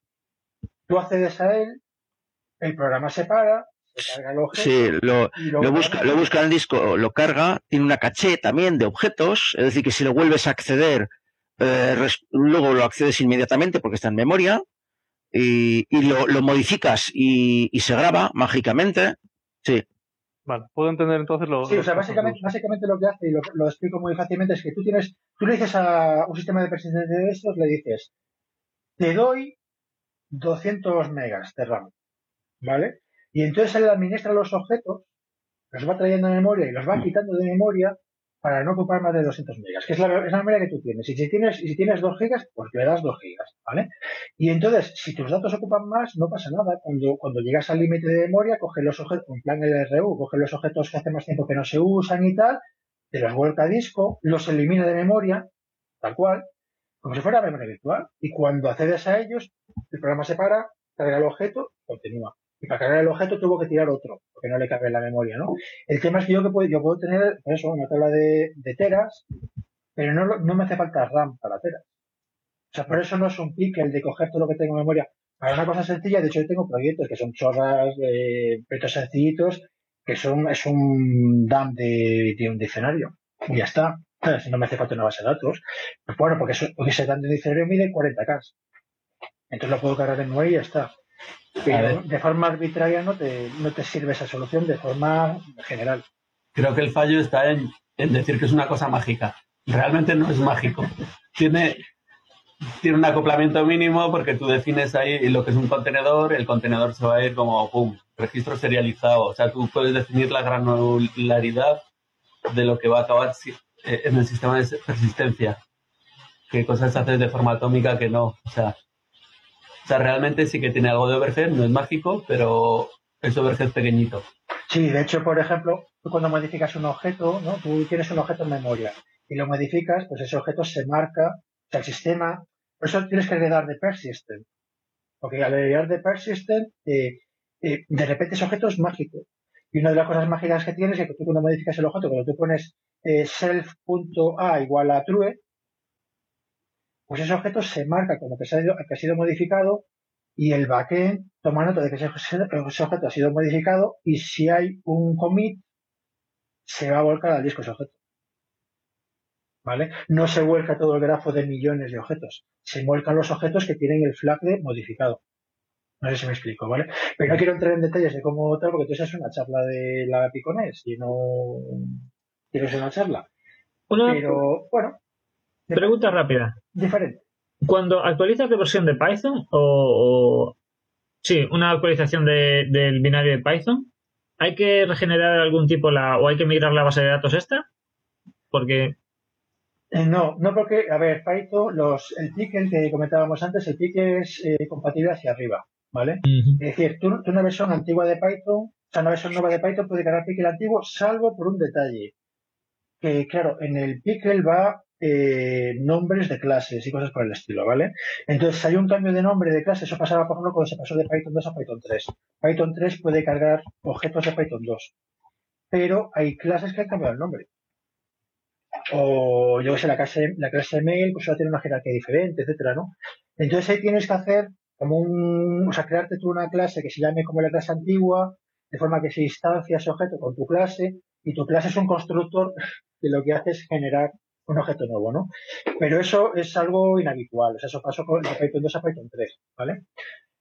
tú accedes a él, el programa se para, se carga el objeto. Sí, lo, busca, lo busca en el disco, lo carga, tiene una caché también de objetos, es decir, que si lo vuelves a acceder, eh, luego lo accedes inmediatamente porque está en memoria, y, lo, modificas y, se graba mágicamente. Sí. Vale, puedo entender entonces lo. Sí, o sea, básicamente, básicamente lo que hace, y lo, lo, explico muy fácilmente, es que tú tienes, tú le dices a un sistema de persistencia de estos, le dices, te doy 200 megas de RAM. ¿vale? Y entonces él administra los objetos, los va trayendo de memoria y los va quitando de memoria para no ocupar más de 200 megas, que es la, es memoria que tú tienes. Y si tienes, si tienes 2 gigas, pues le das 2 gigas, ¿vale? Y entonces, si tus datos ocupan más, no pasa nada. Cuando, cuando llegas al límite de memoria, coge los objetos, en plan LRU, coge los objetos que hace más tiempo que no se usan y tal, te los vuelca a disco, los elimina de memoria, tal cual, como si fuera memoria virtual. Y cuando accedes a ellos, el programa se para, carga el objeto, continúa y para cargar el objeto tuvo que tirar otro, porque no le cabe en la memoria, ¿no? El tema es que yo, que puedo, yo puedo tener, por eso, una tabla de, teras, pero no, no me hace falta RAM para teras. O sea, por eso no es un pick el de coger todo lo que tengo en memoria. Para una cosa sencilla, de hecho yo tengo proyectos que son chorras, de proyectos sencillitos, que son, es un dump de, un diccionario. Y ya está. Si no me hace falta una base de datos. Pues bueno, porque, porque ese dump de diccionario mide 40K. Entonces lo puedo cargar en memoria y ya está. Pero de forma arbitraria no te, no te sirve esa solución de forma general. Creo que el fallo está en, decir que es una cosa mágica. Realmente no es mágico. Tiene, tiene un acoplamiento mínimo porque tú defines ahí lo que es un contenedor, el contenedor se va a ir como, pum, registro serializado. O sea, tú puedes definir la granularidad de lo que va a acabar eh, en el sistema de persistencia. Qué cosas haces de forma atómica que no. O sea, sea, realmente sí que tiene algo de overhead, no es mágico, pero es overhead pequeñito. Sí, de hecho, por ejemplo, tú cuando modificas un objeto, ¿no? Tú tienes un objeto en memoria y lo modificas, pues ese objeto se marca, o sea, el sistema, por eso tienes que heredar de persistent. Porque al heredar de persistent, eh, eh, de repente ese objeto es mágico. Y una de las cosas mágicas que tienes es que tú cuando modificas el objeto, cuando tú pones eh, self.a igual a true, pues ese objeto se marca como que, que ha sido modificado y el backend toma nota de que ese, objeto ha sido modificado y si hay un commit, se va a volcar al disco ese objeto. ¿Vale? No se vuelca todo el grafo de millones de objetos. Se vuelcan los objetos que tienen el flag de modificado. No sé si me explico, ¿vale? Pero no quiero entrar en detalles de cómo tal, porque tú es una charla de la Piconés y no quiero ser una charla. Pero, bueno, Pregunta rápida. Diferente. Cuando actualizas de versión de Python o, sí, una actualización del binario de Python, ¿hay que regenerar algún tipo la o hay que migrar la base de datos esta? Porque eh, no, no porque, a ver, Python, los, el pique que comentábamos antes, el pique es eh, compatible hacia arriba, ¿vale? Es decir, tú, una versión antigua de Python, o sea, una versión nueva de Python puede cargar el antiguo, salvo por un detalle. Que, claro, en el pickle va eh, nombres de clases y cosas por el estilo, ¿vale? Entonces, hay un cambio de nombre de clase, eso pasaba, por ejemplo, cuando se pasó de Python 2 a Python 3. Python 3 puede cargar objetos de Python 2, pero hay clases que han cambiado el nombre. O, yo que sé, la clase, la clase mail, pues va a tener una jerarquía diferente, etcétera, ¿no? Entonces, ahí tienes que hacer como un, o sea, crearte tú una clase que se llame como la clase antigua, de forma que se instancia ese objeto con tu clase, y tu clase es un constructor que lo que hace es generar un objeto nuevo, ¿no? Pero eso es algo inhabitual, o sea, eso pasó con, Python 2 a Python 3, ¿vale?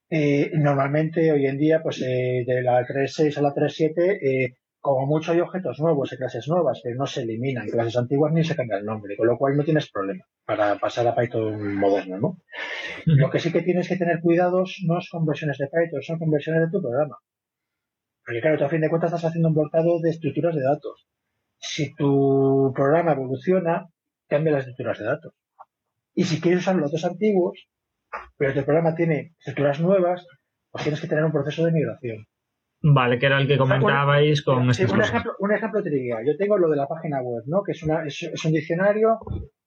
Eh, normalmente hoy en día, pues eh, de la 3.6 a la 3.7, eh, como mucho hay objetos nuevos y clases nuevas, pero no se eliminan clases antiguas ni se cambia el nombre, con lo cual no tienes problema para pasar a Python moderno, ¿no? Lo que sí que tienes que tener cuidados no es con versiones de Python, son con versiones de tu programa. Porque claro, tú a fin de cuentas estás haciendo un volcado de estructuras de datos si tu programa evoluciona, cambia las estructuras de datos. Y si quieres usar los dos antiguos, pero tu programa tiene estructuras nuevas, pues tienes que tener un proceso de migración. Vale, que era el que comentabais con un ejemplo, un ejemplo trivial. Yo tengo lo de la página web, ¿no? Que es, una, es, un diccionario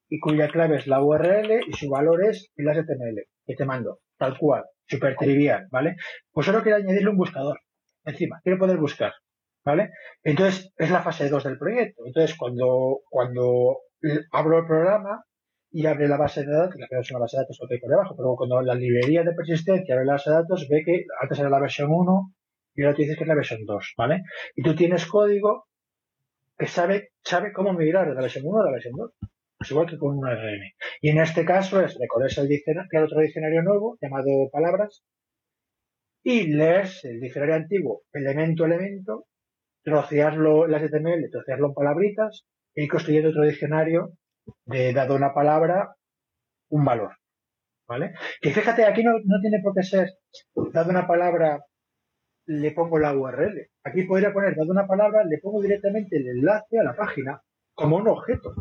y cuya clave es la URL y su valor es el HTML que te mando, tal cual, súper trivial, ¿vale? Pues solo quiero añadirle un buscador encima, quiero poder buscar. ¿Vale? Entonces, es la fase 2 del proyecto. Entonces, cuando, cuando abro el programa y abre la base de datos, que es una base de datos que por debajo, pero cuando la librería de persistencia abre la base de datos, ve que antes era la versión 1 y ahora te dices que es la versión 2, ¿vale? Y tú tienes código que sabe, sabe cómo migrar de la versión 1 a la versión 2. Pues igual que con un RM. Y en este caso es recorres el diccionario, crear otro diccionario nuevo llamado palabras y lees el diccionario antiguo elemento elemento trocearlo el HTML, trocearlo en palabritas e ir construyendo otro diccionario de dado una palabra, un valor. ¿Vale? Que fíjate, aquí no, tiene por qué ser dado una palabra, le pongo la URL. Aquí podría poner dado una palabra, le pongo directamente el enlace a la página como un objeto.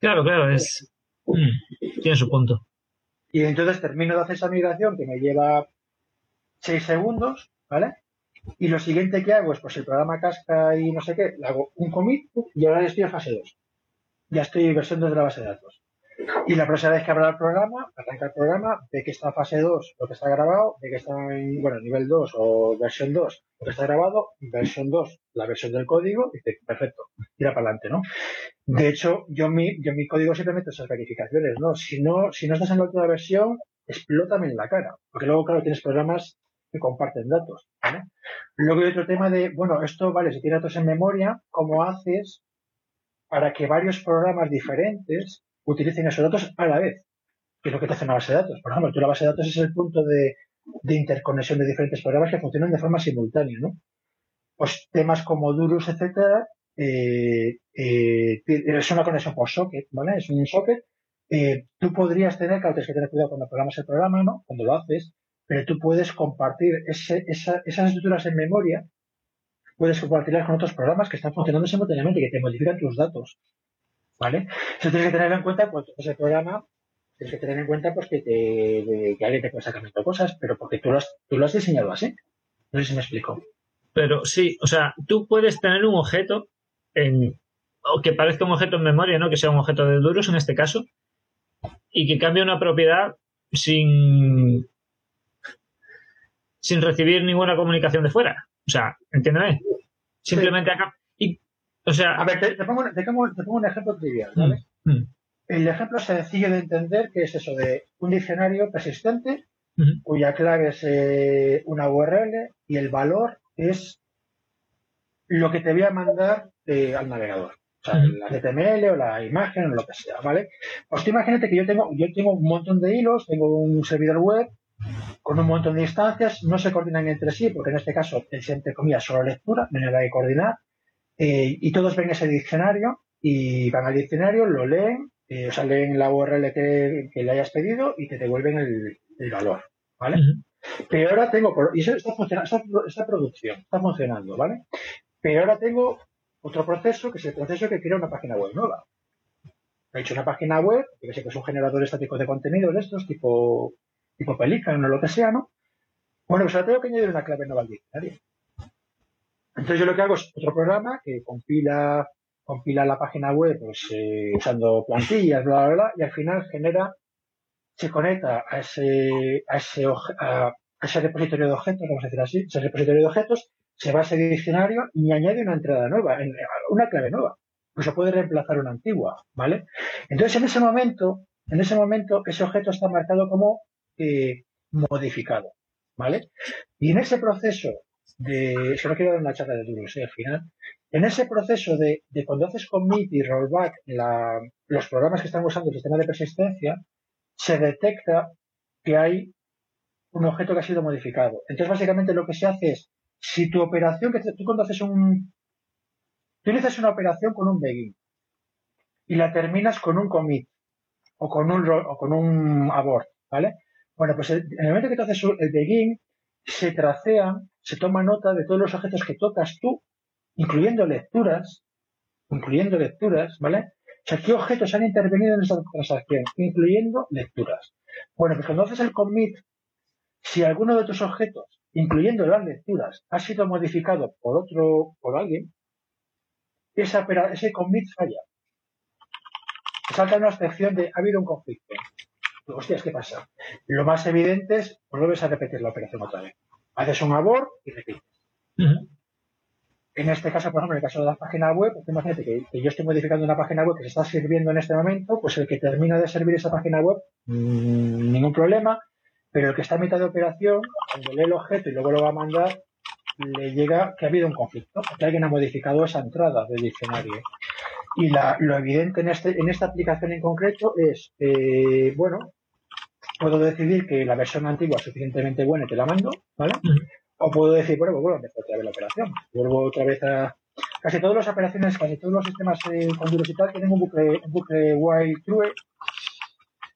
Claro, claro, es. Mm, tiene su punto. Y entonces termino de hacer esa migración que me lleva 6 segundos, ¿vale? Y lo siguiente que hago es, pues el programa casca y no sé qué, le hago un commit y ahora estoy en fase 2. Ya estoy versión 2 de la base de datos. Y la próxima vez que abra el programa, arranca el programa, ve que está en fase 2 lo que está grabado, ve que está en, bueno, nivel 2 o versión 2 lo que está grabado, versión 2 la versión del código, y dice, perfecto, tira para adelante, ¿no? De hecho, yo mi, yo mi código simplemente esas verificaciones, ¿no? Si no, si no estás en la última versión, explótame en la cara. Porque luego, claro, tienes programas que comparten datos. Luego hay otro tema de, bueno, esto, vale, si tiene datos en memoria, ¿cómo haces para que varios programas diferentes utilicen esos datos a la vez? Que es lo que te hace una base de datos. Por ejemplo, tú la base de datos es el punto de, interconexión de diferentes programas que funcionan de forma simultánea, ¿no? Pues temas como Durus, etcétera, eh, eh, es una conexión por socket, ¿vale? Es un socket. Eh, tú podrías tener, claro, tienes que tener cuidado cuando programas el programa, ¿no? Cuando lo haces, pero tú puedes compartir esas estructuras en memoria, puedes compartirlas con otros programas que están funcionando simultáneamente, que te modifican tus datos. ¿Vale? Eso tienes que tener en cuenta, pues, ese programa, tienes que tener en cuenta, pues, que, alguien te puede sacar cosas, pero porque tú lo, has, tú lo has diseñado así. No sé si me explico. Pero sí, o sea, tú puedes tener un objeto en, o que parezca un objeto en memoria, ¿no? Que sea un objeto de duros en este caso, y que cambie una propiedad sin, sin recibir ninguna comunicación de fuera. O sea, entiéndeme. Simplemente acá. Y, o sea. A ver, te, pongo, te, pongo, te pongo, un ejemplo trivial, ¿vale? Mm, mm. El ejemplo sencillo de entender que es eso de un diccionario persistente cuya clave es eh, una URL y el valor es lo que te voy a mandar eh, al navegador. O sea, la HTML o la imagen o lo que sea, ¿vale? Pues tú imagínate que yo tengo, yo tengo un montón de hilos, tengo un servidor web con un montón de instancias, no se coordinan entre sí, porque en este caso es entre comillas solo lectura, no hay que coordinar, eh, y todos ven ese diccionario y van al diccionario, lo leen, o sea, leen la URL que, le hayas pedido y te devuelven el, el valor, ¿vale? Pero ahora tengo, y eso está funcionando, esta, producción está funcionando, ¿vale? Pero ahora tengo otro proceso, que es el proceso que crea una página web nueva. He hecho una página web, que sé que es un generador estático de contenidos de estos, tipo, tipo Pelican o lo que sea, ¿no? Bueno, pues ahora tengo que añadir una clave nueva al diccionario. Entonces yo lo que hago es otro programa que compila, compila la página web pues, eh, usando plantillas, bla, bla, bla, y al final genera se conecta a ese, a ese, a ese repositorio de objetos, vamos a decir así, ese repositorio de objetos, se va a ese diccionario y añade una entrada nueva, una clave nueva. Pues se puede reemplazar una antigua, ¿vale? Entonces, en ese momento, en ese momento, ese objeto está marcado como eh, modificado, ¿vale? Y en ese proceso de, eso no quiero dar una charla de duros, ¿eh? al final, en ese proceso de, de cuando haces commit y rollback los programas que están usando el sistema de persistencia, se detecta que hay un objeto que ha sido modificado. Entonces, básicamente lo que se hace es, si tu operación, que tú cuando haces un, tú inicias una operación con un begin y la terminas con un commit o con un, o con un abort, ¿vale? Bueno, pues en el momento que tú haces el begin, se tracea, se toma nota de todos los objetos que tocas tú, incluyendo lecturas, incluyendo lecturas, ¿vale? O sea, ¿qué objetos han intervenido en esta transacción? Incluyendo lecturas. Bueno, pues cuando haces el commit, si alguno de tus objetos, incluyendo las lecturas, ha sido modificado por otro, por alguien, ese commit falla. Salta una excepción de ha habido un conflicto. Hostias, ¿qué pasa? Lo más evidente es, vuelves a repetir la operación otra vez. Haces un abort y repites. En este caso, por ejemplo, en el caso de la página web, pues imagínate que, yo estoy modificando una página web que se está sirviendo en este momento, pues el que termina de servir esa página web, mmm, ningún problema, pero el que está a mitad de operación, cuando lee el objeto y luego lo va a mandar, le llega que ha habido un conflicto, que alguien ha modificado esa entrada del diccionario. Y lo evidente en, este, en esta aplicación en concreto es, eh, bueno, puedo decidir que la versión antigua es suficientemente buena y te la mando, ¿vale? O puedo decir, bueno, pues vuelvo a empezar otra vez la operación. Vuelvo otra vez a. Casi todas las operaciones, casi todos los sistemas eh, con y tal tienen un bucle, un bucle while true,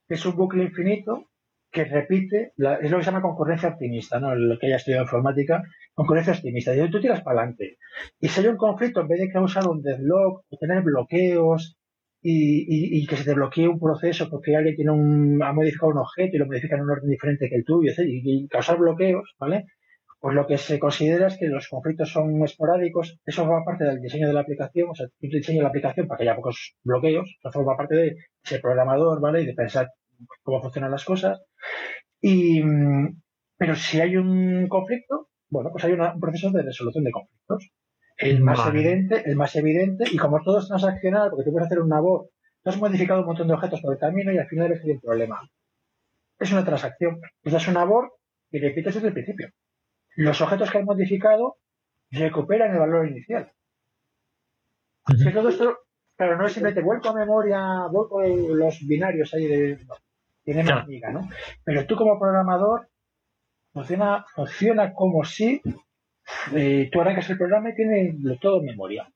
que es un bucle infinito que repite, es lo que se llama concurrencia optimista, ¿no? Lo que haya estudiado informática, concurrencia optimista. Y tú tiras para adelante. Y si hay un conflicto, en vez de causar un deadlock o tener bloqueos y, y, que se te bloquee un proceso porque alguien tiene un, ha modificado un objeto y lo modifica en un orden diferente que el tuyo, y, causar bloqueos, ¿vale? pues lo que se considera es que los conflictos son esporádicos, eso forma parte del diseño de la aplicación, o sea, tú diseñas la aplicación para que haya pocos bloqueos, eso forma parte de ser programador, ¿vale? Y de pensar cómo funcionan las cosas. Y, pero si hay un conflicto, bueno, pues hay un proceso de resolución de conflictos. El más evidente, el más evidente, y como todo es transaccional, porque tú puedes hacer una voz, tú has modificado un montón de objetos por el camino y al final eres el problema. Es una transacción. Tú das una voz y repites desde el principio los objetos que han modificado recuperan el valor inicial. todo esto, claro, no es simplemente vuelco a memoria, vuelco los binarios ahí de. tiene más miga, ¿no? Pero tú como programador funciona, funciona como si eh, tú arrancas el programa y tiene todo en memoria.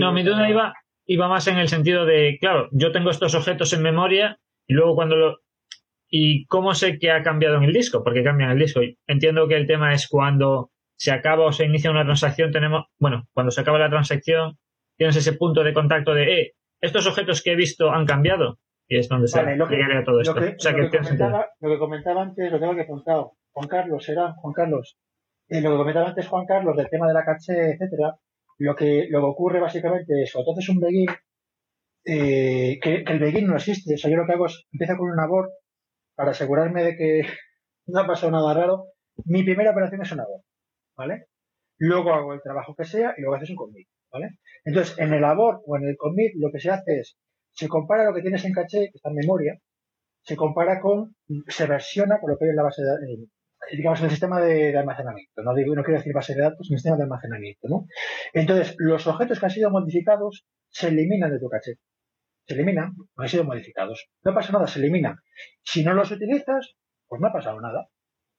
No, mi duda iba, iba más en el sentido de, claro, yo tengo estos objetos en memoria y luego cuando lo, ¿Y cómo sé que ha cambiado en el disco? Porque cambia en el disco. Entiendo que el tema es cuando se acaba o se inicia una transacción, tenemos, bueno, cuando se acaba la transacción, tienes ese punto de contacto de, eh, estos objetos que he visto han cambiado. Y es donde se lo que, todo esto. Lo que, comentaba, antes, lo tengo que apuntado. Juan Carlos, era Juan Carlos. Lo que comentaba antes Juan Carlos del tema de la caché, etcétera, lo que, lo que ocurre básicamente es, cuando haces un begin, eh, que, el begin no existe. O sea, yo lo que hago es, empiezo con un abort, para asegurarme de que no ha pasado nada raro, mi primera operación es una abort, ¿vale? Luego hago el trabajo que sea y luego haces un commit, ¿vale? Entonces, en el abort o en el commit lo que se hace es, se compara lo que tienes en caché, que está en memoria, se compara con, se versiona con lo que hay en la base de digamos, el sistema de, almacenamiento. No, digo, no quiero decir base de datos, sino sistema de almacenamiento, ¿no? Entonces, los objetos que han sido modificados se eliminan de tu caché. Se eliminan, no han sido modificados. No pasa nada, se eliminan. Si no los utilizas, pues no ha pasado nada.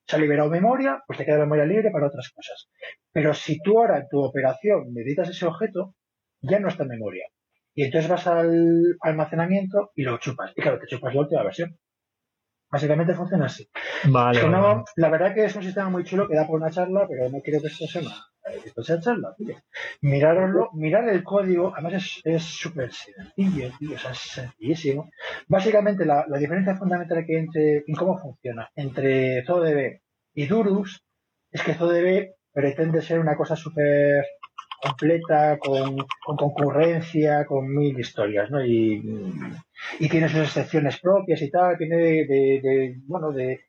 Se ha liberado memoria, pues te queda memoria libre para otras cosas. Pero si tú ahora en tu operación necesitas ese objeto, ya no está en memoria. Y entonces vas al almacenamiento y lo chupas. Y claro, te chupas la última versión. Básicamente funciona así. Vale, La verdad que es un sistema muy chulo que da por una charla, pero no quiero que esto sea una, sea charla, tío. Mirarlo, mirar el código, además es súper sencillo, tío, o sea, es sencillísimo. Básicamente la, la diferencia fundamental que hay entre, en cómo funciona entre ZooDB y Durus es que ZooDB pretende ser una cosa súper completa, con, concurrencia, con mil historias, ¿no? Y, tiene sus excepciones propias y tal, tiene de, bueno, de,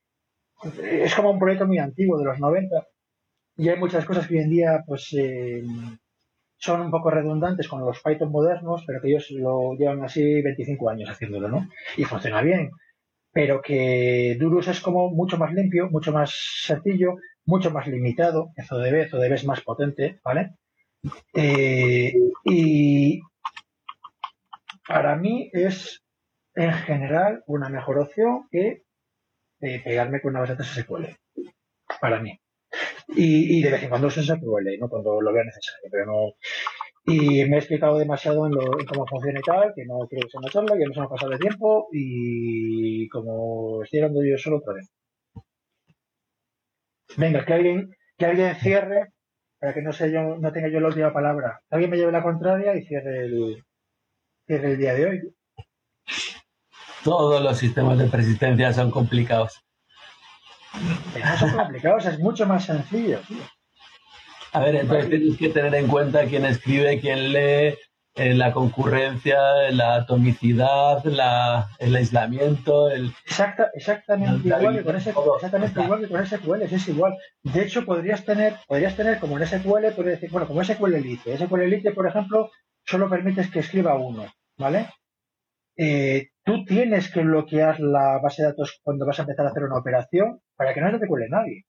es como un proyecto muy antiguo de los 90 y hay muchas cosas que hoy en día, pues, eh, son un poco redundantes con los Python modernos, pero que ellos lo llevan así 25 años haciéndolo, ¿no? Y funciona bien. Pero que Durus es como mucho más limpio, mucho más sencillo, mucho más limitado. Debe, eso debe es más potente, ¿vale? Eh, y para mí es en general una mejor opción que eh, pegarme con una base de SQL. Para mí. Y, de vez en cuando uso SQL, ¿no? cuando lo vea necesario, pero no. Y me he explicado demasiado en, cómo funciona y tal, que no quiero que sea una charla, ya nos hemos pasado de tiempo y como estoy hablando yo solo otra vez. Venga, que alguien, que alguien cierre para que no, sé yo, no tenga yo la última palabra. Alguien me lleve la contraria y cierre el, cierre el día de hoy. Todos los sistemas de persistencia son complicados. no son complicados, es mucho más sencillo. A ver, entonces tienes que tener en cuenta quién escribe, quién lee, la concurrencia, la atomicidad, la, el aislamiento, el... Exacta, exactamente, igual que con ese, exactamente igual que con SQL, es igual. De hecho, podrías tener, podrías tener como en SQL, podrías decir, bueno, como SQL Elite. SQL Elite, por ejemplo, solo permites que escriba uno, ¿vale? Eh, tú tienes que bloquear la base de datos cuando vas a empezar a hacer una operación para que no se te cuele nadie.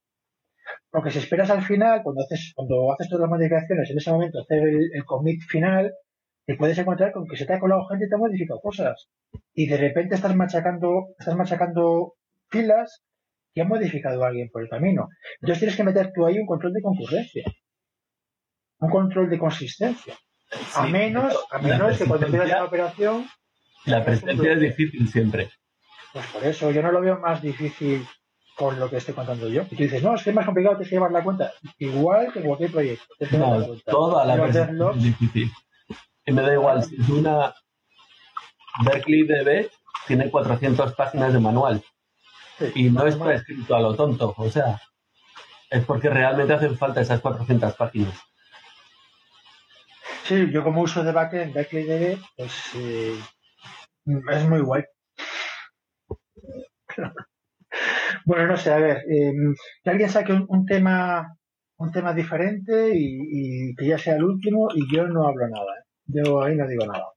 Porque si esperas al final, cuando haces, cuando haces todas las modificaciones, en ese momento hacer el commit final, te puedes encontrar con que se te ha colado gente y te ha modificado cosas. Y de repente estás machacando, estás machacando filas que ha modificado a alguien por el camino. Entonces tienes que meter tú ahí un control de concurrencia. Un control de consistencia. a menos, a menos que cuando empiezas una operación. La presencia es difícil siempre. Pues por eso, yo no lo veo más difícil con lo que estoy contando yo. Y tú dices, no, es que es más complicado, tienes que llevar la cuenta. Igual que cualquier proyecto. No, toda la presencia es difícil. Y me da igual, si es una Berkeley DB, tiene 400 páginas de manual. y no está escrito a lo tonto, o sea, es porque realmente hacen falta esas 400 páginas. Sí, yo como uso de backend Berkeley DB, pues eh, es muy guay. bueno, no sé, a ver, em, que alguien saque un, tema un tema diferente y, y, que ya sea el último y yo no hablo nada. ¿eh? Yo ahí no digo nada.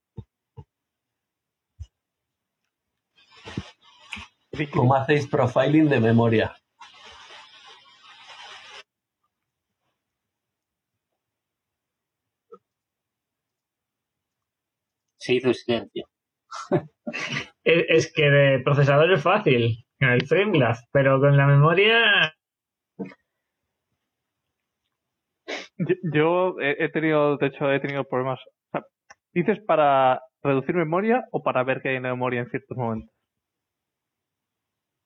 ¿Cómo hacéis profiling de memoria? Se hizo silencio. es que de procesador es fácil, en el FrameGlass, pero con la memoria yo he tenido, de hecho, he tenido problemas ¿Dices para reducir memoria o para ver qué hay en la memoria en ciertos momentos?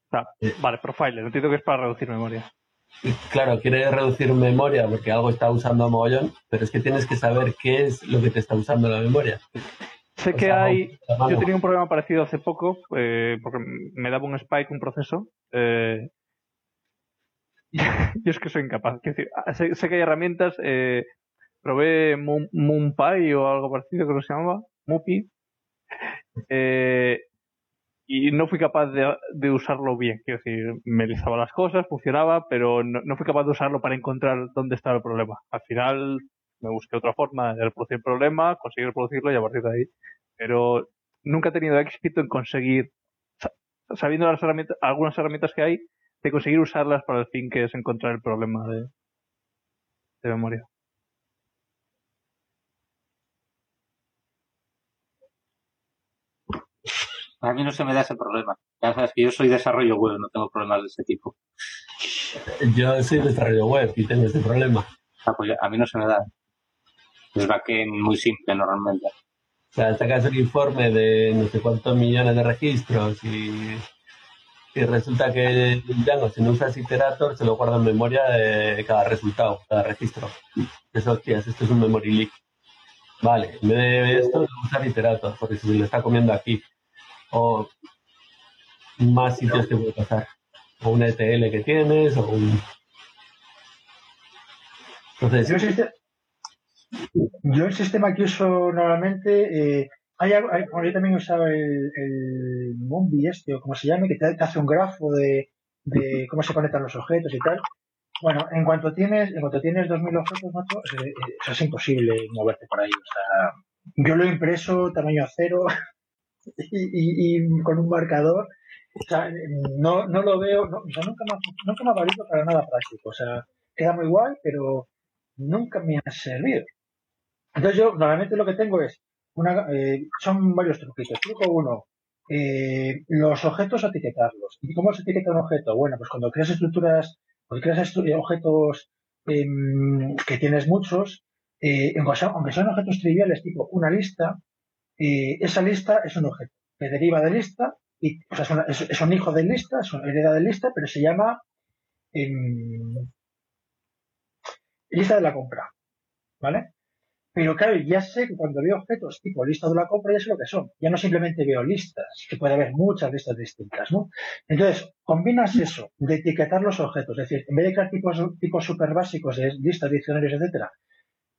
O sea, vale, profiler, entiendo que es para reducir memoria. Claro, quiere reducir memoria porque algo está usando a mogollón, pero es que tienes que saber qué es lo que te está usando la memoria. Sé que hay. Yo tenía un problema parecido hace poco, eh, porque me daba un spike un proceso. Eh, yo es que soy incapaz. Decir, ah, sé, sé, que hay herramientas eh, probé MoonPy o algo parecido que se llamaba, Mupi. Eh, y no fui capaz de, usarlo bien. Quiero decir, me listaba las cosas, funcionaba, pero no, fui capaz de usarlo para encontrar dónde estaba el problema. Al final me busqué otra forma de reproducir el problema, conseguir reproducirlo y a partir de ahí. Pero nunca he tenido éxito en conseguir, sabiendo las herramientas, algunas herramientas que hay, de conseguir usarlas para el fin que es encontrar el problema de memoria. A mí no se me da ese problema. Ya sabes que yo soy desarrollo web, no tengo problemas de ese tipo. Yo soy desarrollo web y tengo ese problema. Ah, pues a mí no se me da. Es backend muy simple normalmente. O sea, sacas un informe de no sé cuántos millones de registros y, y resulta que Django, si no usas Iterator, se lo guarda en memoria de cada resultado, cada registro. Eso, hostias, esto es un memory leak. Vale, en vez de esto, usar Iterator, porque si se lo está comiendo aquí o más sitios que puede pasar. O un ETL que tienes, o un... Entonces, yo, el sistema, yo el sistema que uso normalmente, eh, hay, hay, yo también usaba el, el Mumbi este, o como se llame, que te, hace un grafo de, de, cómo se conectan los objetos y tal. Bueno, en cuanto tienes, en cuanto tienes 2000 objetos, macho, eh, es imposible moverte por ahí. O sea, yo lo he impreso tamaño cero, y, y, con un marcador. No, no lo veo, no, nunca me, me ha valido para nada práctico. O sea, queda muy guay, pero nunca me ha servido. Entonces yo normalmente lo que tengo es, una, eh, son varios truquitos. Truco uno, eh, los objetos etiquetarlos. ¿Y cómo se etiqueta un objeto? Bueno, pues cuando creas estructuras, cuando creas objetos eh, que tienes muchos, eh, aunque son objetos triviales, tipo una lista, y esa lista es un objeto que deriva de lista, y, o sea, es, un, hijo de lista, es una hereda de lista, pero se llama eh, lista de la compra. ¿Vale? Pero claro, ya sé que cuando veo objetos tipo lista de la compra, ya sé lo que son. Ya no simplemente veo listas, que puede haber muchas listas distintas, ¿no? Entonces, combinas eso de etiquetar los objetos, es decir, en vez de crear tipos, tipos super básicos de listas, diccionarios, etcétera,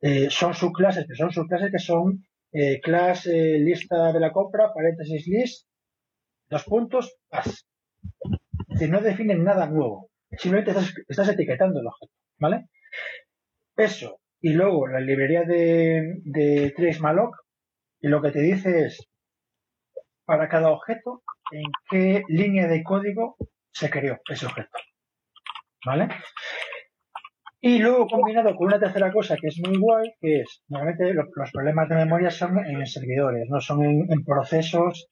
eh, son subclases, pero son subclases que son eh, class eh, lista de la compra, paréntesis list, dos puntos, pas. Es decir, no definen nada nuevo. Simplemente estás, etiquetando el objeto, ¿vale? Eso. Y luego la librería de, de trace malloc, y lo que te dice es para cada objeto en qué línea de código se creó ese objeto. ¿Vale? Y luego combinado con una tercera cosa que es muy guay, que es, normalmente los, problemas de memoria son en servidores, no son en, procesos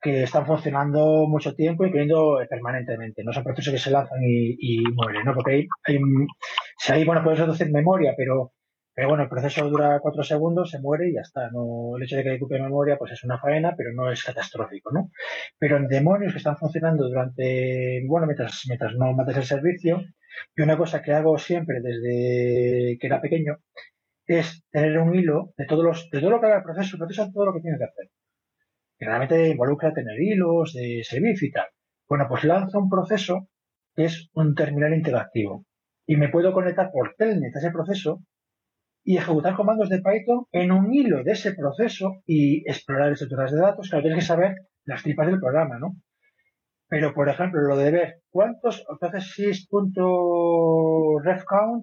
que están funcionando mucho tiempo y creciendo permanentemente. No son procesos que se lanzan y, mueren, ¿no? Porque hay, hay, si hay, bueno, puedes reducir memoria, pero, pero bueno, el proceso dura cuatro segundos, se muere y ya está. No, el hecho de que ocupe memoria, pues es una faena, pero no es catastrófico, ¿no? Pero en demonios que están funcionando durante, bueno, mientras, mientras no mates el servicio, y una cosa que hago siempre desde que era pequeño es tener un hilo de todos los, de todo lo que haga el proceso, el proceso todo lo que tiene que hacer. Generalmente involucra tener hilos de servicio y tal. Bueno, pues lanzo un proceso que es un terminal interactivo. Y me puedo conectar por telnet a ese proceso y ejecutar comandos de Python en un hilo de ese proceso y explorar estructuras de datos. Claro, tienes que saber las tripas del programa, ¿no? Pero, por ejemplo, lo de ver cuántos, entonces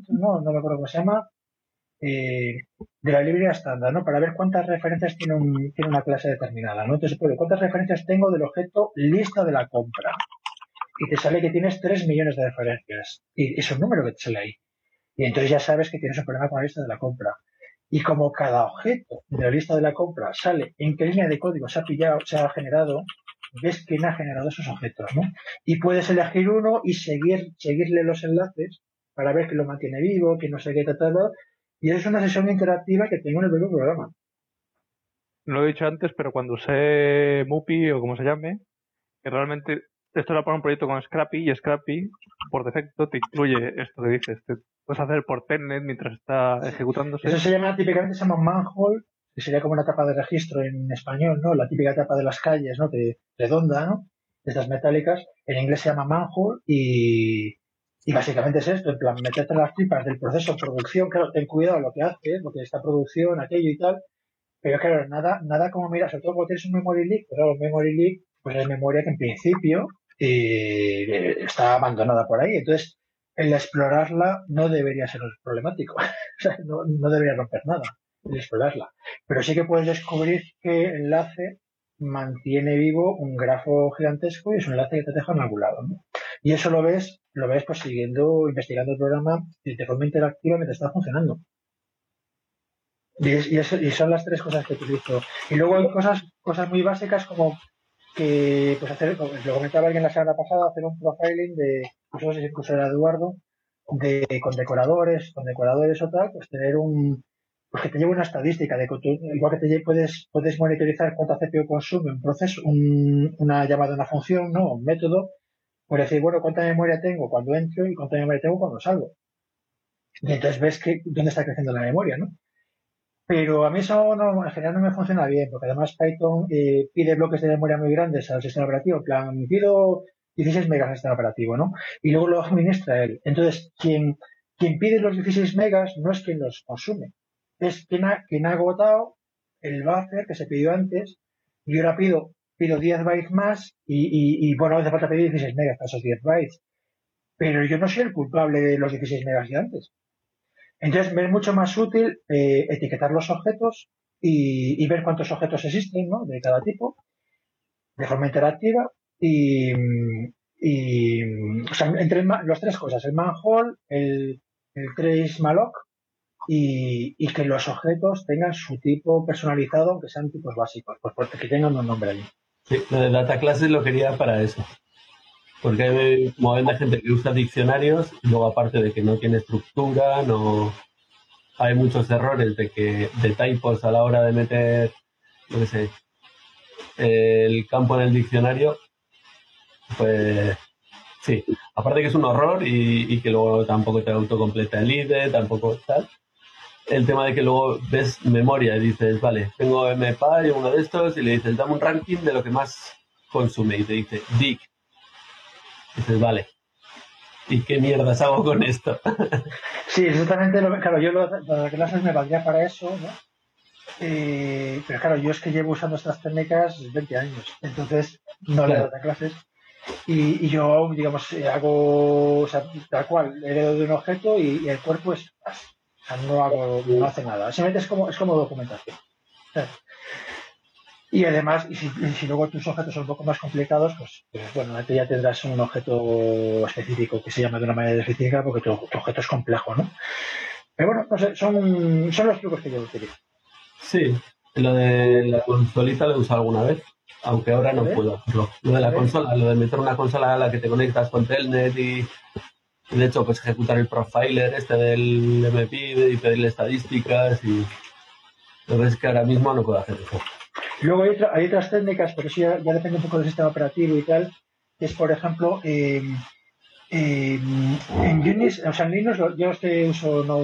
no, no me acuerdo cómo se llama, eh, de la librería estándar, ¿no? Para ver cuántas referencias tiene, un, tiene una clase determinada, ¿no? Entonces, ¿cuántas referencias tengo del objeto lista de la compra? Y te sale que tienes 3 millones de referencias. Y es un número que te sale ahí. Y entonces ya sabes que tienes un problema con la lista de la compra. Y como cada objeto de la lista de la compra sale en qué línea de código se ha pillado, se ha generado, ves quién ha generado esos objetos, ¿no? Y puedes elegir uno y seguir, seguirle los enlaces para ver que lo mantiene vivo, que no se qué tratado. Y es una sesión interactiva que tengo en el propio programa. Lo he dicho antes, pero cuando usé Mupi o como se llame, que realmente esto era para un proyecto con Scrappy y Scrappy por defecto te incluye esto que dices. Te puedes hacer por Telnet mientras está ejecutándose. Eso se llama, típicamente se llama manhole que sería como una tapa de registro en español, ¿no? La típica tapa de las calles, ¿no? Que redonda, ¿no? Estas metálicas. En inglés se llama manhole y, y básicamente es esto, en plan, meterte las tripas del proceso de producción, claro, ten cuidado lo que haces, lo que esta producción, aquello y tal, pero claro, nada, nada como mirar, sobre todo cuando tienes un memory leak, pero el memory leak, pues hay memoria que en principio eh, está abandonada por ahí. Entonces, el explorarla no debería ser problemático. no, no, debería romper nada el explorarla. Pero sí que puedes descubrir que el enlace mantiene vivo un grafo gigantesco y es un enlace que te deja en algún lado. Y eso lo ves, lo ves pues siguiendo, investigando el programa de forma interactiva mientras está funcionando. Y, y, y, son las tres cosas que utilizo. Y luego hay cosas, cosas muy básicas como que, pues hacer, lo comentaba alguien la semana pasada, hacer un profiling de, sé si incluso era Eduardo, de, con decoradores, con decoradores o tal, pues tener un, pues que te lleve una estadística de igual que te puedes, puedes monitorizar cuánta CPU consume un proceso, un, una llamada una función, ¿no? Un método, pues decir, bueno, cuánta memoria tengo cuando entro y cuánta memoria tengo cuando salgo. Y entonces ves que, dónde está creciendo la memoria, ¿no? Pero a mí eso no, en general no me funciona bien, porque además Python eh, pide bloques de memoria muy grandes al sistema operativo. En plan, pido 16 megas al sistema operativo, ¿no? Y luego lo administra él. Entonces, quien, quien pide los 16 megas no es quien los consume, es quien ha, quien ha agotado el buffer que se pidió antes. Y ahora pido, pido 10 bytes más y, y, y bueno, hace falta pedir 16 megas para esos 10 bytes. Pero yo no soy el culpable de los 16 megas de antes. Entonces, me es mucho más útil eh, etiquetar los objetos y, y, ver cuántos objetos existen ¿no? de cada tipo de forma interactiva y, o sea, entre las tres cosas, el manhole, el, el trace malloc y, y, que los objetos tengan su tipo personalizado, aunque sean tipos básicos, pues porque que tengan un nombre allí. Sí, lo de data classes lo quería para eso. Porque hay como de gente que usa diccionarios luego aparte de que no tiene estructura, no hay muchos errores de que de typos a la hora de meter, no sé, el campo en el diccionario, pues sí, aparte que es un horror y, y que luego tampoco te autocompleta el IDE, tampoco tal. El tema de que luego ves memoria y dices, vale, tengo MPy, uno de estos, y le dices, dame un ranking de lo que más consume, y te dice, DIC, dices, vale, ¿y qué mierdas hago con esto? sí, exactamente. Lo, claro, yo lo, las clases me valdría para eso, ¿no? Eh, pero claro, yo es que llevo usando estas técnicas 20 años, entonces no le doy clases. Y, yo, digamos, hago, o sea, tal cual, heredo de un objeto y, el cuerpo es, o sea, no hago, no hace nada. Simplemente es como, es como documentación. Y además, y si, y si, luego tus objetos son un poco más complicados, pues, pues bueno, ya tendrás un objeto específico que se llama de una manera específica porque tu, tu objeto es complejo, ¿no? Pero bueno, no sé, son, son los trucos que yo utilizo. Sí, lo de la consolita lo he usado alguna vez, aunque ahora no puedo hacerlo. Lo de la consola, lo de meter una consola a la que te conectas con Telnet y, y de hecho, pues ejecutar el profiler este del MPID y pedirle estadísticas y lo ves que ahora mismo no puedo hacer eso. Luego hay, otra, hay, otras técnicas, pero eso ya, ya, depende un poco del sistema operativo y tal, que es, por ejemplo, eh, eh, en Unix, o sea, en Linux, yo este uso, no,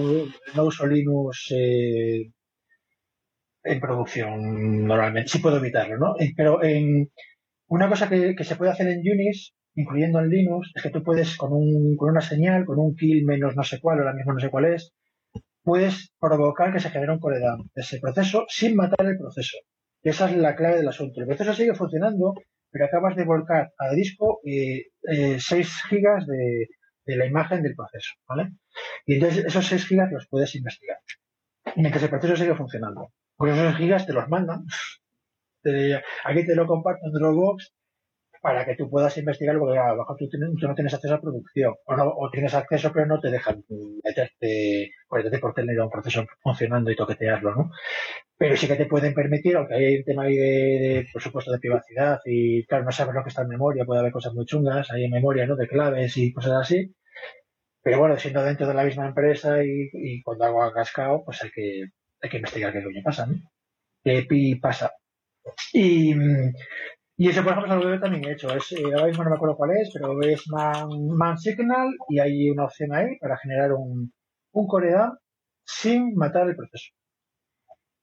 no uso Linux eh, en producción normalmente, sí puedo evitarlo, ¿no? Eh, pero en, una cosa que, que, se puede hacer en Unix, incluyendo en Linux, es que tú puedes, con, un, una señal, con un kill menos no sé cuál, ahora mismo no sé cuál es, puedes provocar que se genere un core de ese proceso sin matar el proceso. Esa es la clave del asunto. El proceso sigue funcionando, pero acabas de volcar al disco eh, eh, 6 gigas de, de, la imagen del proceso, ¿vale? Y entonces esos 6 gigas los puedes investigar. Mientras el proceso sigue funcionando. Pues esos gigas te los mandan. Aquí te lo comparto en Dropbox para que tú puedas investigar, porque a lo mejor tú, tienes, tú, no tienes acceso a producción, o, no, o tienes acceso pero no te dejan meterte, meterte por tener un proceso funcionando y toquetearlo, ¿no? Pero sí que te pueden permitir, aunque hay un tema ahí de, de, por supuesto, de privacidad y, claro, no sabes lo que está en memoria, puede haber cosas muy chungas, hay en memoria, ¿no? De claves y cosas así. Pero bueno, siendo dentro de la misma empresa y, y cuando hago cascado, pues hay que, hay que investigar qué que pasa, ¿no? ¿Qué pi pasa? Y, y eso, por ejemplo, es algo que también he hecho. Es, eh, ahora mismo no me acuerdo cuál es, pero es man, man, Signal y hay una opción ahí para generar un, un coredam sin matar el proceso.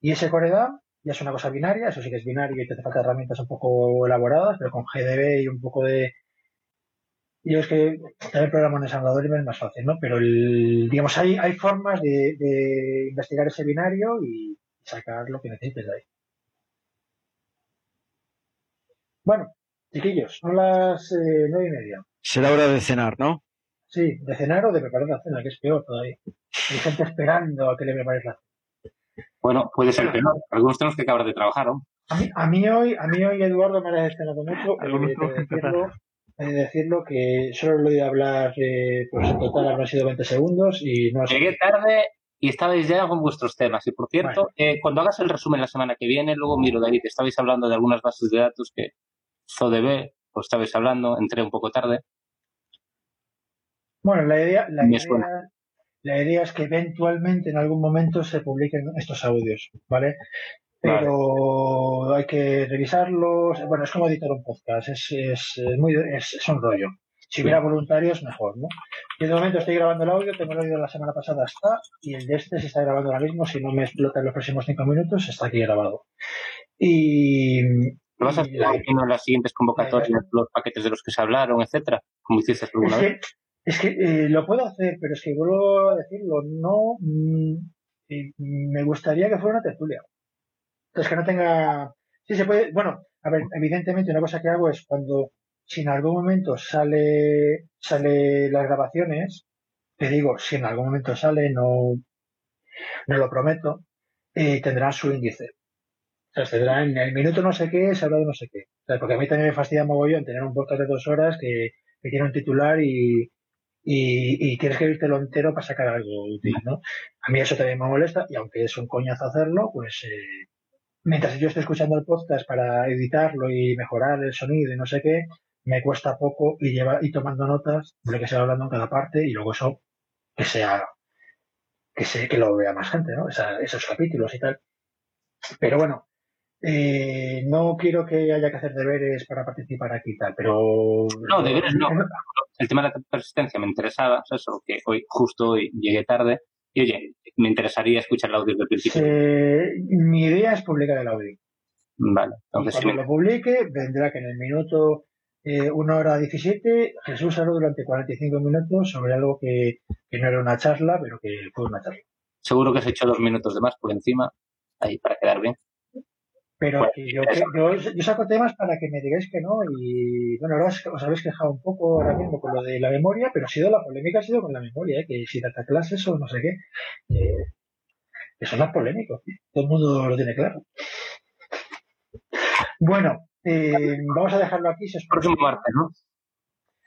Y ese coredam ya es una cosa binaria, eso sí que es binario y te hace falta herramientas un poco elaboradas, pero con GDB y un poco de... Yo es que también programa en ensamblador y me es más fácil, ¿no? Pero, el, digamos, hay, hay formas de, de investigar ese binario y sacar lo que necesites de ahí. Bueno, Chiquillos, son las eh, nueve y media. Será hora de cenar, ¿no? Sí, de cenar o de preparar la cena, que es peor todavía. Hay gente esperando a que le prepares la cena. Bueno, puede ser peor. Algunos tenemos que acabar de trabajar, ¿no? A mí, a mí hoy, a mí hoy Eduardo me ha decepcionado mucho. Algunos eh, tenemos que decirlo, de decirlo que solo lo he oído hablar, eh, pues en total habrán sido 20 segundos y no. Llegué tarde y estabais ya con vuestros temas. Y por cierto, eh, cuando hagas el resumen la semana que viene, luego miro, David, estabais hablando de algunas bases de datos que ZODB, pues estabais hablando, entré un poco tarde. Bueno, la idea, la idea es que eventualmente en algún momento se publiquen estos audios, ¿vale? Vale. Pero hay que revisarlos. Bueno, es como editar un podcast, es, es, es muy, es, es un rollo. Si hubiera voluntarios, mejor, ¿no? Yo de momento estoy grabando el audio, tengo el audio de la semana pasada está, y el de este se está grabando ahora mismo, si no me explota en los próximos cinco minutos, está aquí grabado. Y, ¿Lo vas a hacer haciendo las siguientes convocatorias, los paquetes de los que se hablaron, etcétera? Como hiciste Es alguna vez. que, es que eh, lo puedo hacer, pero es que vuelvo a decirlo, no mm, eh, me gustaría que fuera una tertulia. Entonces que no tenga. Sí se puede. Bueno, a ver, evidentemente una cosa que hago es cuando si en algún momento sale sale las grabaciones, te digo, si en algún momento sale, no, no lo prometo, eh, tendrá su índice. Sea, tendrá en el minuto no sé qué, se habla de no sé qué. O sea, porque a mí también me fastidia mogollón tener un podcast de dos horas que, que tiene un titular y, y, tienes que lo entero para sacar algo útil, ¿no? A mí eso también me molesta y aunque es un coñazo hacerlo, pues eh, mientras yo estoy escuchando el podcast para editarlo y mejorar el sonido y no sé qué, me cuesta poco y lleva y tomando notas de lo que se va hablando en cada parte y luego eso que sea que se que lo vea más gente, ¿no? O sea, esos capítulos y tal. Pero bueno, eh, no quiero que haya que hacer deberes para participar aquí y tal, pero No, deberes no. El tema de la persistencia me interesaba, o solo que hoy, justo hoy, llegué tarde. Y oye, me interesaría escuchar el audio desde el principio. Eh, mi idea es publicar el audio. Vale, Y entonces sí cuando me- lo publique, vendrá que en el minuto eh, 1 hora 17, Jesús habló durante 45 minutos sobre algo que, que no era una charla, pero que fue una charla. seguro que has hecho dos minutos de más por encima, ahí para quedar bien. Pero Bueno, que yo, que yo, yo saco temas para que me digáis que no, y bueno, ahora os, os habéis quejado un poco ahora mismo con lo de la memoria, pero ha sido la polémica ha sido con la memoria, ¿eh? que si data clases o no sé qué. Eh, eso no es polémico, todo el mundo lo tiene claro. Bueno, eh, vamos a dejarlo aquí. Si os Próximo martes, ¿no?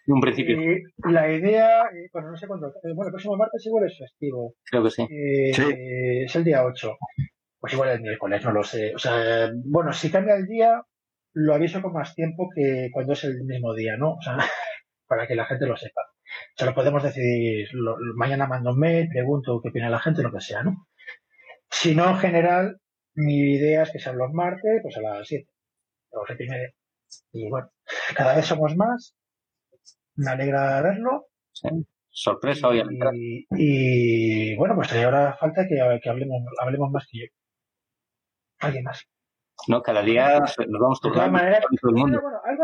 En un principio, Eh, la idea, eh, bueno, no sé cuándo. eh, bueno, el próximo martes igual es festivo. creo que sí. Eh, Sí. eh, es el día 8. Pues igual el miércoles, no lo sé. O sea, bueno, si cambia el día, lo aviso con más tiempo que cuando es el mismo día, ¿no? O sea, para que la gente lo sepa. O sea, lo podemos decidir. lo- mañana mando un mail, pregunto qué opina la gente, lo que sea, ¿no? Si no, en general, mi idea es que sean los martes, pues a las 7 o 7 y media. Y bueno, cada vez somos más. Me alegra verlo. sí. Sorpresa hoy. Y, y, bueno, pues ahora falta que, que hablemos, hablemos más que yo. Alguien más. ¿no? Cada día nos vamos De todas turnando maneras, bueno, algo,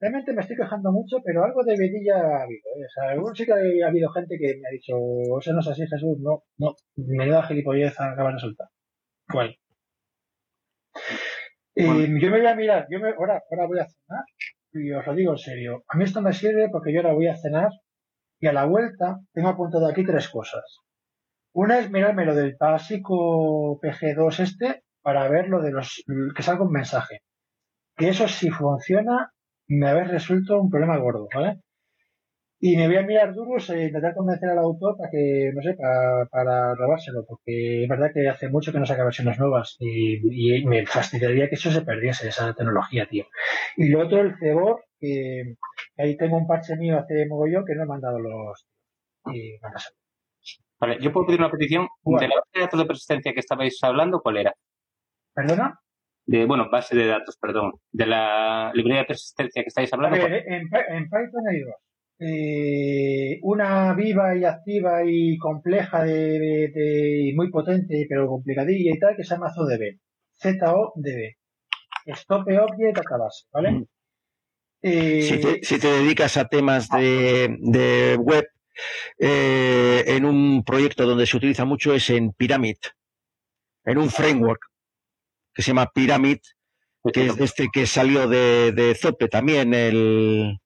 realmente me estoy quejando mucho, pero algo de vidilla ha habido. ¿eh? O sea, algún sí que ha habido gente que me ha dicho, eso no es así, Jesús, no, no, menuda gilipollez acabas de soltar. Guay. Eh, yo me voy a mirar, yo me, ahora, ahora voy a cenar, y os lo digo en serio. A mí esto me sirve porque yo ahora voy a cenar y a la vuelta tengo apuntado aquí tres cosas. Una es mirarme lo del básico PG2 este para ver lo de los que salga un mensaje. Que eso si funciona me habéis resuelto un problema gordo, ¿vale? Y me voy a mirar duros e intentar convencer al autor para que, no sé, para, para robárselo, porque es verdad que hace mucho que no saca versiones nuevas y, y me fastidiaría que eso se perdiese, esa tecnología, tío. Y lo otro, el cebor, que, que ahí tengo un parche mío hace mogollón que no he mandado los... Y. Vale, yo puedo pedir una petición Bueno. de la base de datos de persistencia que estabais hablando, ¿cuál era? ¿Perdona? De, bueno, base de datos, perdón. De la librería de persistencia que estáis hablando. ver, en, Py- en Python hay dos. Eh, una viva y activa y compleja de, de- de- y muy potente pero complicadilla y tal que se llama ZODB. Z-O-D-B. Stop Object Database, ¿vale? Eh, Si te, si te dedicas a temas de, de web, eh, en un proyecto donde se utiliza mucho es en Pyramid, en un framework que se llama Pyramid, que es este que salió de, de Zope también, el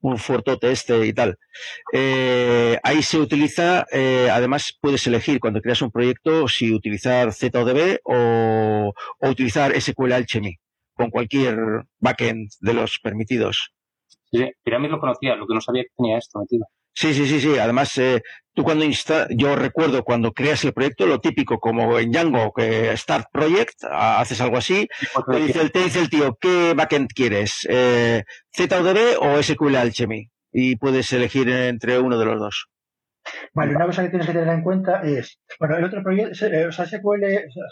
un fuertote este y tal. Eh, ahí se utiliza, eh, además puedes elegir cuando creas un proyecto si utilizar ZODB o, o utilizar SQL Alchemy con cualquier backend de los permitidos. Sí, Pyramid lo conocía, lo que no sabía que tenía esto metido. Sí, sí, sí, sí. Además, eh, tú cuando insta yo recuerdo cuando creas el proyecto, lo típico, como en Django, que Start Project, haces algo así, te dice, el, te dice el tío, ¿qué backend quieres? Eh, ¿ZODB o SQL Alchemy? Y puedes elegir entre uno de los dos. Vale, una cosa que tienes que tener en cuenta es, bueno, el otro proyecto, eh, o sea, SQL,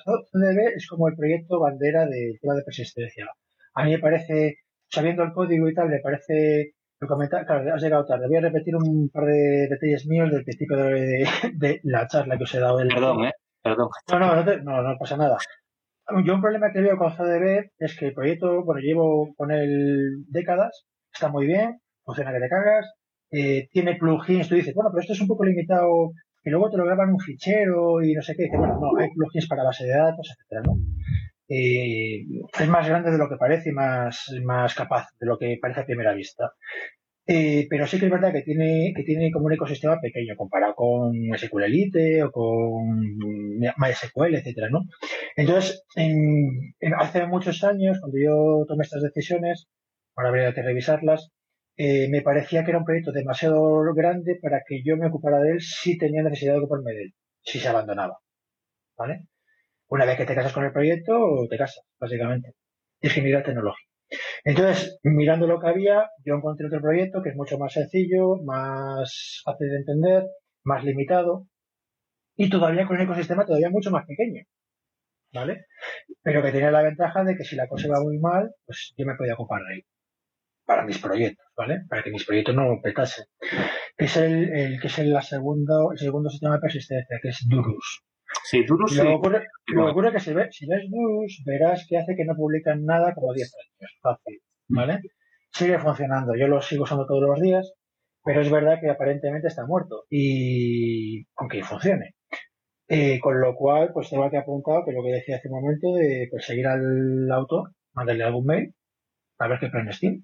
ZODB es como el proyecto bandera del tema de persistencia. A mí me parece, sabiendo el código y tal, me parece lo comenta, claro, has llegado tarde. Voy a repetir un par de detalles míos del principio de, de la charla que os he dado. Del... Perdón, ¿eh? Perdón. No, no, no, te, no, no pasa nada. Yo un problema que veo con CDB es que el proyecto, bueno, llevo con él décadas, está muy bien, funciona que te cagas, eh, tiene plugins, tú dices, bueno, pero esto es un poco limitado, y luego te lo graban un fichero y no sé qué, dice, bueno, no, hay plugins para base de datos, etcétera, ¿no? Eh, es más grande de lo que parece y más, más capaz de lo que parece a primera vista. Eh, pero sí que es verdad que tiene, que tiene como un ecosistema pequeño comparado con SQLite o con MySQL, etcétera, ¿no? Entonces, en, en, hace muchos años, cuando yo tomé estas decisiones, ahora habría que revisarlas, eh, me parecía que era un proyecto demasiado grande para que yo me ocupara de él si tenía necesidad de ocuparme de él, si se abandonaba. ¿Vale? Una vez que te casas con el proyecto, te casas, básicamente. Ingeniería tecnológica. Entonces, mirando lo que había, yo encontré otro proyecto que es mucho más sencillo, más fácil de entender, más limitado y todavía con un ecosistema todavía mucho más pequeño. ¿Vale? Pero que tenía la ventaja de que si la cosa iba muy mal, pues yo me podía ocupar de él. Para mis proyectos, ¿vale? Para que mis proyectos no petasen. Es el, el que es el, segundo, el segundo sistema de persistencia, que es Durus. Sí, Durus Lo sí. que ocurre, lo que ocurre es que si, ve- si ves Durus, verás que hace que no publican nada como 10 años. Fácil, ¿vale? Sigue funcionando. Yo lo sigo usando todos los días, pero es verdad que aparentemente está muerto. Y aunque funcione. Eh, con lo cual, pues tengo aquí apuntado que lo que decía hace un momento de perseguir al autor, mandarle algún mail, a ver qué planes tiene.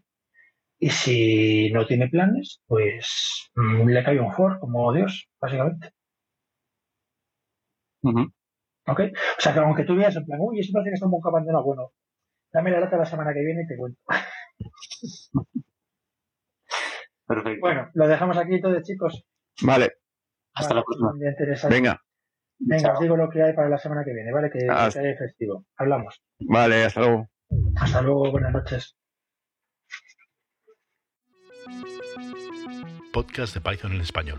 Y si no tiene planes, pues mm, le cae un for, como Dios, básicamente. ¿Ok? O sea, que aunque tú veas en plan, uy, eso parece que está un poco abandonado, bueno, dame la lata la semana que viene y te cuento. Perfecto. Bueno, lo dejamos aquí entonces, chicos. Vale, Hasta Vale, la próxima. venga, Venga, Chao. os digo lo que hay para la semana que viene, ¿vale? Que, que hay festivo. Hablamos. vale, hasta luego. Hasta luego, buenas noches. Podcast de Python en español.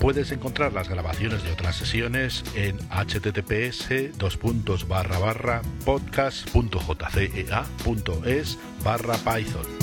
Puedes encontrar las grabaciones de otras sesiones en https podcast.jcea.es barra python.